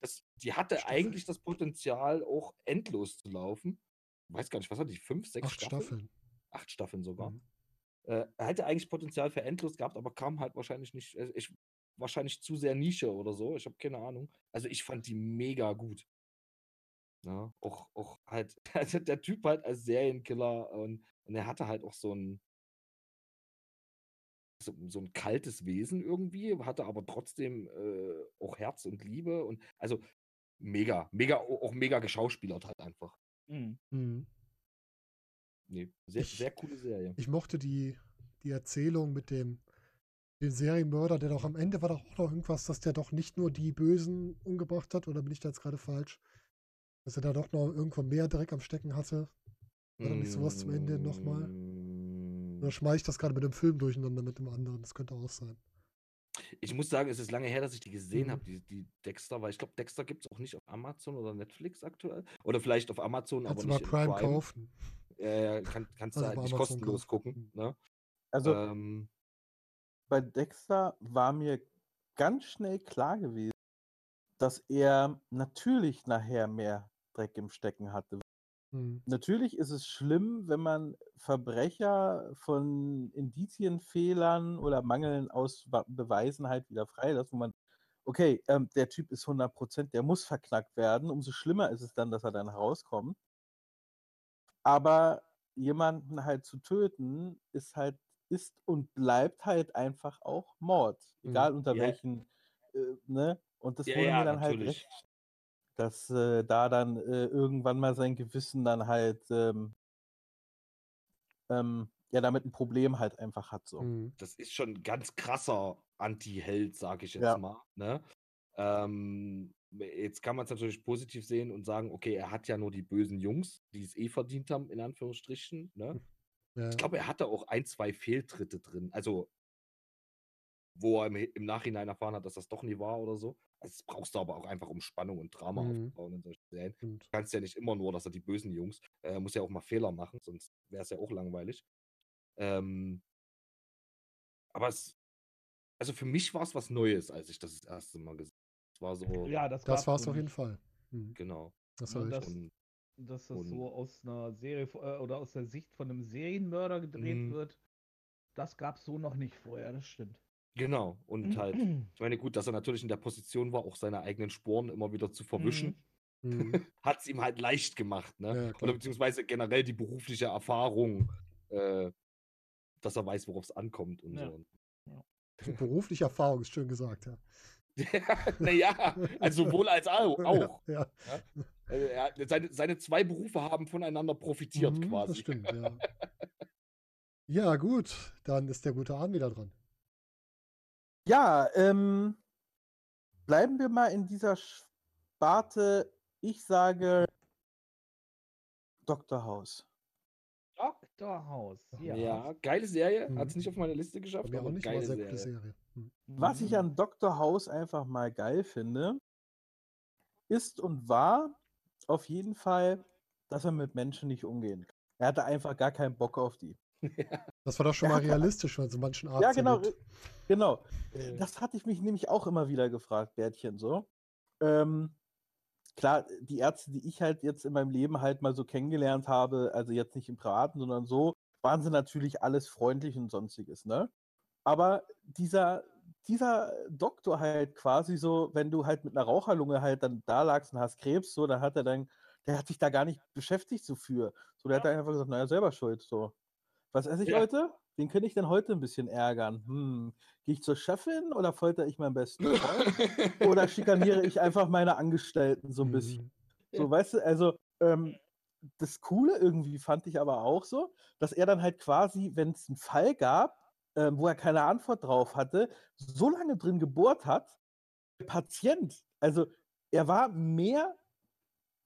das, die hatte Staffel. eigentlich das Potenzial, auch endlos zu laufen. Weiß gar nicht, was hatte die? Fünf, sechs acht Staffeln? Staffeln. Acht Staffeln sogar. Mhm. Äh, hätte eigentlich Potenzial für endlos gehabt, aber kam halt wahrscheinlich nicht. äh, Ich, wahrscheinlich zu sehr Nische oder so. Ich habe keine Ahnung. Also ich fand die mega gut. Ja, auch, auch halt, also der Typ halt als Serienkiller und, und er hatte halt auch so ein, so, so ein kaltes Wesen irgendwie, hatte aber trotzdem äh, auch Herz und Liebe und also mega, mega, au- auch mega geschauspielert halt einfach. Mhm. Mhm. Nee, sehr, Ich- sehr coole Serie. Ich mochte die, die Erzählung mit dem, dem Serienmörder, der doch am Ende war doch auch noch irgendwas, dass der doch nicht nur die Bösen umgebracht hat, oder bin ich da jetzt gerade falsch? Dass er da doch noch irgendwo mehr Dreck am Stecken hatte. War da nicht sowas zum Ende noch mal? Mm, Oder schmeiß ich das gerade mit dem Film durcheinander mit dem anderen? Das könnte auch sein. Ich muss sagen, es ist lange her, dass ich die gesehen Mhm. habe, die, die Dexter, weil ich glaube, Dexter gibt es auch nicht auf Amazon oder Netflix aktuell. Oder vielleicht auf Amazon, Kannst aber du nicht mal Prime, Prime. kaufen. Ja, ja, kann, kannst du Also halt bei nicht Amazon kostenlos kaufen. gucken. Ne? Also Ähm, bei Dexter war mir ganz schnell klar gewesen, dass er natürlich nachher mehr Dreck im Stecken hatte. Mhm. Natürlich ist es schlimm, wenn man Verbrecher von Indizienfehlern oder Mangeln aus Beweisen halt wieder freilässt, wo man, okay, ähm, der Typ ist 100%, der muss verknackt werden. Umso schlimmer ist es dann, dass er dann rauskommt. Aber jemanden halt zu töten, ist halt, ist und bleibt halt einfach auch Mord. Mhm. Egal unter Ja. welchen, äh, ne? Und das Ja, wurde ja, mir dann halt natürlich. recht, dass äh, da dann äh, irgendwann mal sein Gewissen dann halt, ähm, ähm, ja, damit ein Problem halt einfach hat. So. Mhm. das ist schon ein ganz krasser Anti-Held, sage ich jetzt Ja. mal. Ne? Ähm, jetzt kann man es natürlich positiv sehen und sagen, okay, er hat ja nur die bösen Jungs, die es eh verdient haben, in Anführungsstrichen. Ne? Ja. Ich glaube, er hatte auch ein, zwei Fehltritte drin. Also, wo er im, im Nachhinein erfahren hat, dass das doch nie war oder so. Also, das brauchst du aber auch einfach, um Spannung und Drama Mhm. aufzubauen in solchen Serien. Stimmt. Du kannst ja nicht immer nur, dass er die bösen Jungs, äh, er muss ja auch mal Fehler machen, sonst wäre es ja auch langweilig. Ähm, aber es, also für mich war es was Neues, als ich das das erste Mal gesehen habe. Es war so, Ja, das, Das war es auf jeden. Fall. Mhm. genau. Das war das- richtig. Und dass das Und- so aus einer Serie äh, oder aus der Sicht von einem Serienmörder gedreht Mhm. wird, das gab es so noch nicht vorher, das stimmt. Genau. Und halt, ich meine, gut, dass er natürlich in der Position war, auch seine eigenen Sporen immer wieder zu verwischen, Mhm. hat es ihm halt leicht gemacht, ne? Ja, Oder beziehungsweise generell die berufliche Erfahrung, äh, dass er weiß, worauf es ankommt und Ja. so. Berufliche Erfahrung ist schön gesagt, ja. naja, also sowohl als auch. auch. Ja, Also er, seine, seine zwei Berufe haben voneinander profitiert Mhm, quasi. Das stimmt, ja. Ja, gut, dann ist der gute Arn wieder dran. Ja, ähm, bleiben wir mal in dieser Sparte. Ich sage Dr. House. Dr. House. Ja. Ja, geile Serie. Mhm. Hat es nicht auf meine Liste geschafft, auch aber nicht, aber geile sehr Serie. gute Serie. Mhm. Was ich an Dr. House einfach mal geil finde, ist und war auf jeden Fall, dass er mit Menschen nicht umgehen kann. Er hatte einfach gar keinen Bock auf die. Das war doch schon Ja, mal klar. realistisch, wenn so manchen Arzt ja, genau. ri- Genau. Äh, Das hatte ich mich nämlich auch immer wieder gefragt, Bärtchen, so. Ähm, klar, die Ärzte, die ich halt jetzt in meinem Leben halt mal so kennengelernt habe, also jetzt nicht im Privaten, sondern so, waren sie natürlich alles freundlich und sonstiges, ne? Aber dieser, dieser Doktor halt quasi so, wenn du halt mit einer Raucherlunge halt dann da lagst und hast Krebs, so, dann hat er dann, der hat sich da gar nicht beschäftigt so für. So, der hat dann einfach gesagt, naja, selber schuld, so. Was esse ich Ja. heute? Wen könnte ich denn heute ein bisschen ärgern? Hm, gehe ich zur Chefin oder folter ich meinen besten Freund? oder schikaniere ich einfach meine Angestellten so ein bisschen? Mhm. So, weißt du, also ähm, das Coole irgendwie fand ich aber auch so, dass er dann halt quasi, wenn es einen Fall gab, ähm, wo er keine Antwort drauf hatte, so lange drin gebohrt hat, der Patient, also er war mehr,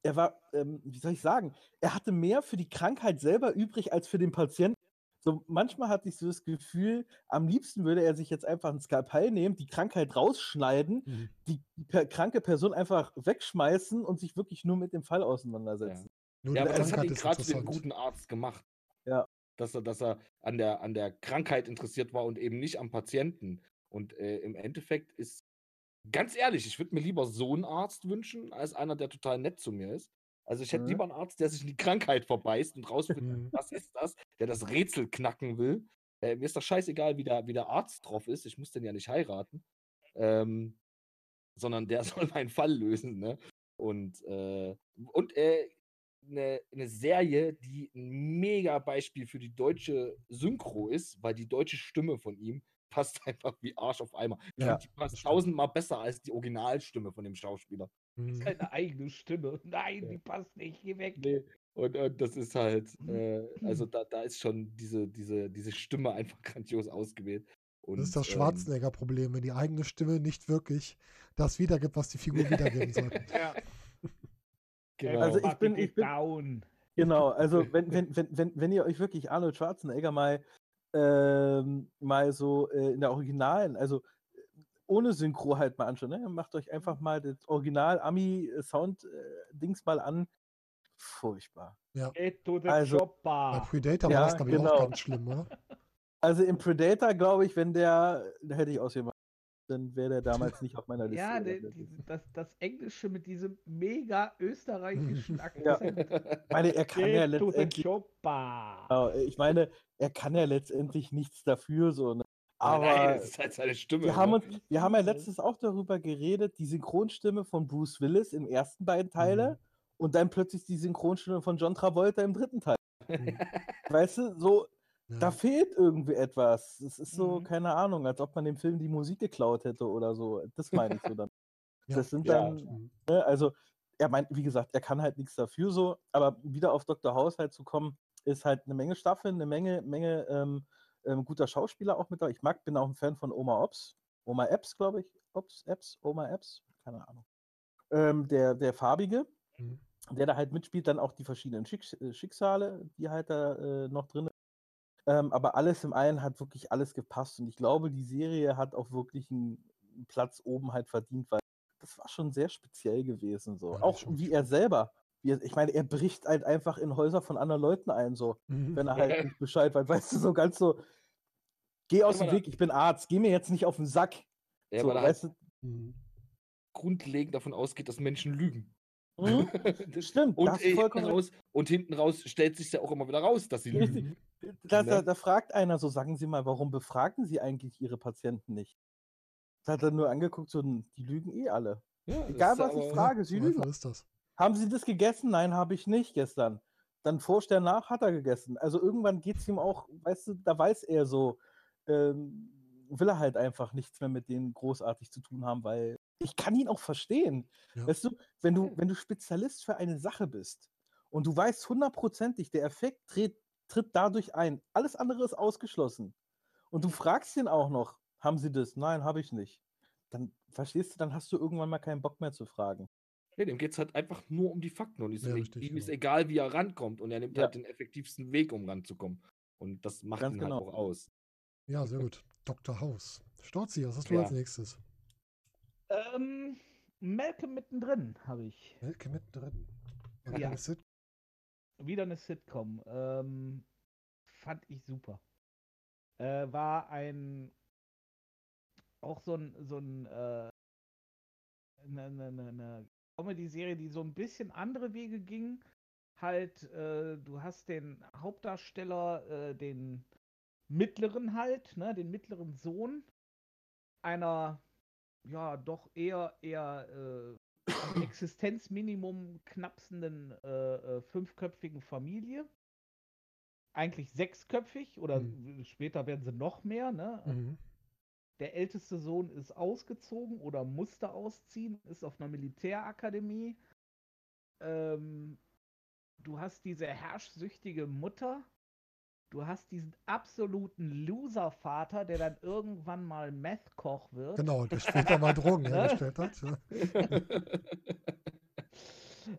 er war, ähm, wie soll ich sagen, er hatte mehr für die Krankheit selber übrig als für den Patienten. So, manchmal hatte ich so das Gefühl, am liebsten würde er sich jetzt einfach ein Skalpell nehmen, die Krankheit rausschneiden, Mhm. die per kranke Person einfach wegschmeißen und sich wirklich nur mit dem Fall auseinandersetzen. Nur Ja, die aber das hat ihn gerade interessant. guten Arzt gemacht. Ja. Dass er, dass er an der, an der Krankheit interessiert war und eben nicht am Patienten. Und äh, im Endeffekt ist, ganz ehrlich, ich würde mir lieber so einen Arzt wünschen, als einer, der total nett zu mir ist. Also ich hätte Mhm. lieber einen Arzt, der sich in die Krankheit verbeißt und rausfindet, was ist das, der das Rätsel knacken will. Äh, mir ist doch scheißegal, wie der, wie der Arzt drauf ist. Ich muss den ja nicht heiraten. Ähm, sondern der soll meinen Fall lösen. Ne? Und, äh, und äh, eine, eine Serie, die ein mega Beispiel für die deutsche Synchro ist, weil die deutsche Stimme von ihm passt einfach wie Arsch auf Eimer. Ja, die passt tausendmal besser als die Originalstimme von dem Schauspieler. Mhm. Seine eigene Stimme. Nein, Ja. die passt nicht. Geh weg. Nee. Und, und das ist halt, Mhm. äh, also da, da ist schon diese, diese, diese Stimme einfach grandios ausgewählt. Und, Das ist das ähm, Schwarzenegger-Problem, wenn die eigene Stimme nicht wirklich das wiedergibt, was die Figur wiedergeben soll. Ja. genau. Also ich bin- ich bin- down. Genau, also wenn, wenn, wenn, wenn, wenn ihr euch wirklich Arnold Schwarzenegger mal, ähm, mal so äh, in der Originalen, also äh, ohne Synchro halt mal anschaut, ne? macht euch einfach mal das Original-Ami-Sound-Dings mal an. Furchtbar. The Also- Bei. Predator Ja, war das, glaube ich, genau. auch ganz schlimm, oder? Also im Predator, glaube ich, wenn der, da hätte ich ausgemacht, dann wäre der damals nicht auf meiner Liste. Ja, de, gelandet. die, das, das Englische mit diesem mega österreichischen Ja. Akzent. ich meine, er kann ja letztendlich, genau, ich meine, er kann ja letztendlich nichts dafür, so, ne? Aber Nein, das ist halt seine Stimme. Wir haben, ne? uns, wir haben ja letztens auch darüber geredet, die Synchronstimme von Bruce Willis im ersten beiden Teile Mhm. und dann plötzlich die Synchronstimme von John Travolta im dritten Teil. Weißt du, so, Ja. da fehlt irgendwie etwas. Es ist so, Mhm. keine Ahnung, als ob man dem Film die Musik geklaut hätte oder so. Das meine ich so dann. Ja. Das sind Ja. dann, Mhm. ne, also, er meint, wie gesagt, er kann halt nichts dafür so, aber wieder auf Dr. House halt zu kommen, ist halt eine Menge Staffeln, eine Menge, Menge ähm, ähm, guter Schauspieler auch mit dabei. Ich mag, bin auch ein Fan von Oma Ops. Oma Epps, glaube ich. Ops, Epps, Oma Epps, keine Ahnung. Ähm, der, der Farbige, Mhm. der da halt mitspielt, dann auch die verschiedenen Schicks äh, Schicksale, die halt da äh, noch drin sind. Ähm, aber alles im einen hat wirklich alles gepasst und ich glaube, die Serie hat auch wirklich einen Platz oben halt verdient, weil das war schon sehr speziell gewesen. So. Ja, auch wie er selber. Wie ich meine, er bricht halt einfach in Häuser von anderen Leuten ein, so, Mhm. wenn er halt nicht Bescheid weiß. Weißt du, so ganz so, geh aus dem Weg, ich bin Arzt, geh mir jetzt nicht auf den Sack. Ja, so, weil er halt weißt du, Mhm. grundlegend davon ausgeht, dass Menschen lügen. Mhm. Das- Stimmt, und, da vollkommen hinten raus, und hinten raus stellt sich ja auch immer wieder raus, dass sie lügen. Mhm. Da, Ne? da, da fragt einer so, sagen Sie mal, warum befragen Sie eigentlich Ihre Patienten nicht? Das hat er nur angeguckt, so, die lügen eh alle. Ja, Egal, was ich frage, sie lügen. einfach ist das. Haben Sie das gegessen? Nein, habe ich nicht gestern. Dann forscht er nach, hat er gegessen. Also irgendwann geht es ihm auch, weißt du, da weiß er so, ähm, will er halt einfach nichts mehr mit denen großartig zu tun haben, weil ich kann ihn auch verstehen. Ja. Weißt du, wenn du, wenn du Spezialist für eine Sache bist und du weißt hundertprozentig, der Effekt tritt, tritt dadurch ein, alles andere ist ausgeschlossen. Und du fragst ihn auch noch, haben Sie das? Nein, habe ich nicht. Dann verstehst du, dann hast du irgendwann mal keinen Bock mehr zu fragen. Nee, dem geht es halt einfach nur um die Fakten und Ja, ihm, richtig, ihm ist genau. egal, wie er rankommt und er nimmt Ja. halt den effektivsten Weg, um ranzukommen. Und das macht Ganz ihn genau. halt auch aus. Ja, sehr gut. Dr. House. Storzi, was hast du Ja. als nächstes? Ähm, Malcolm mittendrin habe ich. Welke mittendrin? War Ja. eine Sit- Wieder eine Sitcom. Ähm, fand ich super. Äh, war ein auch so ein so ein äh, eine, eine, eine, eine Comedy-Serie, die so ein bisschen andere Wege ging. Halt, äh, du hast den Hauptdarsteller, äh, den mittleren halt, ne, den mittleren Sohn einer ja doch eher eher äh, Existenzminimum knapsenden äh, äh, fünfköpfigen Familie. Eigentlich sechsköpfig oder Mhm. später werden sie noch mehr. Ne? Mhm. Der älteste Sohn ist ausgezogen oder musste ausziehen, ist auf einer Militärakademie. Ähm, du hast diese herrschsüchtige Mutter. Du hast diesen absoluten Loser-Vater, der dann irgendwann mal Meth-Koch wird. Genau, der später mal Drogen Ne? hergestellt hat. Ja.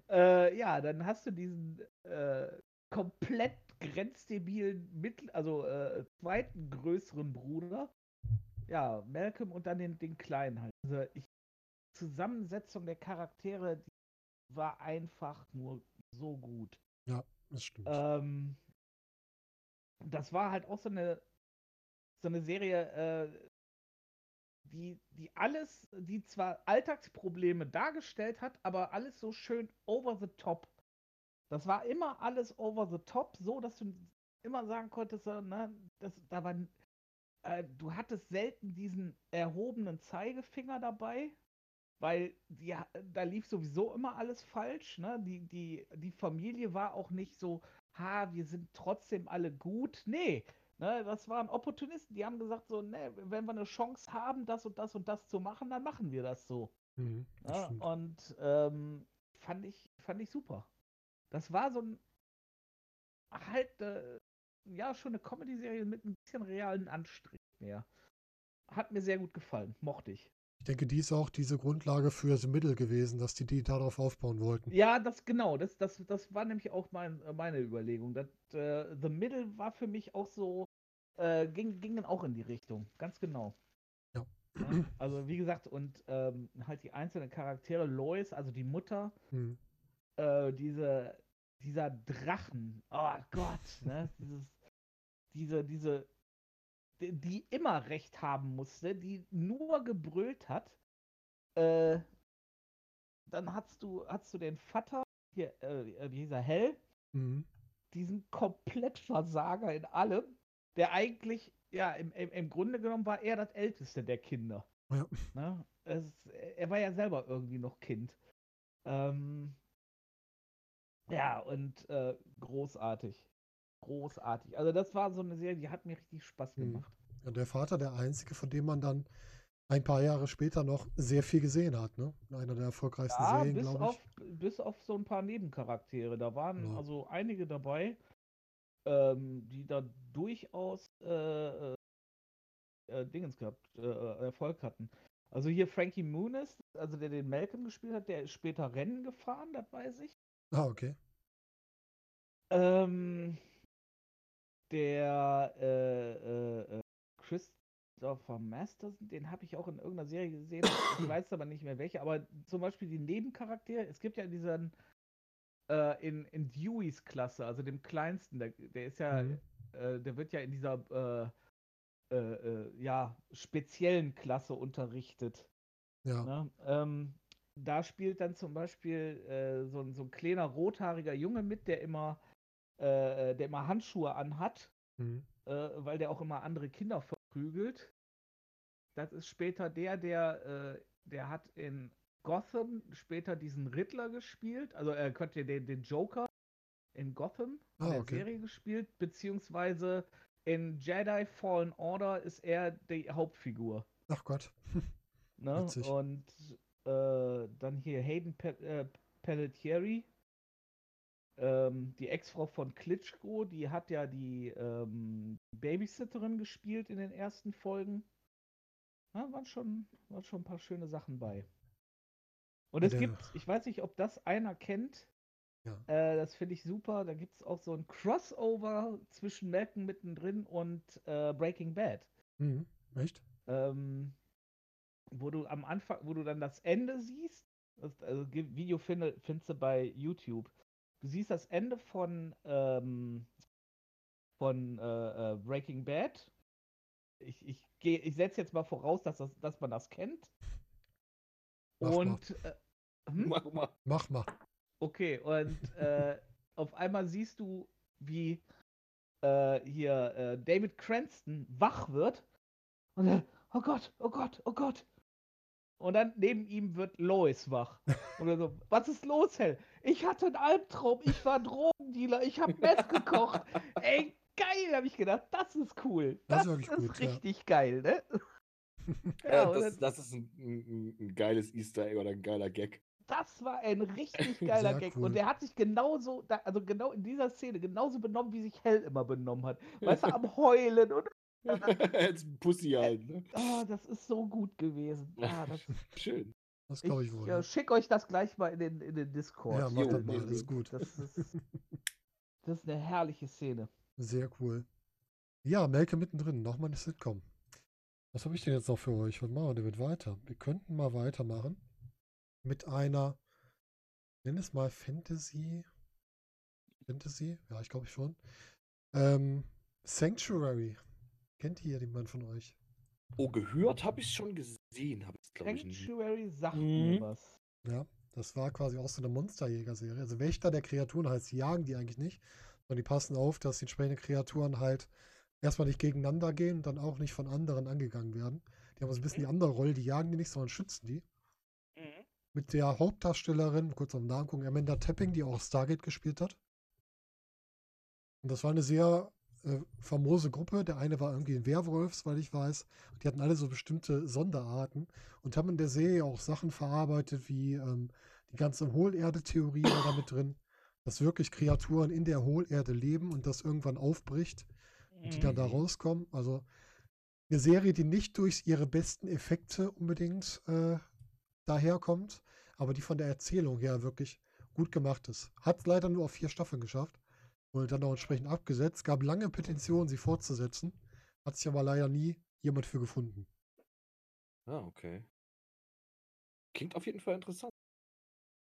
äh, ja, dann hast du diesen äh, komplett grenzdebilen, mittel, also äh, zweiten größeren Bruder. Ja, Malcolm und dann den, den kleinen halt. Also ich, Zusammensetzung der Charaktere die war einfach nur so gut. Das stimmt. Ähm, das war halt auch so eine, so eine Serie, äh, die, die alles, die zwar Alltagsprobleme dargestellt hat, aber alles so schön over the top. Das war immer alles over the top, so dass du immer sagen konntest, ne, das, da war, äh, du hattest selten diesen erhobenen Zeigefinger dabei, weil die, da lief sowieso immer alles falsch. Ne? Die, die, die Familie war auch nicht so, ha, wir sind trotzdem alle gut. Nee, ne, das waren Opportunisten, die haben gesagt, so, ne, wenn wir eine Chance haben, das und das und das zu machen, dann machen wir das so. Mhm, das stimmt. und ähm, fand ich, fand ich super. Das war so ein halt, äh, ja, schon eine Comedy-Serie mit ein bisschen realen Anstrich mehr. Hat mir sehr gut gefallen, mochte ich. Ich denke, die ist auch diese Grundlage für The Middle gewesen, dass die, die darauf aufbauen wollten. Ja, das genau, das, das, das war nämlich auch mein, meine Überlegung. Das, äh, The Middle war für mich auch so, äh, ging, ging dann auch in die Richtung, ganz genau. Ja. Ja, also wie gesagt, und ähm, halt die einzelnen Charaktere, Lois, also die Mutter, Mhm. äh, diese, dieser Drachen, oh Gott, ne? Dieses, diese, diese, die, immer recht haben musste, die nur gebrüllt hat. Äh, dann hast du, hast du den Vater, hier, äh, wie hieß er, Hell, Mhm. diesen Komplettversager in allem, der eigentlich, ja, im, im, im Grunde genommen war er das älteste der Kinder. Ja. Ne? Es, er war ja selber irgendwie noch Kind. Ähm, ja, und äh, großartig. Großartig. Also das war so eine Serie, die hat mir richtig Spaß Mhm. gemacht. Ja, der Vater, der einzige, von dem man dann ein paar Jahre später noch sehr viel gesehen hat, ne? In einer der erfolgreichsten Ja, Serien, bis glaube ich. auf, bis auf so ein paar Nebencharaktere. Da waren Ja. also einige dabei, ähm, die da durchaus äh, äh, äh, Dingens gehabt, äh, äh, Erfolg hatten. Also hier Frankie Muniz, also der den Malcolm gespielt hat, der ist später Rennen gefahren, das weiß ich. Ah, okay. Ähm, der äh, äh, äh, Christopher Masterson, den habe ich auch in irgendeiner Serie gesehen. ich weiß aber nicht mehr welche. Aber zum Beispiel die Nebencharaktere. Es gibt ja diesen äh, in, in Deweys Klasse, also dem kleinsten. Der, der ist ja, Mhm. äh, der wird ja in dieser äh, äh, äh, ja speziellen Klasse unterrichtet. Ja. Ne? Ähm, da spielt dann zum Beispiel äh, so, ein- so ein kleiner rothaariger Junge mit, der immer, äh, der immer Handschuhe anhat, Mhm. äh, weil der auch immer andere Kinder verprügelt. das ist später der, der, äh, der hat in Gotham später diesen Riddler gespielt. Also er könnte den, den Joker in Gotham Ah, in der okay. Serie gespielt, beziehungsweise in Jedi Fallen Order ist er die Hauptfigur. Ach Gott. Ne? Und äh, dann hier Hayden Pe äh, Pelletieri, ähm, die Ex-Frau von Klitschko, die hat ja die ähm, Babysitterin gespielt in den ersten Folgen. Ja, waren, schon, waren schon ein paar schöne Sachen bei. Und Ja, es der- gibt, ich weiß nicht, ob das einer kennt. Ja. Äh, das finde ich super. Da gibt es auch so ein Crossover zwischen Malcolm mittendrin und äh, Breaking Bad Mhm. Echt? ähm, wo du am Anfang, wo du dann das Ende siehst. Das, also Video finde, findest du bei YouTube. Du siehst das Ende von, ähm, von äh, äh, Breaking Bad. Ich, ich, geh- ich setze jetzt mal voraus, dass, das, dass man das kennt. Mach mal. und äh, hm? Mach mal. Mach mal. Okay, und äh, auf einmal siehst du, wie äh, hier äh, David Cranston wach wird. Und dann, oh Gott, oh Gott, oh Gott. Und dann neben ihm wird Lois wach. Und er so, was ist los, Hell? Ich hatte einen Albtraum, ich war Drogendealer, ich habe Mess gekocht. Ey, geil, habe ich gedacht, das ist cool. Das Das, ist gut, ja. richtig geil, ne? Ja, das, dann- das ist ein, ein, ein geiles Easter Egg oder ein geiler Gag. Das war ein richtig geiler Sehr Gag. cool. Und er hat sich genauso, da, also genau in dieser Szene, genauso benommen, wie sich Hell immer benommen hat. Weißt du, am Heulen und. Als ein Pussy halt. Ne? Oh, das ist so gut gewesen. Ah, das, Schön. Das ich glaube ich wohl. ja, schick euch das gleich mal in den, in den Discord. ja mach Jo, das mal. Das ist gut. Das ist, das ist eine herrliche Szene. Sehr cool. Ja, Melke mittendrin. Nochmal eine Sitcom. Was habe ich denn jetzt noch für euch? Was machen wir damit weiter? Wir könnten mal weitermachen mit einer, nenn es mal Fantasy. Fantasy? Ja, ich glaube schon. Ähm, Sanctuary. Kennt hier jemand von euch? Oh, gehört habe ich schon gesehen, habe ich glaube ich nicht. Sanctuary sagt Mhm. mir was. Ja, das war quasi auch so eine Monsterjäger-Serie. Also Wächter der Kreaturen heißt, jagen die eigentlich nicht, sondern die passen auf, dass die entsprechenden Kreaturen halt erstmal nicht gegeneinander gehen und dann auch nicht von anderen angegangen werden. Die haben so ein bisschen die andere Rolle, die jagen die nicht, sondern schützen die. Mit der Hauptdarstellerin, kurz auf den Namen gucken, Amanda Tapping, die auch Stargate gespielt hat. Und das war eine sehr äh, famose Gruppe. Der eine war irgendwie ein Werwolf, soweit ich weiß. Die hatten alle so bestimmte Sonderarten und haben in der Serie auch Sachen verarbeitet, wie ähm, die ganze Hohlerde-Theorie war da mit drin, dass wirklich Kreaturen in der Hohlerde leben und das irgendwann aufbricht und die dann da Mhm. rauskommen. Also eine Serie, die nicht durch ihre besten Effekte unbedingt äh, daherkommt, aber die von der Erzählung her wirklich gut gemacht ist. Hat leider nur auf vier Staffeln geschafft und dann auch entsprechend abgesetzt. Gab lange Petitionen, sie fortzusetzen. Hat sich aber leider nie jemand für gefunden. Ah, okay. Klingt auf jeden Fall interessant.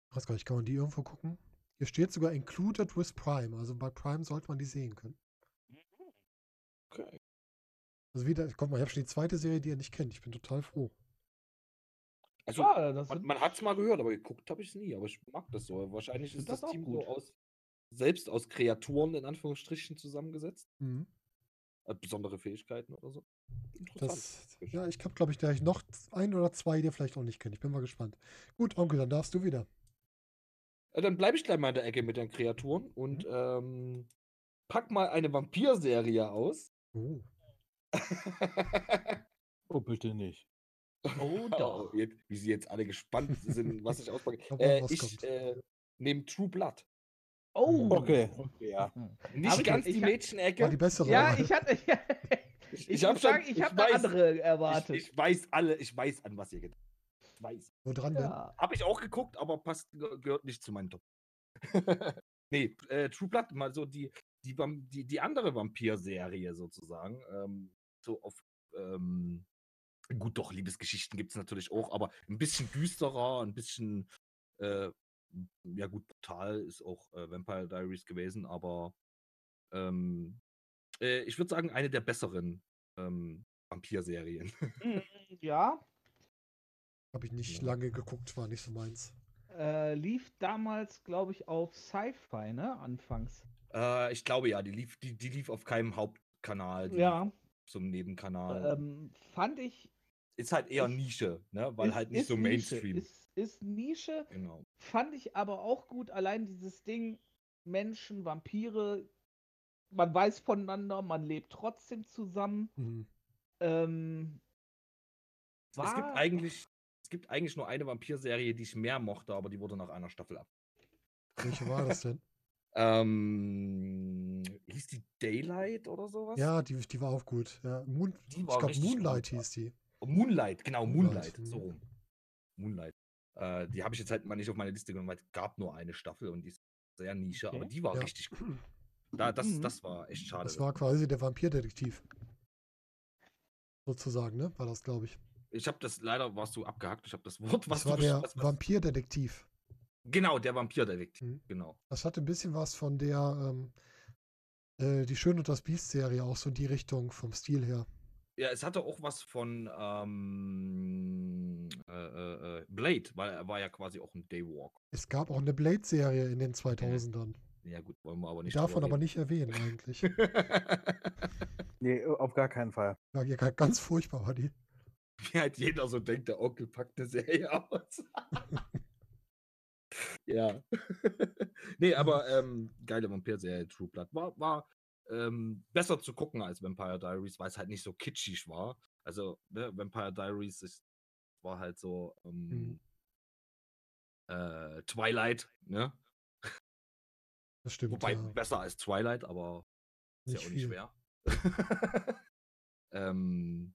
Ich weiß gar nicht, kann man die irgendwo gucken? Hier steht sogar included with Prime. Also bei Prime sollte man die sehen können. Okay. Also wieder, guck mal, ich habe schon die zweite Serie, die ihr nicht kennt. Ich bin total froh. Also, Ja, das man, man hat es mal gehört, aber geguckt habe ich es nie. Aber ich mag das so. Wahrscheinlich ist das, das auch Team gut. so aus, selbst aus Kreaturen in Anführungsstrichen zusammengesetzt. Mhm. Äh, besondere Fähigkeiten oder so. Interessant. Das, ja, ich habe, glaube ich, gleich noch ein oder zwei, die ihr vielleicht auch nicht kennt. Ich bin mal gespannt. Gut, Onkel, dann darfst du wieder. Äh, dann bleibe ich gleich mal in der Ecke mit den Kreaturen und ähm, pack mal eine Vampir-Serie aus. Oh, Oh, bitte nicht. Oh, doch. Oh, jetzt, wie sie jetzt alle gespannt sind, was ich auspacke. Äh, ich äh, nehme True Blood. Oh. Okay, okay, ja. Nicht Aber ich- ganz ich die Mädchenecke. war die bessere Ja, ich hatte. ich, Ich, hab muss sagen, ich habe eine andere ich, erwartet. ich weiß alle, ich weiß, an was ihr gedacht habt. Ich weiß. Wo dran denn? ja. Habe ich auch geguckt, aber passt, ge- gehört nicht zu meinen Top. nee, äh, True Blood, mal so die, die, die, die andere Vampir-Serie sozusagen. Ähm, so auf, ähm, gut, doch, Liebesgeschichten gibt es natürlich auch, aber ein bisschen düsterer, ein bisschen, äh, ja gut, brutal ist auch äh, Vampire Diaries gewesen, aber ähm, äh, ich würde sagen, eine der besseren ähm, Vampir-Serien. Mm, Ja, Habe ich nicht Ja. lange geguckt, war nicht so meins. äh, lief damals, glaube ich, auf Sci-Fi, ne? Anfangs. Äh, ich glaube ja, die lief, die, die lief auf keinem Hauptkanal, Ja, einem Nebenkanal. ähm, fand ich ist halt eher Ich- Nische, ne? weil Ist- halt nicht so Nische, Mainstream. Ist, ist Nische, Genau. fand ich aber auch gut. Allein dieses Ding, Menschen, Vampire, man weiß voneinander, man lebt trotzdem zusammen. Mhm. Ähm, Es gibt war- eigentlich, es gibt eigentlich nur eine Vampir-Serie, die ich mehr mochte, aber die wurde nach einer Staffel ab. Welche war das denn? Ähm, hieß die Daylight oder sowas? Ja, die, die war auch gut. Ja, Moon, Die ich war glaube, Moonlight gut. hieß die. Moonlight, genau, Moonlight, Moonlight. So rum. Moonlight. Äh, die habe ich jetzt halt mal nicht auf meine Liste genommen, weil es gab nur eine Staffel und die ist sehr Nische, aber Okay. die war Ja. richtig gut. Da, das, Mhm. das war echt schade. Das war quasi der Vampirdetektiv. Sozusagen, ne? War das, glaube ich. ich habe das leider warst du abgehackt. Ich habe das Wort, was Das war der was, was, Vampirdetektiv. Genau, der Vampirdetektiv. Mhm. Genau. Das hatte ein bisschen was von der ähm, äh, Die Schön und das Biest-Serie, auch so in die Richtung vom Stil her. Ja, es hatte auch was von ähm, äh, äh, äh, Blade, weil er war ja quasi auch ein Daywalk. Es gab auch eine Blade-Serie in den 2000ern. Ja gut, wollen wir aber nicht. drüber aber nicht erwähnen eigentlich. Nee, auf gar keinen Fall. Ja, ja, ganz furchtbar war die. Wie halt jeder so denkt, der Onkel packt eine Serie aus. ja. nee, aber ähm, geile Vampir-Serie True Blood war, war ähm, besser zu gucken als Vampire Diaries, weil es halt nicht so kitschig war. Also, ne, Vampire Diaries ist, war halt so ähm, Mhm. äh, Twilight, ne? Das stimmt. Wobei ja. besser als Twilight, aber ist Nicht ja auch nicht viel. schwer. ähm,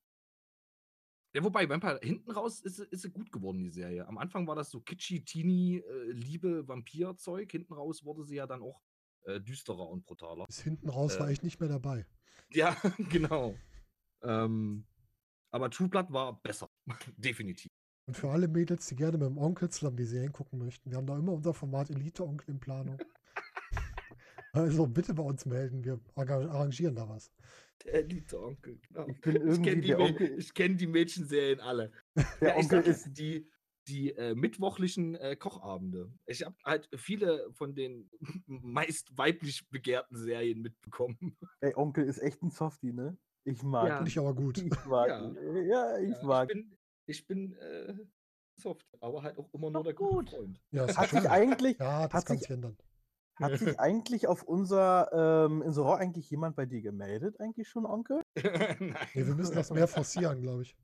ja, wobei, Vampire, hinten raus ist, sie- ist sie gut geworden, die Serie. Am Anfang war das so kitschy, teeny, äh, Liebe, Vampir-Zeug. Hinten raus wurde sie ja dann auch äh, düsterer und brutaler. Bis hinten raus war äh, ich nicht mehr dabei. Ja, genau. Ähm, aber True Blood war besser. Definitiv. Und für alle Mädels, die gerne mit dem Onkel zusammen die Serien gucken möchten, wir haben da immer unser Format Elite-Onkel in Planung. Also bitte bei uns melden, wir arra- arrangieren da was. Der Elite-Onkel, genau. Ich Ich kenne die, Onkel. kenn die Mädchenserien alle. Der Ja, ich Onkel ist die, die äh, mittwochlichen äh, Kochabende. Ich habe halt viele von den meist weiblich begehrten Serien mitbekommen. Ey, Onkel ist echt ein Softie, ne? Ich mag Ja. ihn. Finde ich aber gut. Ich mag Ja. Ja, ich Ja, mag ich bin, ich bin äh, soft, aber halt auch immer nur der gut. gute Freund. Ja, ist Hat sich eigentlich, ja, das hat kann sich- ändern. hat sich eigentlich auf unser ähm, Insero eigentlich jemand bei dir gemeldet, eigentlich schon, Onkel? Nein. Nee, wir müssen das mehr forcieren, glaube ich.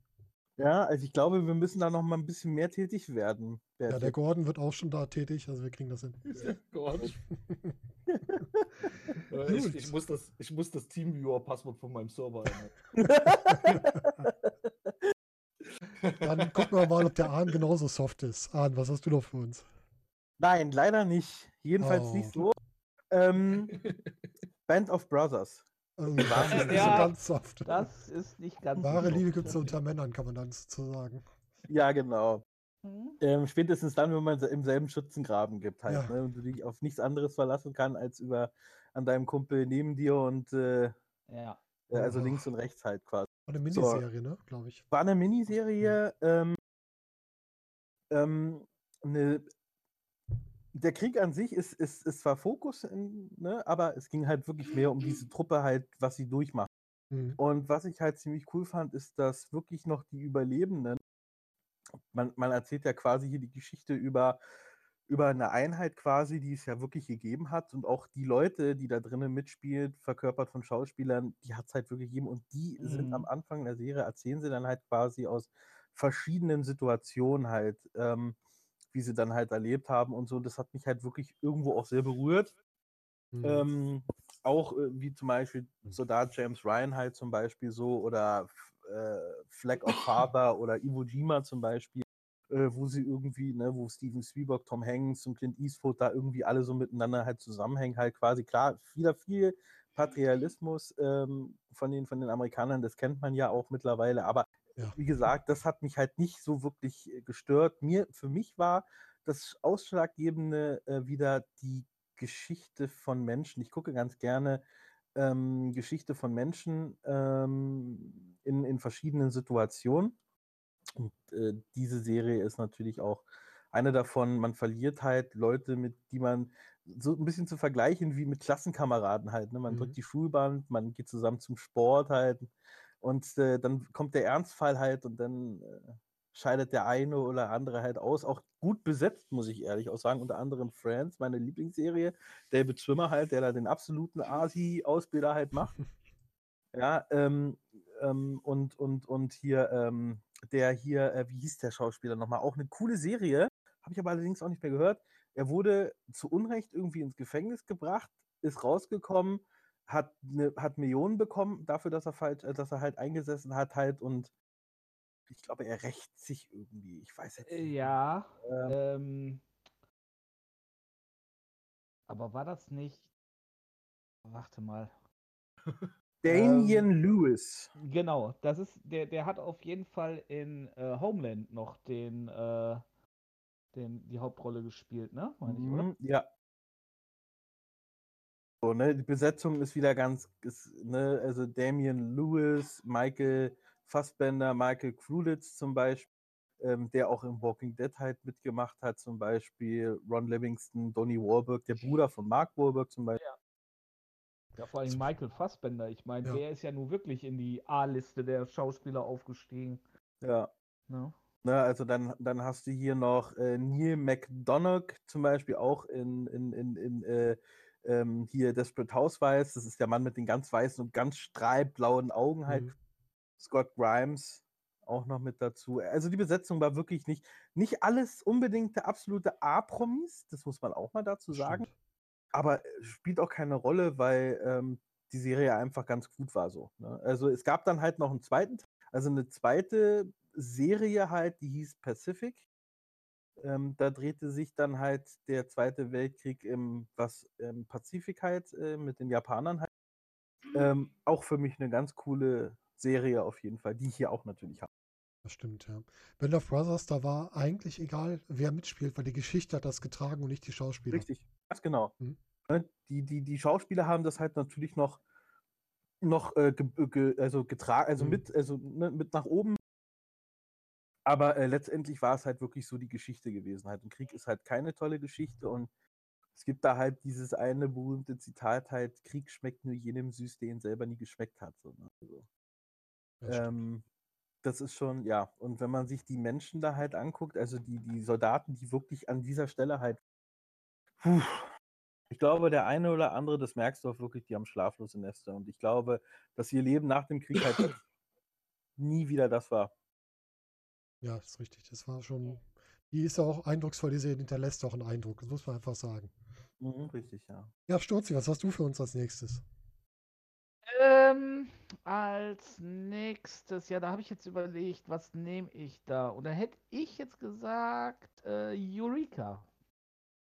Ja, also ich glaube, wir müssen da noch mal ein bisschen mehr tätig werden. Ja, der. Gordon wird auch schon da tätig, also wir kriegen das hin. Gott. Äh, ich, ich, muss das, ich muss das Teamviewer-Passwort von meinem Server ändern. Dann gucken wir mal, ob der Ahn genauso soft ist. Ahn, was hast du noch für uns? Nein, leider nicht. Jedenfalls Oh. nicht so. Ähm, Band of Brothers. Also, das ist nicht so Ja, ganz soft. Das ist nicht ganz Wahre so. Liebe gibt es unter Männern, kann man dann so sagen. Ja, genau. Hm? Ähm, spätestens dann, wenn man im selben Schützengraben gibt halt, Ja. ne? Und du dich auf nichts anderes verlassen kann, als über an deinem Kumpel neben dir und äh, Ja. äh, also Oh. links und rechts halt quasi. War eine So. Miniserie, ne, glaube ich. War eine Miniserie, ähm, ähm, eine, der Krieg an sich ist, ist, ist zwar Fokus, in, ne, aber es ging halt wirklich mehr um diese Truppe halt, was sie durchmacht. Mhm. Und was ich halt ziemlich cool fand, ist, dass wirklich noch die Überlebenden, man, man erzählt ja quasi hier die Geschichte über, über eine Einheit quasi, die es ja wirklich gegeben hat und auch die Leute, die da drinnen mitspielen, verkörpert von Schauspielern, die hat es halt wirklich gegeben und die sind am Mhm. Anfang der Serie, erzählen sie dann halt quasi aus verschiedenen Situationen halt, ähm, wie sie dann halt erlebt haben und so. Das hat mich halt wirklich irgendwo auch sehr berührt. Mhm. Ähm, auch äh, wie zum Beispiel Soldat James Ryan halt zum Beispiel so oder äh, Flag of Father oder Iwo Jima zum Beispiel, äh, wo sie irgendwie, ne, wo Steven Spielberg, Tom Hanks und Clint Eastwood da irgendwie alle so miteinander halt zusammenhängen, halt quasi klar, wieder viel Patrialismus ähm, von, den, von den Amerikanern, das kennt man ja auch mittlerweile, aber Ja. wie gesagt, das hat mich halt nicht so wirklich äh, gestört. Mir, für mich war das Ausschlaggebende äh, wieder die Geschichte von Menschen. Ich gucke ganz gerne ähm, Geschichte von Menschen ähm, in, in verschiedenen Situationen. Und äh, diese Serie ist natürlich auch eine davon. Man verliert halt Leute, mit die man so ein bisschen zu vergleichen wie mit Klassenkameraden halt. Ne? Man Mhm. drückt die Schulband, man geht zusammen zum Sport halt. Und äh, dann kommt der Ernstfall halt und dann äh, scheidet der eine oder andere halt aus. Auch gut besetzt, muss ich ehrlich auch sagen. Unter anderem Friends, meine Lieblingsserie. David Schwimmer halt, der da den absoluten Asi-Ausbilder halt macht. Ja, ähm, ähm, und, und, und hier, ähm, der hier, äh, wie hieß der Schauspieler nochmal? Auch eine coole Serie, habe ich aber allerdings auch nicht mehr gehört. Er wurde zu Unrecht irgendwie ins Gefängnis gebracht, ist rausgekommen, hat, ne, hat Millionen bekommen dafür, dass er, falsch, äh, dass er halt eingesessen hat halt und ich glaube, er rächt sich irgendwie. Ich weiß jetzt Äh, nicht. Ja. Ähm, Ähm, aber war das nicht. Warte mal. Damien ähm, Lewis. Genau, das ist, der, der hat auf jeden Fall in äh, Homeland noch den, äh, den, die Hauptrolle gespielt, ne? Meine ich, oder? Mhm, ja. So, ne, die Besetzung ist wieder ganz, ist, ne, also Damien Lewis, Michael Fassbender, Michael Krulitz zum Beispiel, ähm, der auch im Walking Dead halt mitgemacht hat, zum Beispiel Ron Livingston, Donnie Wahlberg, der Bruder von Mark Wahlberg zum Beispiel. Ja, vor allem Michael Fassbender. Ich meine, Ja. der ist ja nun wirklich in die A-Liste der Schauspieler aufgestiegen. Ja. Ne? Ne, also dann, dann hast du hier noch äh, Neil McDonough zum Beispiel auch in, in, in, in äh, ähm, hier Desperate Housewives. Das ist der Mann mit den ganz weißen und ganz strahlblauen Augen halt. Mhm. Scott Grimes auch noch mit dazu. Also die Besetzung war wirklich nicht, nicht alles unbedingt der absolute A-Promis, das muss man auch mal dazu sagen. Stimmt. Aber äh, spielt auch keine Rolle, weil ähm, die Serie einfach ganz gut war so. Ne? Also es gab dann halt noch einen zweiten, also eine zweite Serie halt, die hieß Pacific. Ähm, da drehte sich dann halt der Zweite Weltkrieg im was im Pazifik halt äh, mit den Japanern halt. Ähm, auch für mich eine ganz coole Serie auf jeden Fall, die ich hier auch natürlich habe. Das stimmt, ja. Band of Brothers, da war eigentlich egal, wer mitspielt, weil die Geschichte hat das getragen und nicht die Schauspieler. Richtig, ganz genau. Mhm. Ne, Die, die, die Schauspieler haben das halt natürlich noch, noch äh, ge, ge, also getragen, also Mhm. mit, also ne, mit nach oben. Aber äh, letztendlich war es halt wirklich so die Geschichte gewesen. Halt. Ein Krieg ist halt keine tolle Geschichte und es gibt da halt dieses eine berühmte Zitat halt, Krieg schmeckt nur jenem süß, der ihn selber nie geschmeckt hat. So, ne? also, stimmt. ähm, das ist schon, ja. Und wenn man sich die Menschen da halt anguckt, also die, die Soldaten, die wirklich an dieser Stelle halt, puh, ich glaube, der eine oder andere, das merkst du auch wirklich, die haben schlaflose Nächte. Und ich glaube, dass ihr Leben nach dem Krieg halt nie wieder das war. Ja, ist richtig. Das war schon. Die ist ja auch eindrucksvoll, die Serie hinterlässt auch einen Eindruck. Das muss man einfach sagen. Mhm, richtig, ja. Ja, Sturzi, was hast du für uns als nächstes? Ähm, als nächstes, ja, da habe ich jetzt überlegt, was nehme ich da? Und da hätte ich jetzt gesagt, äh, Eureka.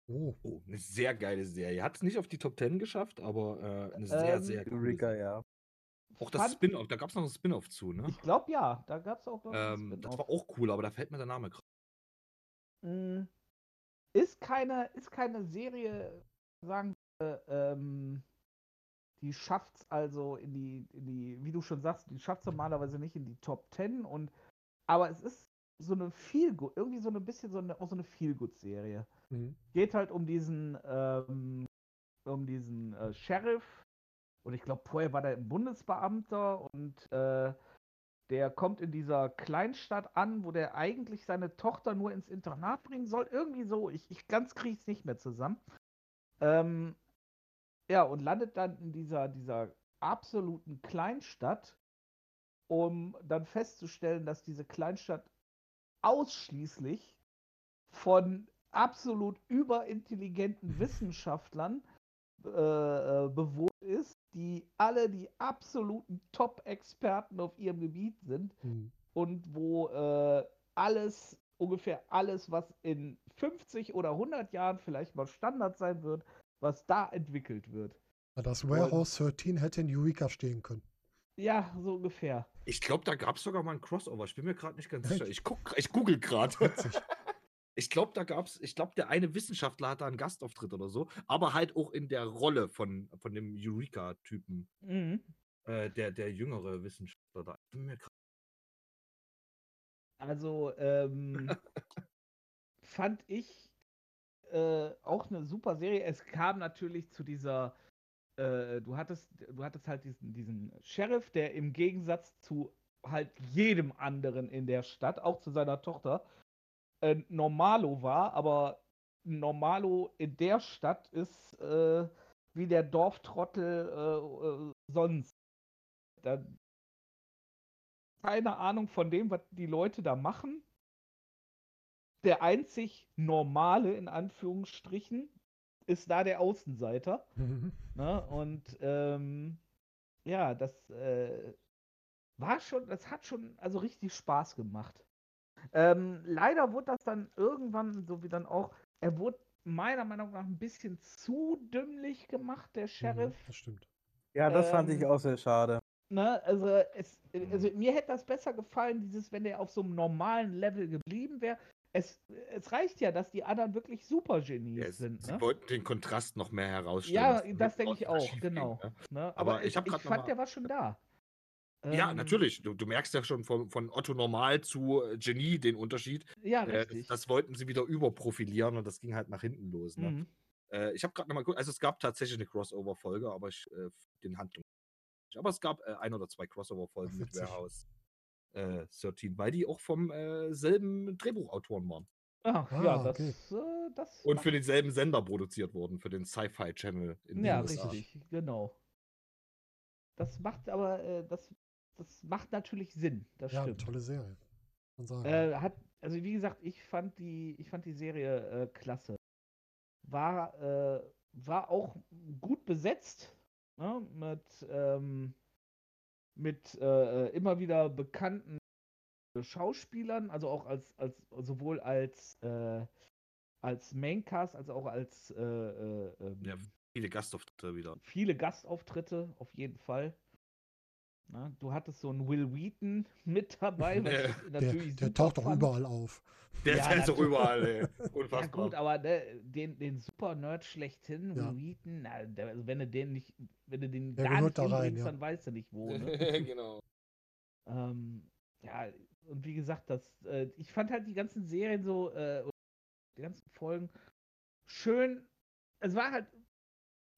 Oh, Oh, eine sehr geile Serie. Hat es nicht auf die Top 10 geschafft, aber äh, eine sehr, Ähm, sehr coole Eureka, Serie. ja. Auch das Spin-off, da gab es noch ein Spin-off zu, ne? Ich glaube ja, da gab es auch noch ein Ähm, das war auch cool, aber da fällt mir der Name gerade. Mm, Ist keine, ist keine Serie, sagen wir, ähm, die schafft's also in die, in die, wie du schon sagst, die schafft's normalerweise nicht in die Top 10 und aber es ist so eine Feelgood, irgendwie so ein bisschen so eine, auch so eine Feelgood-Serie. mhm. Geht halt um diesen, ähm, um diesen äh, Sheriff und ich glaube, vorher war der ein Bundesbeamter und äh, der kommt in dieser Kleinstadt an, wo der eigentlich seine Tochter nur ins Internat bringen soll. Irgendwie so, ich, ich ganz kriege es nicht mehr zusammen. Ähm, ja, und landet dann in dieser, dieser absoluten Kleinstadt, um dann festzustellen, dass diese Kleinstadt ausschließlich von absolut überintelligenten Wissenschaftlern äh, äh, bewohnt ist, die alle die absoluten Top-Experten auf ihrem Gebiet sind Mhm. und wo äh, alles, ungefähr alles, was in 50 oder 100 Jahren vielleicht mal Standard sein wird, was da entwickelt wird. Das Warehouse 13 hätte in Eureka stehen können. Ja, so ungefähr. Ich glaube, da gab es sogar mal ein Crossover. Ich bin mir gerade nicht ganz sicher. Ich, guck, ich google gerade. Ich glaube, da gab es, ich glaube, der eine Wissenschaftler hat da einen Gastauftritt oder so, aber halt auch in der Rolle von, von dem Eureka-Typen, Mhm. äh, der, der jüngere Wissenschaftler da. Also ähm, fand ich äh, auch eine super Serie. Es kam natürlich zu dieser äh, du hattest, du hattest halt diesen, diesen Sheriff, der im Gegensatz zu halt jedem anderen in der Stadt, auch zu seiner Tochter, äh, Normalo war, aber Normalo in der Stadt ist äh, wie der Dorftrottel äh, äh, sonst. Da, keine Ahnung von dem, was die Leute da machen. Der einzig normale, in Anführungsstrichen, ist da der Außenseiter. Mhm. Ne? Und ähm, ja, das äh, war schon, das hat schon also richtig Spaß gemacht. Ähm, leider wurde das dann irgendwann, so wie dann auch, er wurde meiner Meinung nach ein bisschen zu dümmlich gemacht, der Sheriff. Mhm, das stimmt. Ja, das fand ich Ähm, auch sehr schade. Ne, also, es, also mir hätte das besser gefallen, dieses, wenn der auf so einem normalen Level geblieben wäre. Es, es reicht ja, dass die anderen wirklich Supergenies Ja, es, sind. sie Ne? wollten den Kontrast noch mehr herausstellen. Ja, das hinten denke ich auch, ging, genau. ne? Ne? Aber Aber ich ich, ich fand, mal- der war schon da. Ja, Ähm, natürlich. Du, du merkst ja schon von, von Otto Normal zu äh, Genie den Unterschied. Ja, Äh, das, richtig. das wollten sie wieder überprofilieren und das ging halt nach hinten los. Ne? Mhm. Äh, ich habe gerade nochmal geguckt, also es gab tatsächlich eine Crossover-Folge, aber ich, äh, den Handlung. Aber es gab äh, ein oder zwei Crossover-Folgen mit. Warehouse äh, 13, weil die auch vom äh, selben Drehbuchautoren waren. Ach, Ah, ja, das, okay. äh, das Und für denselben Sender produziert wurden, für den Sci-Fi Channel in Ja, den USA. richtig, genau. Das macht aber, äh, das, das macht natürlich Sinn, das Ja, eine stimmt. tolle Serie. Kann man sagen. Äh, hat, also wie gesagt, ich fand die, ich fand die Serie äh, klasse. War, äh, war auch gut besetzt, ne? mit, ähm, mit äh, immer wieder bekannten Schauspielern, also auch als, als sowohl als, äh, als Maincast als auch als äh, äh, ähm, Ja, viele Gastauftritte wieder. viele Gastauftritte, auf jeden Fall. Na, du hattest so einen Will Wheaton mit dabei, was Ja. ich der natürlich der super taucht doch überall auf. Der Ja, ist ja so natürlich. überall, ey. Ja Unfassbar. gut, aber ne, den, den Super-Nerd schlechthin, Ja. Will Wheaton, na, der, also wenn du den nicht, wenn du den Der gar nicht da rein, ja. dann weißt du nicht wo. Ne? genau. ähm, ja, und wie gesagt, das, äh, ich fand halt die ganzen Serien so, äh, die ganzen Folgen schön. Es war halt,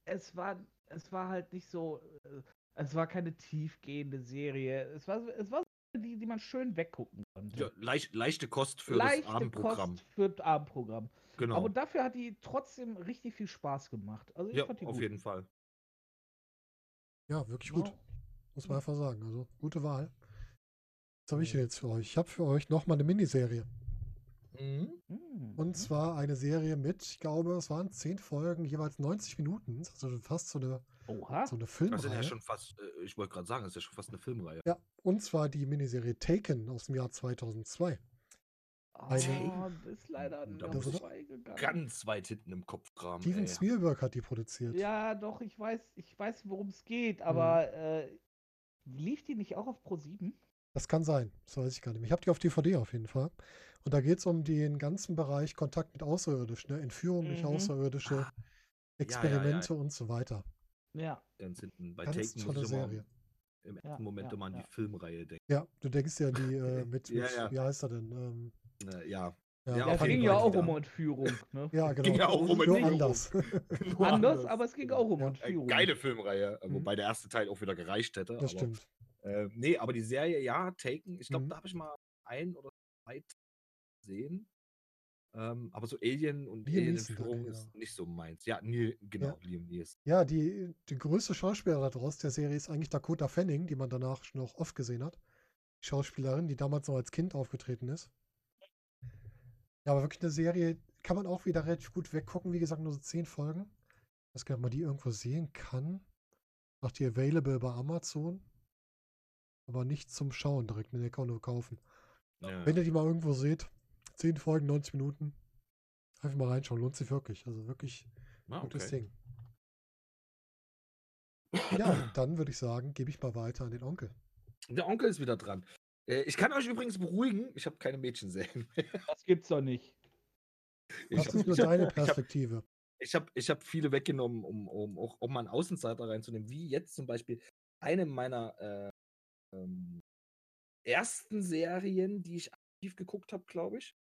es war, es war halt nicht so, äh, es war keine tiefgehende Serie. Es war, so- es war die, die man schön weggucken konnte. Ja, leicht, leichte Kost für Leichte das Abendprogramm. Kost für das Abendprogramm. Genau. Aber dafür hat die trotzdem richtig viel Spaß gemacht. Also ich ja, fand die auf gut. jeden Fall. Ja, wirklich gut. Ja. Muss man einfach sagen. Also, gute Wahl. Was habe ich denn jetzt für euch? Ich habe für euch nochmal eine Miniserie. Mhm. Mhm. Und zwar eine Serie mit, ich glaube, es waren zehn Folgen, jeweils 90 Minuten. Also fast so eine, Oha. so eine Das sind ja Filmreihe. schon fast, äh, ich wollte gerade sagen, das ist ja schon fast eine Filmreihe. Ja, und zwar die Miniserie Taken aus dem Jahr 2002. eine- Ah, ist leider an Da vorbeigegangen. Ganz weit hinten im Kopf kramen. Steven ey. Spielberg hat die produziert. Ja, doch, ich weiß, ich weiß, worum es geht, aber äh, lief die nicht auch auf Pro 7? Das kann sein, das weiß ich gar nicht mehr. Ich habe die auf DVD auf jeden Fall. Und da geht es um den ganzen Bereich Kontakt mit Außerirdischen, ne? Entführung durch Mhm. Außerirdische, Ah, ja, Experimente und so weiter. Ja. Ganz hinten. Bei Ganz Taken muss tolle ich immer Serie. im ersten Ja, Moment ja, immer an die. Filmreihe denken. Ja, du denkst ja die äh, mit, Ja, mit ja. wie heißt er denn? Ähm, Äh, ja. ja, Ja, es ging ja auch wieder. um Entführung. Ne? ja, genau. Ging ja auch um Nur Entführung. anders. Nur Anders, aber es ging auch um. Äh, Entführung. Geile Filmreihe, äh, Mhm. wobei der erste Teil auch wieder gereicht hätte. Das aber, stimmt. Äh, nee, aber die Serie, ja, Taken, ich glaube, Mhm. da habe ich mal ein oder zwei gesehen. Ähm, aber so Alien und Alien-Entführung danke, ist genau. nicht so meins. Ja, Neil, genau, Liam Neeson. Ja, die, die größte Schauspielerin daraus der Serie ist eigentlich Dakota Fanning, die man danach schon noch oft gesehen hat. Die Schauspielerin, die damals noch als Kind aufgetreten ist. Ja, aber wirklich eine Serie, kann man auch wieder relativ gut weggucken. Wie gesagt, nur so zehn Folgen. Ich weiß gar nicht, ob man die irgendwo sehen kann. Macht die available bei Amazon. Aber nicht zum Schauen direkt, den kann man nur kaufen. Ja. Wenn ihr die mal irgendwo seht, 10 Folgen, 90 Minuten, einfach mal reinschauen, lohnt sich wirklich. Also wirklich Ah, gutes okay. Ding. Ja, dann würde ich sagen, gebe ich mal weiter an den Onkel. Der Onkel ist wieder dran. Äh, ich kann euch übrigens beruhigen, ich habe keine Mädchenserien mehr. Das gibt's doch nicht. Ich Das hab- ist nur ich hab- deine ich hab- Perspektive. Ich habe ich hab viele weggenommen, um, um auch um mal einen Außenseiter reinzunehmen, wie jetzt zum Beispiel eine meiner äh, ähm, ersten Serien, die ich aktiv geguckt habe, glaube ich.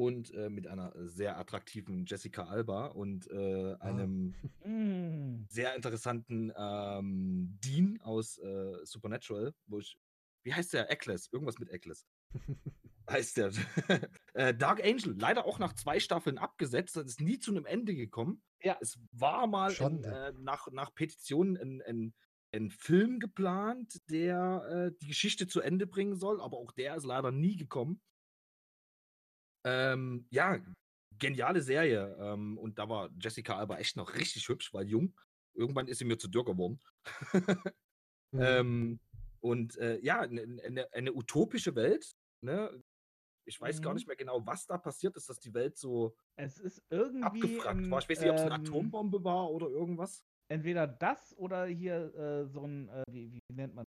Und äh, mit einer sehr attraktiven Jessica Alba und äh, einem Mm. sehr interessanten ähm, Dean aus äh, Supernatural, wo ich, wie heißt der? Eccles, irgendwas mit Eccles heißt der. äh, Dark Angel, leider auch nach zwei Staffeln abgesetzt, das ist nie zu einem Ende gekommen. Ja. Es war mal in, äh, nach, nach Petitionen ein, ein, ein Film geplant, der äh, die Geschichte zu Ende bringen soll, aber auch der ist leider nie gekommen. Ähm, ja, geniale Serie. Ähm, und da war Jessica Alba echt noch richtig hübsch, weil jung. Irgendwann ist sie mir zu dürr geworden. Mhm. Ähm, und äh, ja, eine, eine, utopische Welt. Ne? Ich weiß gar Mhm. nicht mehr genau, was da passiert ist, dass die Welt so Es ist irgendwie. abgefragt ein, war. Ich weiß nicht, ob es eine ähm, Atombombe war oder irgendwas. Entweder das oder hier äh, so ein, äh, wie, wie nennt man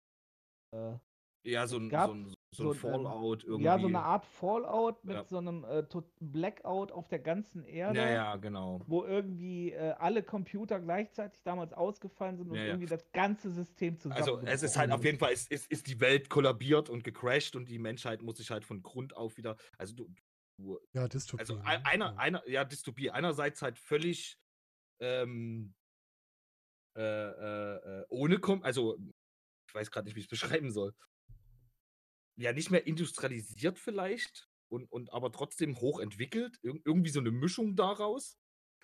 äh, Ja, so ein, gab so ein, so so ein ähm, Fallout irgendwie. Ja, so eine Art Fallout mit Ja. so einem äh, Blackout auf der ganzen Erde, Ja, ja, genau. wo irgendwie äh, alle Computer gleichzeitig damals ausgefallen sind und Ja, ja. irgendwie das ganze System zusammen. Also es ist halt auf jeden Fall, es ist, ist die Welt kollabiert und gecrashed und die Menschheit muss sich halt von Grund auf wieder, also du, du ja, Dystopie. also ne? ein- einer, Ja. einer, ja, Dystopie, einerseits halt völlig ähm, äh, äh, äh, ohne, Kom also ich weiß gerade nicht, wie ich es beschreiben soll. Ja, nicht mehr industrialisiert vielleicht und, und aber trotzdem hochentwickelt. Ir irgendwie so eine Mischung daraus.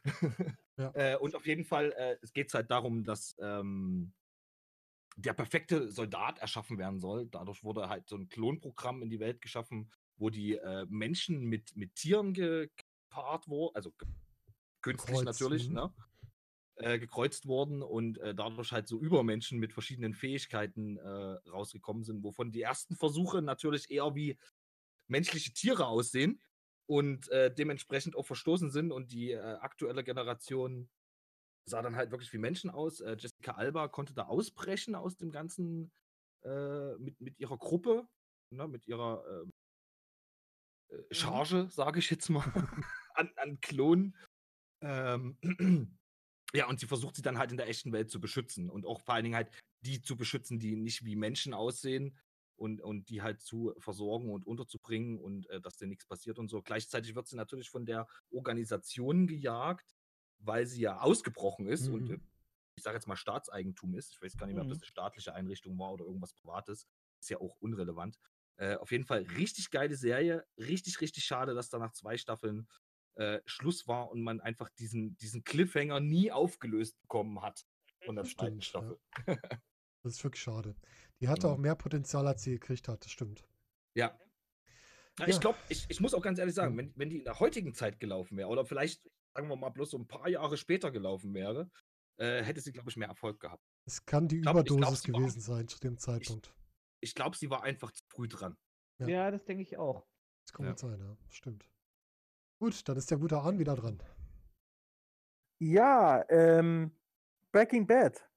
Ja. äh, und auf jeden Fall, äh, es geht halt darum, dass ähm, der perfekte Soldat erschaffen werden soll. Dadurch wurde halt so ein Klonprogramm in die Welt geschaffen, wo die äh, Menschen mit, mit Tieren ge gepaart wurden, also künstlich Gekreuzt, natürlich, ne? Äh, gekreuzt wurden und äh, dadurch halt so Übermenschen mit verschiedenen Fähigkeiten äh, rausgekommen sind, wovon die ersten Versuche natürlich eher wie menschliche Tiere aussehen und äh, dementsprechend auch verstoßen sind und die äh, aktuelle Generation sah dann halt wirklich wie Menschen aus. Jessica Alba konnte da ausbrechen aus dem Ganzen mit, mit ihrer Gruppe, ne, mit ihrer ähm, äh, Charge, sage ich jetzt mal, an, an Klonen. Ähm, ja, und sie versucht sie dann halt in der echten Welt zu beschützen und auch vor allen Dingen halt die zu beschützen, die nicht wie Menschen aussehen und, und die halt zu versorgen und unterzubringen und äh, dass dir nichts passiert und so. Gleichzeitig wird sie natürlich von der Organisation gejagt, weil sie ja ausgebrochen ist und Mhm. äh, ich sage jetzt mal Staatseigentum ist. Ich weiß gar nicht mehr, ob das Mhm. eine staatliche Einrichtung war oder irgendwas Privates. Ist ja auch unrelevant. Äh, auf jeden Fall richtig geile Serie. Richtig, richtig schade, dass da nach zwei Staffeln äh, Schluss war und man einfach diesen, diesen Cliffhanger nie aufgelöst bekommen hat von der Das zweiten stimmt, ja. Staffel. Das ist wirklich schade. Die hatte Ja. auch mehr Potenzial, als sie gekriegt hat, das stimmt. Ja. Ja. Ich glaube, ich, ich muss auch ganz ehrlich sagen, Mhm. wenn, wenn die in der heutigen Zeit gelaufen wäre oder vielleicht, sagen wir mal, bloß so ein paar Jahre später gelaufen wäre, äh, hätte sie, glaube ich, mehr Erfolg gehabt. Es kann die glaub- ich glaub, Überdosis sie war- gewesen sein zu dem Zeitpunkt. Ich glaube, sie war einfach zu früh dran. Ja. Ja, das denke ich auch. Das kann Ja. sein, ja. Stimmt. Gut, dann ist der gute Ahn wieder dran. Ja, ähm, Breaking Bad.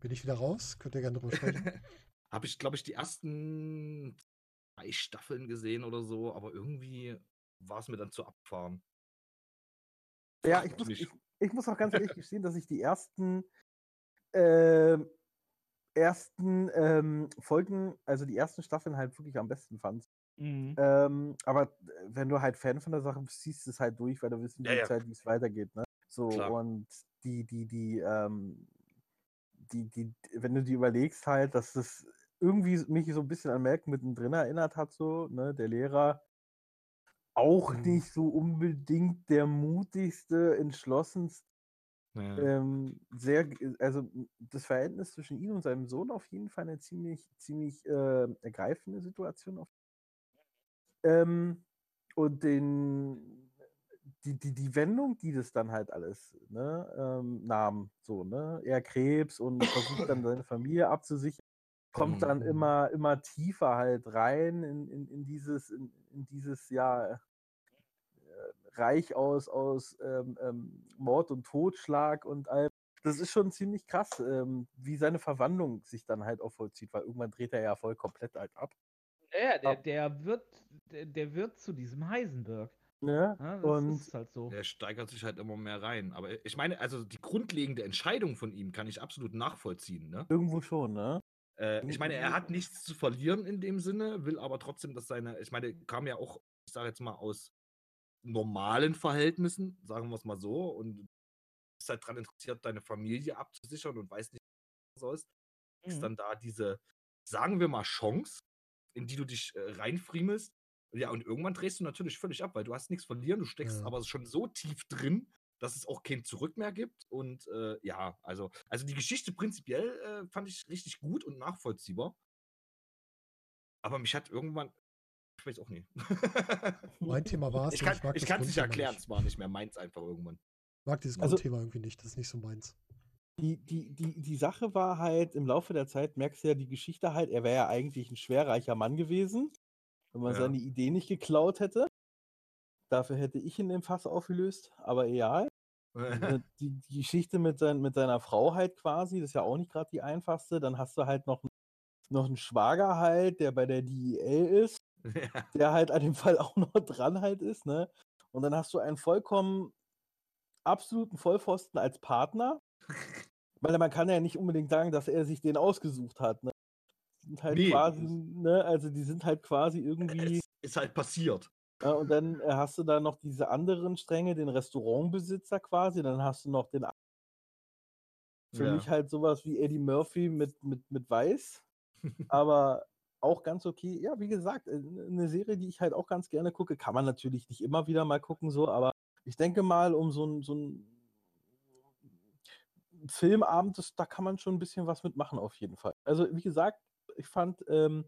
Bin ich wieder raus? Könnt ihr gerne drüber sprechen. Habe ich, glaube ich, die ersten drei Staffeln gesehen oder so, aber irgendwie war es mir dann zu abfahren. Ja, ich muss, ich, ich muss auch ganz ehrlich gestehen, dass ich die ersten, ähm, ersten ähm, Folgen, also die ersten Staffeln halt wirklich am besten fand. Mhm. Ähm, aber äh, wenn du halt Fan von der Sache bist, ziehst du es halt durch, weil du wissen Ja, ja. Zeit, wie es weitergeht, ne? So, Klar. und die, die, die, ähm, die, die, wenn du dir überlegst halt, dass das irgendwie mich so ein bisschen an Malcolm mittendrin erinnert hat, so, ne, der Lehrer, auch Mhm. nicht so unbedingt der mutigste, entschlossenste, Ja. ähm, sehr, g- also das Verhältnis zwischen ihm und seinem Sohn auf jeden Fall eine ziemlich, ziemlich äh, ergreifende Situation. Auf, ähm, und den, die, die, die Wendung, die das dann halt alles ne, ähm, nahm, so, ne, er Krebs und versucht dann seine Familie abzusichern, kommt dann Mhm. immer, immer tiefer halt rein in, in, in dieses, in, in dieses, ja, äh, Reich aus, aus ähm, ähm, Mord und Totschlag und all. Das ist schon ziemlich krass, ähm, wie seine Verwandlung sich dann halt auch vollzieht, weil irgendwann dreht er ja voll komplett halt ab. Ja, der, der wird, der, der wird zu diesem Heisenberg. Ne? Ja, das und ist halt so. Der steigert sich halt immer mehr rein. Aber ich meine, also die grundlegende Entscheidung von ihm kann ich absolut nachvollziehen. Ne? irgendwo schon, ne? Äh, ich meine, er hat nichts zu verlieren in dem Sinne, will aber trotzdem, dass seine, ich meine, kam ja auch ich sage jetzt mal, aus normalen Verhältnissen, sagen wir es mal so, und bist halt daran interessiert, deine Familie abzusichern und weißt nicht, was du sollst, ist Mhm. dann da diese, sagen wir mal, Chance, in die du dich äh, reinfriemelst. Ja, und irgendwann drehst du natürlich völlig ab, weil du hast nichts verlieren, du steckst Ja. aber schon so tief drin, dass es auch kein Zurück mehr gibt. Und äh, ja, also, also die Geschichte prinzipiell äh, fand ich richtig gut und nachvollziehbar. Aber mich hat irgendwann, ich weiß auch nicht. Mein Thema war es. ich kann es nicht Grundthema erklären, es war nicht mehr meins einfach irgendwann. Ich mag dieses Also- Grundthema irgendwie nicht. Das ist nicht so meins. Die, die, die, die Sache war halt, im Laufe der Zeit merkst du ja die Geschichte halt, er wäre ja eigentlich ein schwerreicher Mann gewesen, wenn man Ja. seine Idee nicht geklaut hätte. Dafür hätte ich ihn im Fass aufgelöst, aber egal. Äh, die, die Geschichte mit, sein, mit seiner Frau halt quasi, das ist ja auch nicht gerade die einfachste. Dann hast du halt noch, noch einen Schwager halt, der bei der DEL ist, ja. der halt an dem Fall auch noch dran halt ist, ne? Und dann hast du einen vollkommen absoluten Vollpfosten als Partner. Weil man kann ja nicht unbedingt sagen, dass er sich den ausgesucht hat, ne? Sind halt Nee, quasi, ne, also die sind halt quasi irgendwie. Es ist halt passiert. Ja, und dann äh, hast du da noch diese anderen Stränge, den Restaurantbesitzer quasi, dann hast du noch den für Ja. mich halt sowas wie Eddie Murphy mit, mit, mit Weiß. aber auch ganz okay. Ja, wie gesagt, äh, eine Serie, die ich halt auch ganz gerne gucke, kann man natürlich nicht immer wieder mal gucken, so, aber ich denke mal, um so ein, so ein Filmabend, das, da kann man schon ein bisschen was mitmachen, auf jeden Fall. Also, wie gesagt, ich fand ähm,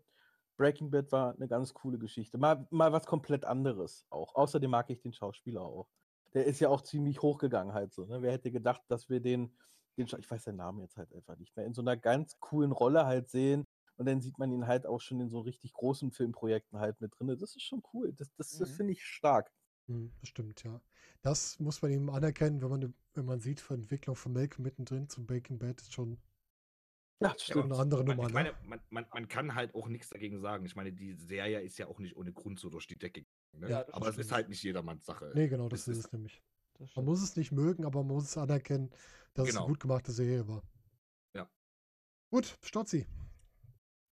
Breaking Bad war eine ganz coole Geschichte. Mal, mal was komplett anderes auch. Außerdem mag ich den Schauspieler auch. Der ist ja auch ziemlich hochgegangen halt so. Ne? Wer hätte gedacht, dass wir den, den, ich weiß den Namen jetzt halt einfach nicht mehr, in so einer ganz coolen Rolle halt sehen. Und dann sieht man ihn halt auch schon in so richtig großen Filmprojekten halt mit drin. Das ist schon cool. Das, das, das Mhm. finde ich stark. Hm, das stimmt, ja. Das muss man ihm anerkennen, wenn man, wenn man sieht, von Entwicklung von Malcolm mittendrin zum Breaking Bad ist schon Ja, das Ja, stimmt. eine andere Man, Nummer. ich ne? meine, man, man, man kann halt auch nichts dagegen sagen. Ich meine, die Serie ist ja auch nicht ohne Grund so durch die Decke gegangen. Ne? Ja, das aber es stimmt. ist halt nicht jedermanns Sache. Nee, genau, das es ist ist- es nämlich. Das Man stimmt. muss es nicht mögen, aber man muss es anerkennen, dass es Genau. eine gut gemachte Serie war. Ja. Gut, Stotzi.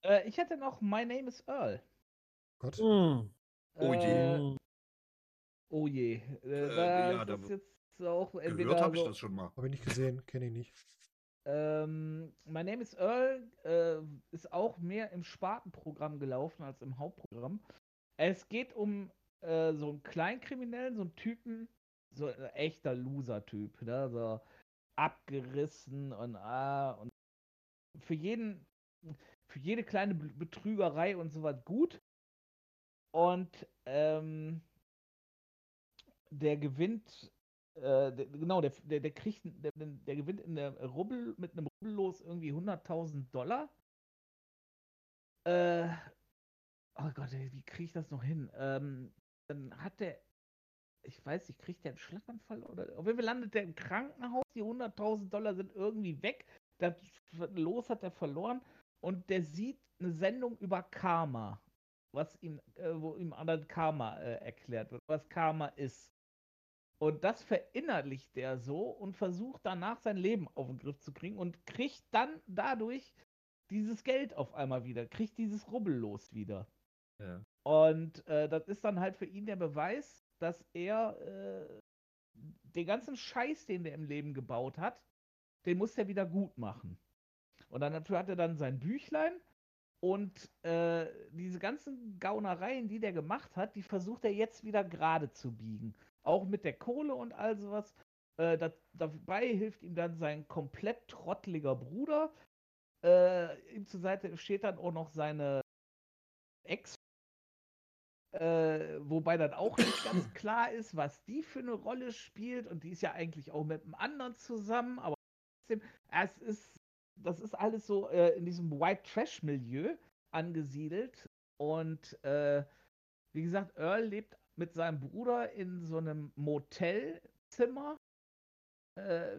Äh, ich hätte noch My Name is Earl. Gott. Mm. Oh je. Äh, oh je. Äh, Äh, da ja, da ist jetzt auch entweder Gehört habe ich so, das schon mal. Habe ich nicht gesehen, kenne ich nicht. Ähm, My Name is Earl äh, ist auch mehr im Spartenprogramm gelaufen als im Hauptprogramm. Es geht um äh, so einen Kleinkriminellen, so einen Typen, so ein echter Loser-Typ, ne? so abgerissen und ah, und für jeden, für jede kleine Be- Betrügerei und so was gut. Und ähm, der gewinnt äh, der, genau, der, der, der kriegt, der, der gewinnt in der Rubbel, mit einem Rubbellos irgendwie 100.000 Dollar. Äh, oh Gott, wie kriege ich das noch hin? Ähm, dann hat der, ich weiß nicht, kriegt der einen Schlaganfall oder, auf jeden Fall landet der im Krankenhaus, die 100.000 Dollar sind irgendwie weg, das Los hat er verloren und der sieht eine Sendung über Karma, was ihm, äh, wo ihm anderen Karma äh, erklärt wird, was Karma ist. Und das verinnerlicht der so und versucht danach sein Leben auf den Griff zu kriegen und kriegt dann dadurch dieses Geld auf einmal wieder, kriegt dieses Rubbellos wieder. Ja. Und äh, das ist dann halt für ihn der Beweis, dass er äh, den ganzen Scheiß, den der im Leben gebaut hat, den muss er wieder gut machen. Und dann dafür hat er dann sein Büchlein und äh, diese ganzen Gaunereien, die der gemacht hat, die versucht er jetzt wieder gerade zu biegen. Auch mit der Kohle und all sowas. Äh, das, dabei hilft ihm dann sein komplett trotteliger Bruder. Äh, ihm zur Seite steht dann auch noch seine Ex. Äh, wobei dann auch nicht ganz klar ist, was die für eine Rolle spielt. Und die ist ja eigentlich auch mit einem anderen zusammen. Aber trotzdem, es ist, das ist alles so äh, in diesem White Trash-Milieu angesiedelt. Und äh, wie gesagt, Earl lebt mit seinem Bruder in so einem Motelzimmer. Äh,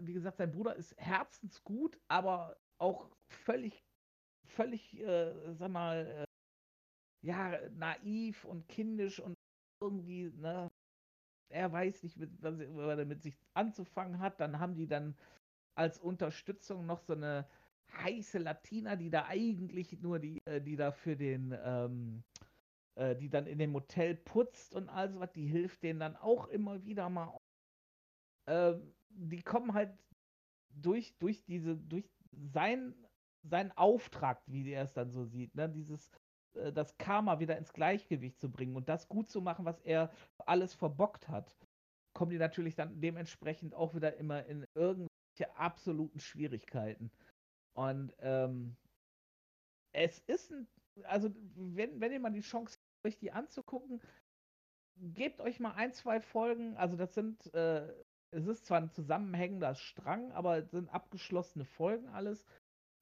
wie gesagt, sein Bruder ist herzensgut, aber auch völlig, völlig, äh, sag mal, äh, ja, naiv und kindisch und irgendwie, ne, er weiß nicht, was er mit sich anzufangen hat. Dann haben die dann als Unterstützung noch so eine heiße Latina, die da eigentlich nur die, äh, die da für den, ähm, äh, die dann in dem Motel putzt und all sowas, die hilft denen dann auch immer wieder mal. Äh, die kommen halt durch, durch diese, durch sein, seinen Auftrag, wie er es dann so sieht, ne? dieses, äh, das Karma wieder ins Gleichgewicht zu bringen und das gut zu machen, was er alles verbockt hat, kommen die natürlich dann dementsprechend auch wieder immer in irgendwelche absoluten Schwierigkeiten. Und ähm, es ist ein, also wenn, wenn ihr mal die Chance habt, euch die anzugucken, gebt euch mal ein, zwei Folgen, also das sind, äh, es ist zwar ein zusammenhängender Strang, aber es sind abgeschlossene Folgen alles.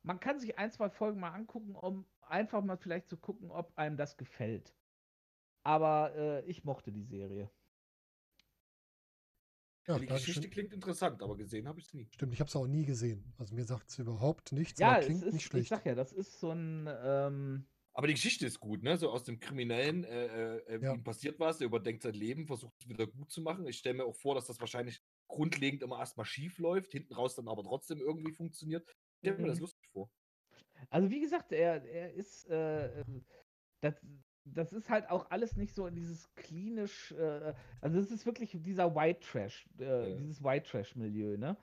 Man kann sich ein, zwei Folgen mal angucken, um einfach mal vielleicht zu gucken, ob einem das gefällt. Aber äh, ich mochte die Serie. Ja, die Geschichte klingt interessant, aber gesehen habe ich es nie. Stimmt, ich habe es auch nie gesehen. Also mir sagt es überhaupt nichts, ja, aber klingt ist, nicht schlecht. Ich sag ja, das ist so ein. Ähm, aber die Geschichte ist gut, ne? So aus dem Kriminellen, äh, äh, ja. ihm passiert was, er überdenkt sein Leben, versucht es wieder gut zu machen. Ich stelle mir auch vor, dass das wahrscheinlich grundlegend immer erstmal schief läuft, hinten raus dann aber trotzdem irgendwie funktioniert. Ich stelle mir das mhm. lustig vor. Also wie gesagt, er, er ist. Äh, das, das ist halt auch alles nicht so in dieses klinisch, äh, also es ist wirklich dieser White Trash, äh, ja. dieses White Trash Milieu, ne?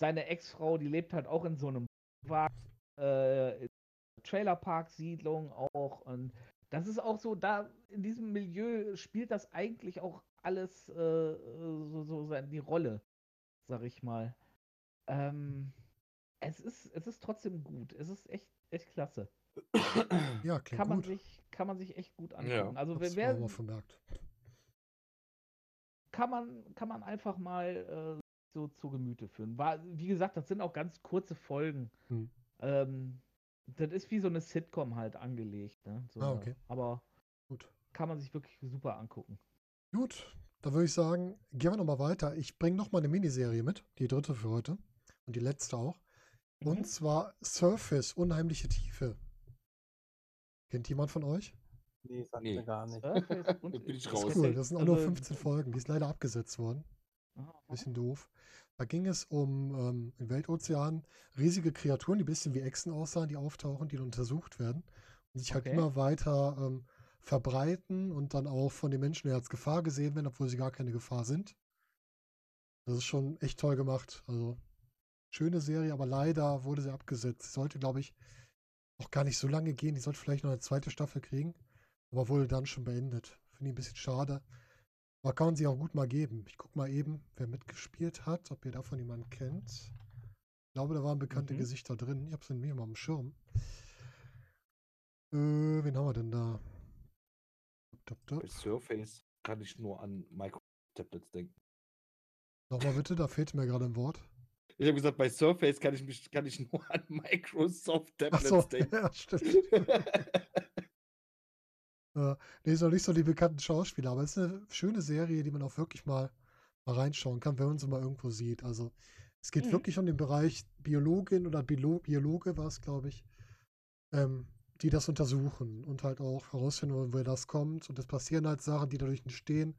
Seine Ex-Frau, die lebt halt auch in so einem äh, Trailerpark-Siedlung auch und das ist auch so, da in diesem Milieu spielt das eigentlich auch alles äh, so, so die Rolle, sag ich mal. Ähm, es ist, es ist trotzdem gut. Es ist echt, echt klasse. Ja, klingt kann man gut. sich kann man sich echt gut angucken. Ja, also das wer, mal vermerkt. kann man kann man einfach mal äh, so zu Gemüte führen. War, wie gesagt, das sind auch ganz kurze Folgen. Hm. Ähm, das ist wie so eine Sitcom halt angelegt. Ne? So, ah, okay. Aber gut. kann man sich wirklich super angucken. Gut, dann würde ich sagen, gehen wir nochmal weiter. Ich bringe nochmal eine Miniserie mit, die dritte für heute und die letzte auch. Und mhm. zwar Surface, unheimliche Tiefe. Kennt jemand von euch? Nee, sagt nee. mir gar nicht. bin ich raus. Das ist cool, das sind auch nur 15 also Folgen. Die ist leider abgesetzt worden. Bisschen doof. Da ging es um ähm, im Weltozean riesige Kreaturen, die ein bisschen wie Echsen aussahen, die auftauchen, die untersucht werden und sich halt okay. immer weiter ähm, verbreiten und dann auch von den Menschen als Gefahr gesehen werden, obwohl sie gar keine Gefahr sind. Das ist schon echt toll gemacht. Also schöne Serie, aber leider wurde sie abgesetzt. Sie sollte, glaube ich, auch gar nicht so lange gehen. Die sollte vielleicht noch eine zweite Staffel kriegen, aber wurde dann schon beendet. Finde ich ein bisschen schade. Aber kann man sie auch gut mal geben. Ich gucke mal eben, wer mitgespielt hat, ob ihr davon jemanden kennt. Ich glaube, da waren bekannte mhm. Gesichter drin. Ich habe es in mir mal am Schirm. Äh, wen haben wir denn da? Bei Surface kann ich nur an Micro-Tablets denken. Nochmal bitte, da fehlt mir gerade ein Wort. Ich habe gesagt, bei Surface kann ich, mich, kann ich nur an Microsoft Tablets so, denken. Ja, stimmt. äh, nee, ist noch nicht so die bekannten Schauspieler, aber es ist eine schöne Serie, die man auch wirklich mal, mal reinschauen kann, wenn man sie mal irgendwo sieht. Also es geht mhm. wirklich um den Bereich Biologin oder Biolo Biologe war es, glaube ich, ähm, die das untersuchen und halt auch herausfinden woher das kommt. Und es passieren halt Sachen, die dadurch entstehen,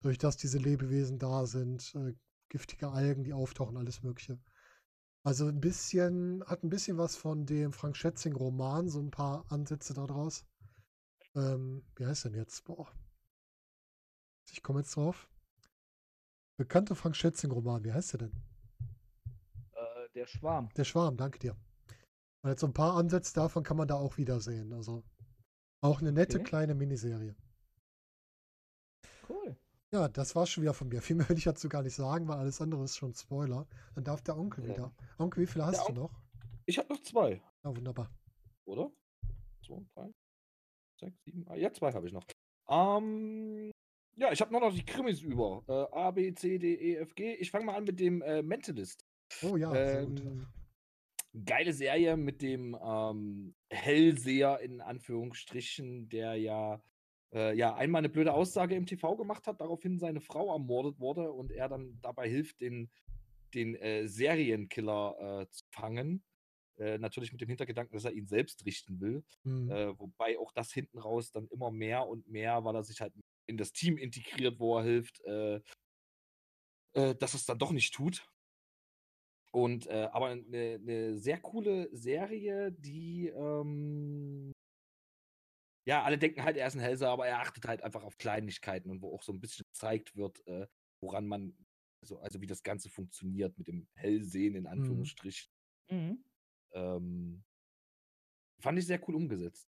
durch dass diese Lebewesen da sind, äh, giftige Algen, die auftauchen, alles Mögliche. Also ein bisschen, hat ein bisschen was von dem Frank Schätzing-Roman, so ein paar Ansätze daraus. Ähm, wie heißt denn jetzt? Boah. Ich komme jetzt drauf. Bekannte Frank Schätzing-Roman, wie heißt der denn? Äh, der Schwarm. Der Schwarm, danke dir. Und jetzt so ein paar Ansätze davon kann man da auch wiedersehen. Also auch eine nette okay. kleine Miniserie. Cool. Ja, das war schon wieder von mir. Viel mehr will ich dazu gar nicht sagen, weil alles andere ist schon Spoiler. Dann darf der Onkel ja. wieder. Onkel, wie viele hast der du noch? Ich habe noch zwei. Ja, wunderbar. Oder? Zwei, drei, sechs, sieben. Ah, ja, zwei habe ich noch. Ähm, ja, ich habe noch, noch die Krimis über. Äh, A, B, C, D, E, F, G. Ich fange mal an mit dem äh, Mentalist. Oh ja, ähm, Geile Serie mit dem ähm, Hellseher in Anführungsstrichen, der ja äh, ja, einmal eine blöde Aussage im TV gemacht hat, daraufhin seine Frau ermordet wurde und er dann dabei hilft, den, den äh, Serienkiller äh, zu fangen. Äh, natürlich mit dem Hintergedanken, dass er ihn selbst richten will. Mhm. Äh, wobei auch das hinten raus dann immer mehr und mehr, weil er sich halt in das Team integriert, wo er hilft, äh, dass es dann doch nicht tut. Und aber eine, eine, sehr coole Serie, die ähm, ja, alle denken halt, er ist ein Hellseher, aber er achtet halt einfach auf Kleinigkeiten und wo auch so ein bisschen gezeigt wird, äh, woran man, also, also wie das Ganze funktioniert mit dem Hellsehen in Anführungsstrichen. Mhm. Ähm, fand ich sehr cool umgesetzt.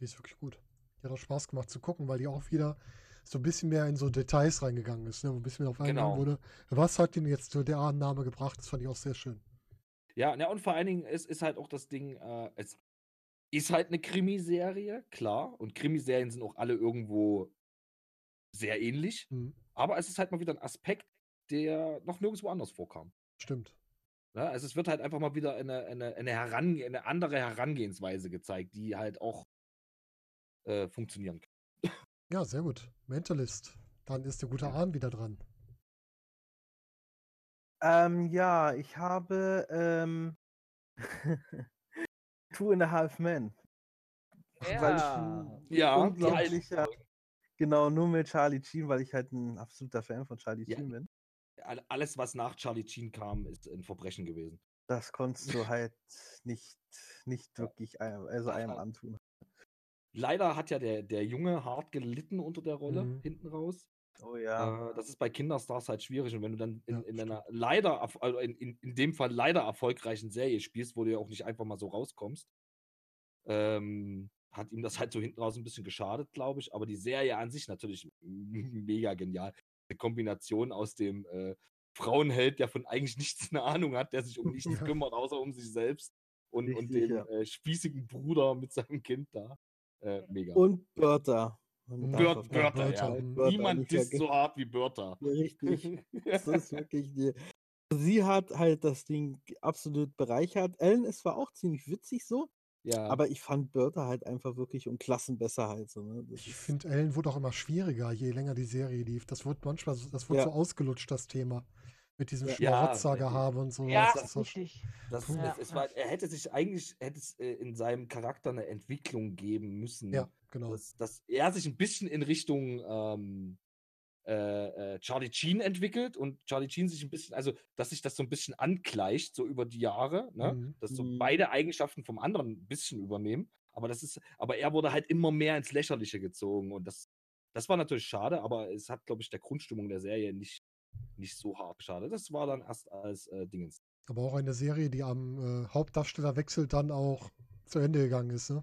Die ist wirklich gut. Die hat auch Spaß gemacht zu gucken, weil die auch wieder so ein bisschen mehr in so Details reingegangen ist, ne? wo ein bisschen mehr auf eingegangen Genau. wurde. Was hat denn jetzt so der Annahme gebracht? Das fand ich auch sehr schön. Ja, ja, und vor allen Dingen ist, ist halt auch das Ding, äh, es ist halt eine Krimiserie, klar. Und Krimiserien sind auch alle irgendwo sehr ähnlich. Mhm. Aber es ist halt mal wieder ein Aspekt, der noch nirgendwo anders vorkam. Stimmt. Ne? Also es wird halt einfach mal wieder eine, eine, eine, Herange eine andere Herangehensweise gezeigt, die halt auch äh, funktionieren kann. Ja, sehr gut. Mentalist. Dann ist der gute Ahn wieder dran. Ähm, ja, ich habe ähm, Two and a Half Men. Weil ich Ja. ein Ja, unglaublicher, genau, nur mit Charlie Sheen, weil ich halt ein absoluter Fan von Charlie Ja. Sheen bin. All- Alles, was nach Charlie Sheen kam, ist ein Verbrechen gewesen. Das konntest du halt nicht, nicht wirklich einem, also einem antun. Leider hat ja der, der Junge hart gelitten unter der Rolle, Mhm. hinten raus. Oh ja. Äh, das ist bei Kinderstars halt schwierig. Und wenn du dann in, Ja, in einer leider, also in, in, in dem Fall leider erfolgreichen Serie spielst, wo du ja auch nicht einfach mal so rauskommst, ähm, hat ihm das halt so hinten raus ein bisschen geschadet, glaube ich. Aber die Serie an sich natürlich mega genial. Eine Kombination aus dem äh, Frauenheld, der von eigentlich nichts eine Ahnung hat, der sich um nichts Ja. kümmert, außer um sich selbst. Und, und dem ja. äh, spießigen Bruder mit seinem Kind da. Äh, mega. Und Bertha. Keinen Börter, Börter, ja. Börter Niemand disst vergessen. so hart wie Börter. Ja, richtig. Das ist wirklich die. Sie hat halt das Ding absolut bereichert. Ellen ist zwar auch ziemlich witzig so, ja. aber ich fand Bertha halt einfach wirklich um Klassen besser halt so. Ne? Ich ist- finde, Ellen wurde auch immer schwieriger, je länger die Serie lief. Das wurde manchmal, so- das wurde Ja. so ausgelutscht, das Thema. Mit diesem Ja. Schmarotzergehabe und so. Ja, das ist richtig. Das, Puh. es, es war, er hätte sich eigentlich hätte es, äh, in seinem Charakter eine Entwicklung geben müssen, ja, genau. dass, dass er sich ein bisschen in Richtung ähm, äh, äh, Charlie Sheen entwickelt und Charlie Sheen sich ein bisschen, also dass sich das so ein bisschen angleicht, so über die Jahre, ne? Mhm. dass so Mhm. beide Eigenschaften vom anderen ein bisschen übernehmen. Aber das ist, aber er wurde halt immer mehr ins Lächerliche gezogen und das, das war natürlich schade, aber es hat, glaube ich, der Grundstimmung der Serie nicht, nicht so hart schade. Das war dann erst als äh, Dingens. Aber auch eine Serie, die am äh, Hauptdarstellerwechsel dann auch zu Ende gegangen ist. Ne?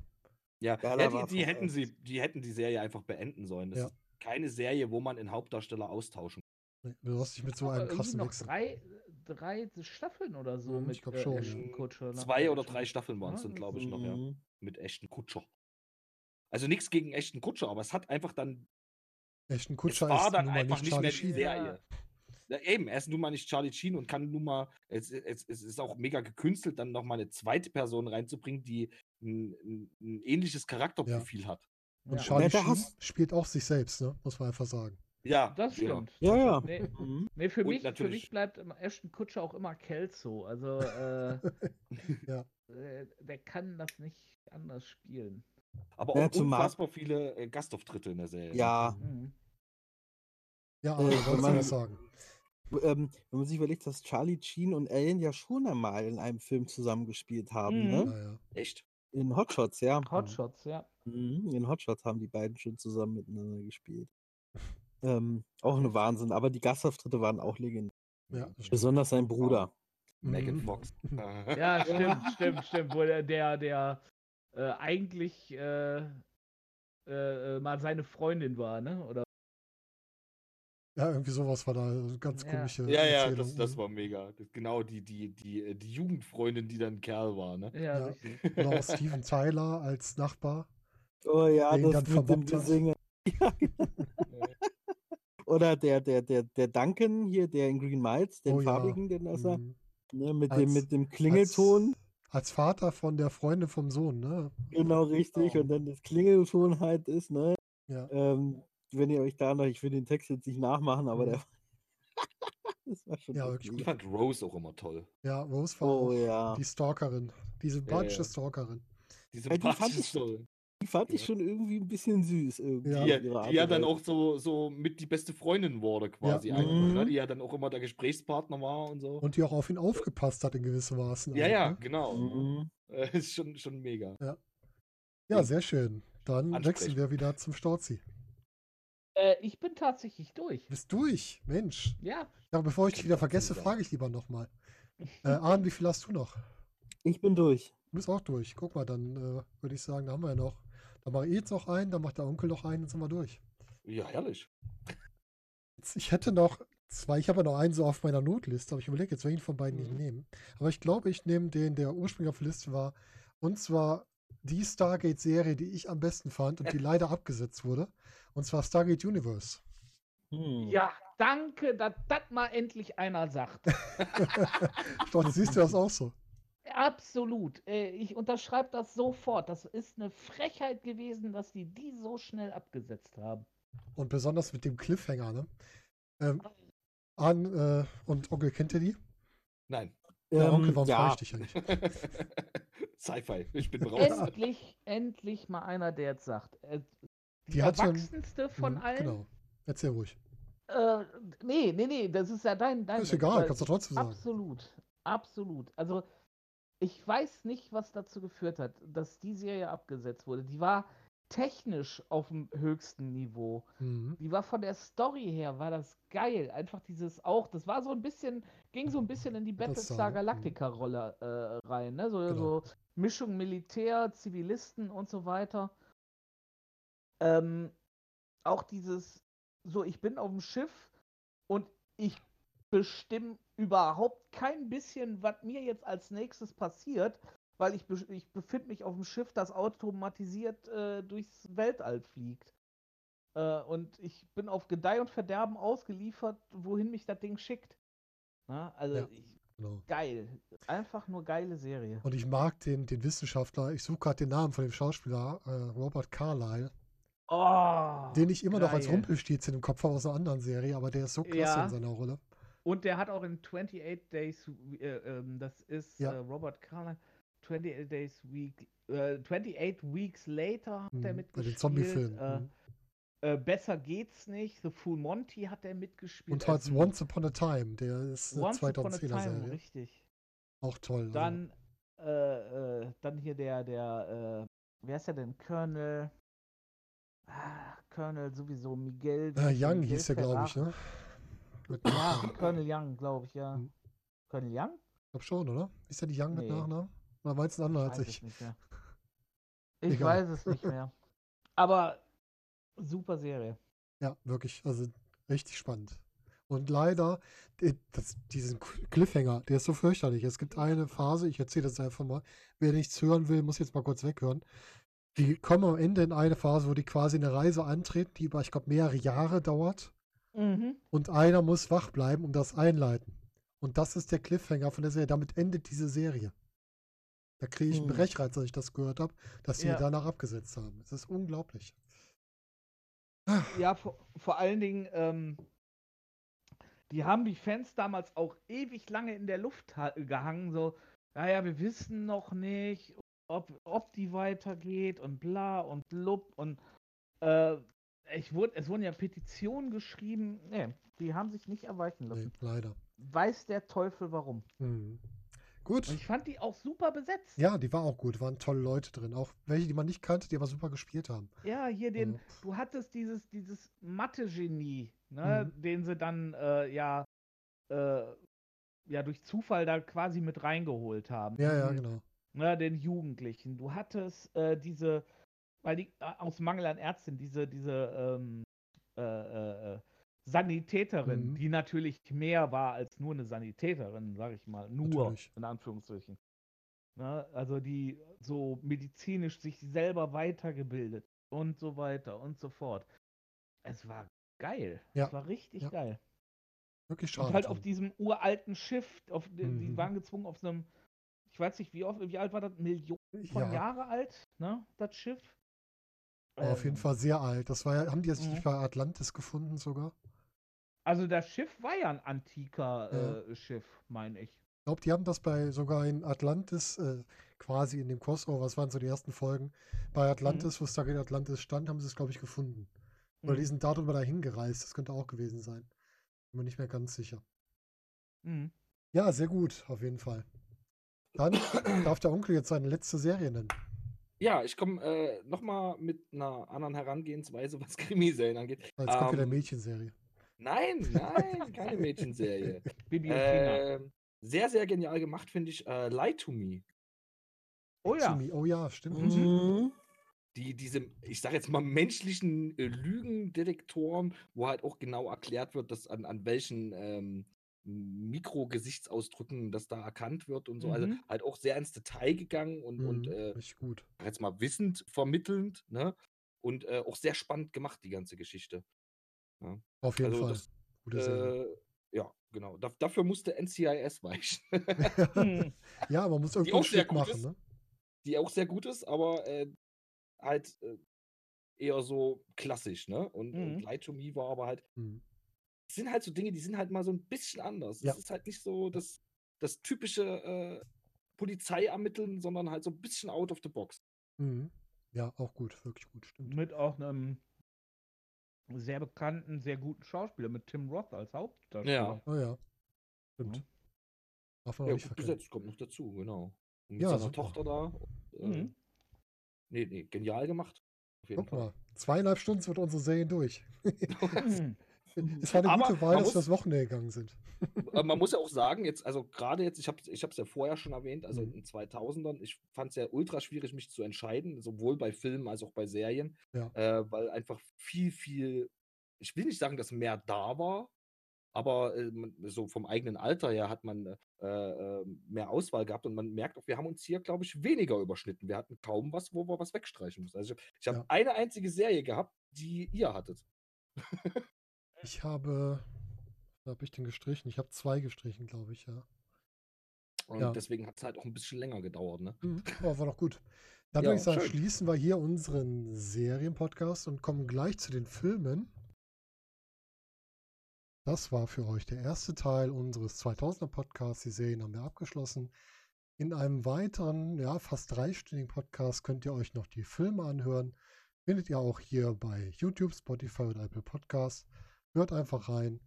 Ja, Ja, die, war die, hätten sie, die hätten die Serie einfach beenden sollen. Das Ja. ist keine Serie, wo man den Hauptdarsteller austauschen Nee, Du hast dich mit so einem krassen noch Wechsel. drei, drei Staffeln oder so Mhm, mit ich glaub äh, schon, Ashton kann. nach Zwei der oder drei Staffeln waren es Ja, dann, glaube ich, noch, ja. Mhm. Mit echten Kutscher. Also nichts gegen echten Kutscher, aber es hat einfach dann. Echten Es Kutscher war ist dann einfach nicht nicht mehr die. Serie. Ja, eben, er ist nun mal nicht Charlie Sheen und kann nun mal, es, es, es ist auch mega gekünstelt, dann nochmal eine zweite Person reinzubringen, die ein, ein, ein ähnliches Charakterprofil hat. Und Ja. Charlie Ja, Sheen hast- spielt auch sich selbst, ne? muss man einfach sagen. Ja, Das ja. stimmt. Ja, ja. Nee, Mhm. nee für, Und mich, für natürlich- mich bleibt Ashton Kutscher auch immer Kelso. Also, äh, Ja. äh, der kann das nicht anders spielen. Aber Ja, auch zumal- unfassbar viele äh, Gastauftritte in der Serie. Ja, Mhm. Ja, Äh, aber wolltest du man- was sagen? Ähm, wenn man sich überlegt, dass Charlie Sheen und Ellen ja schon einmal in einem Film zusammengespielt haben, Mhm. ne? Ja, ja. Echt? In Hotshots, ja. Hotshots, ja. Mhm, in Hotshots haben die beiden schon zusammen miteinander gespielt. Ähm, auch eine Wahnsinn, aber die Gastauftritte waren auch legendär. ja. Besonders sein Bruder. Megan Mhm. Fox. Ja, stimmt, stimmt, stimmt. Wo der, der, der äh, eigentlich äh, äh, äh, mal seine Freundin war, ne? Oder Ja, irgendwie sowas war da. Ganz Ja. komische Ja, ja, das, das Mhm. war mega. Das, genau, die, die, die, äh, die Jugendfreundin, die dann ein Kerl war, ne? ja, Ja. Oder auch Steven Tyler als Nachbar. Oh ja, Den das dann mit dem. Gesingen. Ja, genau. Oder der, der, der, der Duncan hier, der in Green Miles, den Oh ja. farbigen, den ist er, Mhm. ne, mit, Als- dem, mit dem Klingelton. Als, als Vater von der Freundin vom Sohn, ne? Genau richtig. Oh. Und dann das Klingelton halt ist, ne? Ja. Ähm, wenn ihr euch da noch, ich will den Text jetzt nicht nachmachen, aber Mhm. der. das war schon Ja, wirklich Ich mega. fand Rose auch immer toll. Ja, Rose war Oh ja. die Stalkerin. Die sympathische ja. Stalkerin. Die Ja, die fand sympathische ich- Story. Die fand ich Ja. schon irgendwie ein bisschen süß. Irgendwie Ja. Die, die ja dann auch so, so mit die beste Freundin wurde, quasi. einfach, Mhm. ne? Die ja dann auch immer der Gesprächspartner war und so. Und die auch auf ihn aufgepasst hat in gewissem Maßen. ja, ja, Ne? genau. Mhm. Äh, ist schon, schon mega. Ja, sehr schön. dann wechseln wir wieder zum Storzi. Äh, ich bin tatsächlich durch. Bist durch, Mensch. Ja. Ja, bevor ich dich wieder vergesse, frage ich lieber nochmal. Äh, Arne, wie viel hast du noch? Ich bin durch. Du bist auch durch. Guck mal, dann äh, würde ich sagen, da haben wir ja noch. Da mache ich jetzt noch einen, dann macht der Onkel noch einen, dann sind wir durch. Ja, herrlich. Jetzt, ich hätte noch zwei, ich habe ja noch einen so auf meiner Notliste, aber ich überlege jetzt, welchen von beiden ich Mhm. nehme. Aber ich glaube, ich nehme den, der ursprünglich auf der Liste war. Und zwar die Stargate-Serie, die ich am besten fand und die leider abgesetzt wurde. Und zwar Stargate Universe. Hm. Ja, danke, dass das mal endlich einer sagt. Doch, siehst du das auch so. Absolut. Äh, Ich unterschreibe das sofort. Das ist eine Frechheit gewesen, dass die die so schnell abgesetzt haben. Und besonders mit dem Cliffhanger, ne? Ähm, Arne äh, und Onkel, kennt ihr die? Nein. Ja, Ähm, Onkel, warum ja. frage ich dich eigentlich? Sci-Fi. Ich bin raus. Endlich, endlich mal einer, der jetzt sagt. Die, erwachsenste von Mhm, allen. Genau. Erzähl ruhig. Äh, nee, nee, nee, das ist ja dein. dein Ist egal, kannst du trotzdem sagen. Absolut, absolut. Also, ich weiß nicht, was dazu geführt hat, dass die Serie abgesetzt wurde. Die war technisch auf dem höchsten Niveau. Mhm. Die war von der Story her, war das geil. Einfach dieses auch, das war so ein bisschen, ging so ein bisschen in die Battlestar? Galactica-Rolle äh, rein, ne? So, Genau. so Mischung Militär, Zivilisten und so weiter. Ähm, auch dieses, so, ich bin auf dem Schiff und ich bestimme überhaupt kein bisschen, was mir jetzt als nächstes passiert, weil ich, be ich befinde mich auf dem Schiff, das automatisiert äh, durchs Weltall fliegt. Äh, und ich bin auf Gedeih und Verderben ausgeliefert, wohin mich das Ding schickt. Na, also, Ja. ich, Genau. geil. Einfach nur geile Serie. Und ich mag den, den Wissenschaftler, ich suche gerade den Namen von dem Schauspieler, äh, Robert Carlyle, Oh, den ich immer noch als geil. Rumpelstilzchen im Kopf habe aus einer anderen Serie, aber der ist so klasse Ja. in seiner Rolle. Und der hat auch in 28 Days, äh, ähm, das ist Ja. äh, Robert Carlyle, 28 Days Week, äh, 28 Weeks Later hat er Mhm. Bei mitgespielt. den Zombie-Filmen. Äh, mhm. äh, Besser geht's nicht. The Full Monty hat er mitgespielt. Und halt Also, Once Upon a Time, der ist eine Once Upon a 2010er Time, Serie. richtig. Auch toll. also. Dann, äh, äh, dann hier der, der, äh, wer ist der denn? Colonel, Colonel sowieso, Miguel. äh, wie- Young Miguel hieß der, glaube ich, ne? Mit Ja, Colonel Young, glaube ich, ja. Mhm. Colonel Young? Ich glaube schon, oder? Ist der die Young mit Nee. Nachnamen? Oder meinst du einen anderen als ich? Ich Egal. weiß es nicht mehr. Aber super Serie. Ja, wirklich. Also richtig spannend. Und leider, die- das, diesen Cliffhanger, der ist so fürchterlich. Es gibt eine Phase, ich erzähle das einfach mal. Wer nichts hören will, muss jetzt mal kurz weghören. Die kommen am Ende in eine Phase, wo die quasi eine Reise antreten, die über, ich glaube, mehrere Jahre dauert. Mhm. Und einer muss wach bleiben und das einleiten. Und das ist der Cliffhanger von der Serie. Damit endet diese Serie. Da kriege ich einen Hm. Brechreiz, als ich das gehört habe, dass sie Ja. danach abgesetzt haben. Es ist unglaublich. Ja, vor, vor allen Dingen, ähm, die haben die Fans damals auch ewig lange in der Luft ha- gehangen, so, naja, wir wissen noch nicht, ob, ob die weitergeht und bla und blub und äh, ich wurde, es wurden ja Petitionen geschrieben, nee, die haben sich nicht erweichen Nee, lassen. leider. Weiß der Teufel warum. Mhm. Gut. Und ich fand die auch super besetzt. Ja, die war auch gut. Waren tolle Leute drin. Auch welche, die man nicht kannte, die aber super gespielt haben. Ja, hier den, Also, du hattest dieses, dieses Mathe-Genie, ne, Mhm. den sie dann äh, ja, äh, ja durch Zufall da quasi mit reingeholt haben. ja, ja, genau. Ne, den Jugendlichen. Du hattest äh, diese, weil die äh, aus Mangel an Ärztin, diese, diese ähm, äh, äh, äh, Sanitäterin, Mhm. die natürlich mehr war als nur eine Sanitäterin, sag ich mal. Nur, Natürlich. in Anführungsstrichen. Ne, also die so medizinisch sich selber weitergebildet und so weiter und so fort. Es war geil. Ja. Es war richtig Ja. geil. Wirklich schade. Und halt auf diesem uralten Schiff, auf, die, die Mhm. waren gezwungen auf so einem, ich weiß nicht, wie oft, wie alt war das? Millionen von ja, Jahre alt, ne, das Schiff. aber auf jeden Ähm, Fall sehr alt. Das war ja, haben die jetzt Mhm. nicht bei Atlantis gefunden sogar? Also das Schiff war ja ein antiker Ja. äh, Schiff, meine ich. Ich glaube, die haben das bei sogar in Atlantis, äh, quasi in dem Crossover, was waren so die ersten Folgen, bei Atlantis, wo Stargate Atlantis stand, haben sie es, glaube ich, gefunden. Oder die Mhm. sind darüber dahin gereist. Das könnte auch gewesen sein. Bin mir nicht mehr ganz sicher. Mhm. Ja, sehr gut, auf jeden Fall. Dann darf der Onkel jetzt seine letzte Serie nennen. Ja, ich komme äh, nochmal mit einer anderen Herangehensweise, was Krimiserien angeht. Ah, Jetzt kommt wieder Ähm, Mädchenserie. Nein, nein, keine Mädchenserie. Bibi und. Ähm, sehr, sehr genial gemacht, finde ich. Äh, Lie to Me. Oh ja. Jimmy, oh ja, stimmt. Mhm. Die, diese, ich sage jetzt mal, menschlichen äh, Lügendetektoren, wo halt auch genau erklärt wird, dass an, an welchen ähm, Mikrogesichtsausdrücken das da erkannt wird und so. Also Mhm. halt auch sehr ins Detail gegangen und, und Mhm, äh, Richtig gut. jetzt mal wissend vermittelnd, ne? Und äh, auch sehr spannend gemacht, die ganze Geschichte. Auf jeden Also Fall. das, Gute Serie. Äh, ja, genau. Da, dafür musste NCIS weichen. Hm. ja, man muss irgendwie auch Stück machen, ist. ne? die auch sehr gut ist, aber äh, halt äh, eher so klassisch, ne? Und, und Mhm. Lie to Me war aber halt, Mhm. Es sind halt so Dinge, die sind halt mal so ein bisschen anders. Ja. Es ist halt nicht so das, das typische äh, Polizeiermitteln, sondern halt so ein bisschen out of the box. Mhm. Ja, auch gut, wirklich gut, stimmt. Mit auch einem sehr bekannten, sehr guten Schauspieler, mit Tim Roth als Hauptdarsteller. Ja. Oh ja. Stimmt. Ja. Darf man Ja, gut besetzt, kommt noch dazu, genau. Und mit Ja, seiner super. Tochter da. Und, äh, Mhm. Nee, nee, genial gemacht. Auf jeden Guck Fall. mal, zweieinhalb Stunden sind unsere Serien durch. Es war eine Aber gute Wahl, dass wir das Wochenende gegangen sind. Man muss ja auch sagen, jetzt, also gerade jetzt, ich habe ich es ja vorher schon erwähnt, also Mhm. in den 2000ern, ich fand es ja ultra schwierig, mich zu entscheiden, sowohl bei Filmen als auch bei Serien, Ja. äh, weil einfach viel, viel, ich will nicht sagen, dass mehr da war, aber äh, so vom eigenen Alter her hat man äh, äh, mehr Auswahl gehabt und man merkt auch, wir haben uns hier, glaube ich, weniger überschnitten. Wir hatten kaum was, wo wir was wegstreichen mussten. Also ich, ich habe Ja. eine einzige Serie gehabt, die ihr hattet. Ich habe, was habe ich denn gestrichen? Ich habe zwei gestrichen, glaube ich, ja. Und Ja. deswegen hat es halt auch ein bisschen länger gedauert, ne? Mhm. Aber war doch gut. Dann Ja, würde ich sagen, schön. schließen wir hier unseren Serienpodcast und kommen gleich zu den Filmen. Das war für euch der erste Teil unseres 2000er Podcasts. Die Serien haben wir abgeschlossen. In einem weiteren, ja, fast dreistündigen Podcast könnt ihr euch noch die Filme anhören. Findet ihr auch hier bei YouTube, Spotify und Apple Podcasts. Hört einfach rein.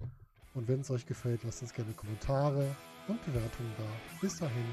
Und wenn es euch gefällt, lasst uns gerne Kommentare und Bewertungen da. Bis dahin.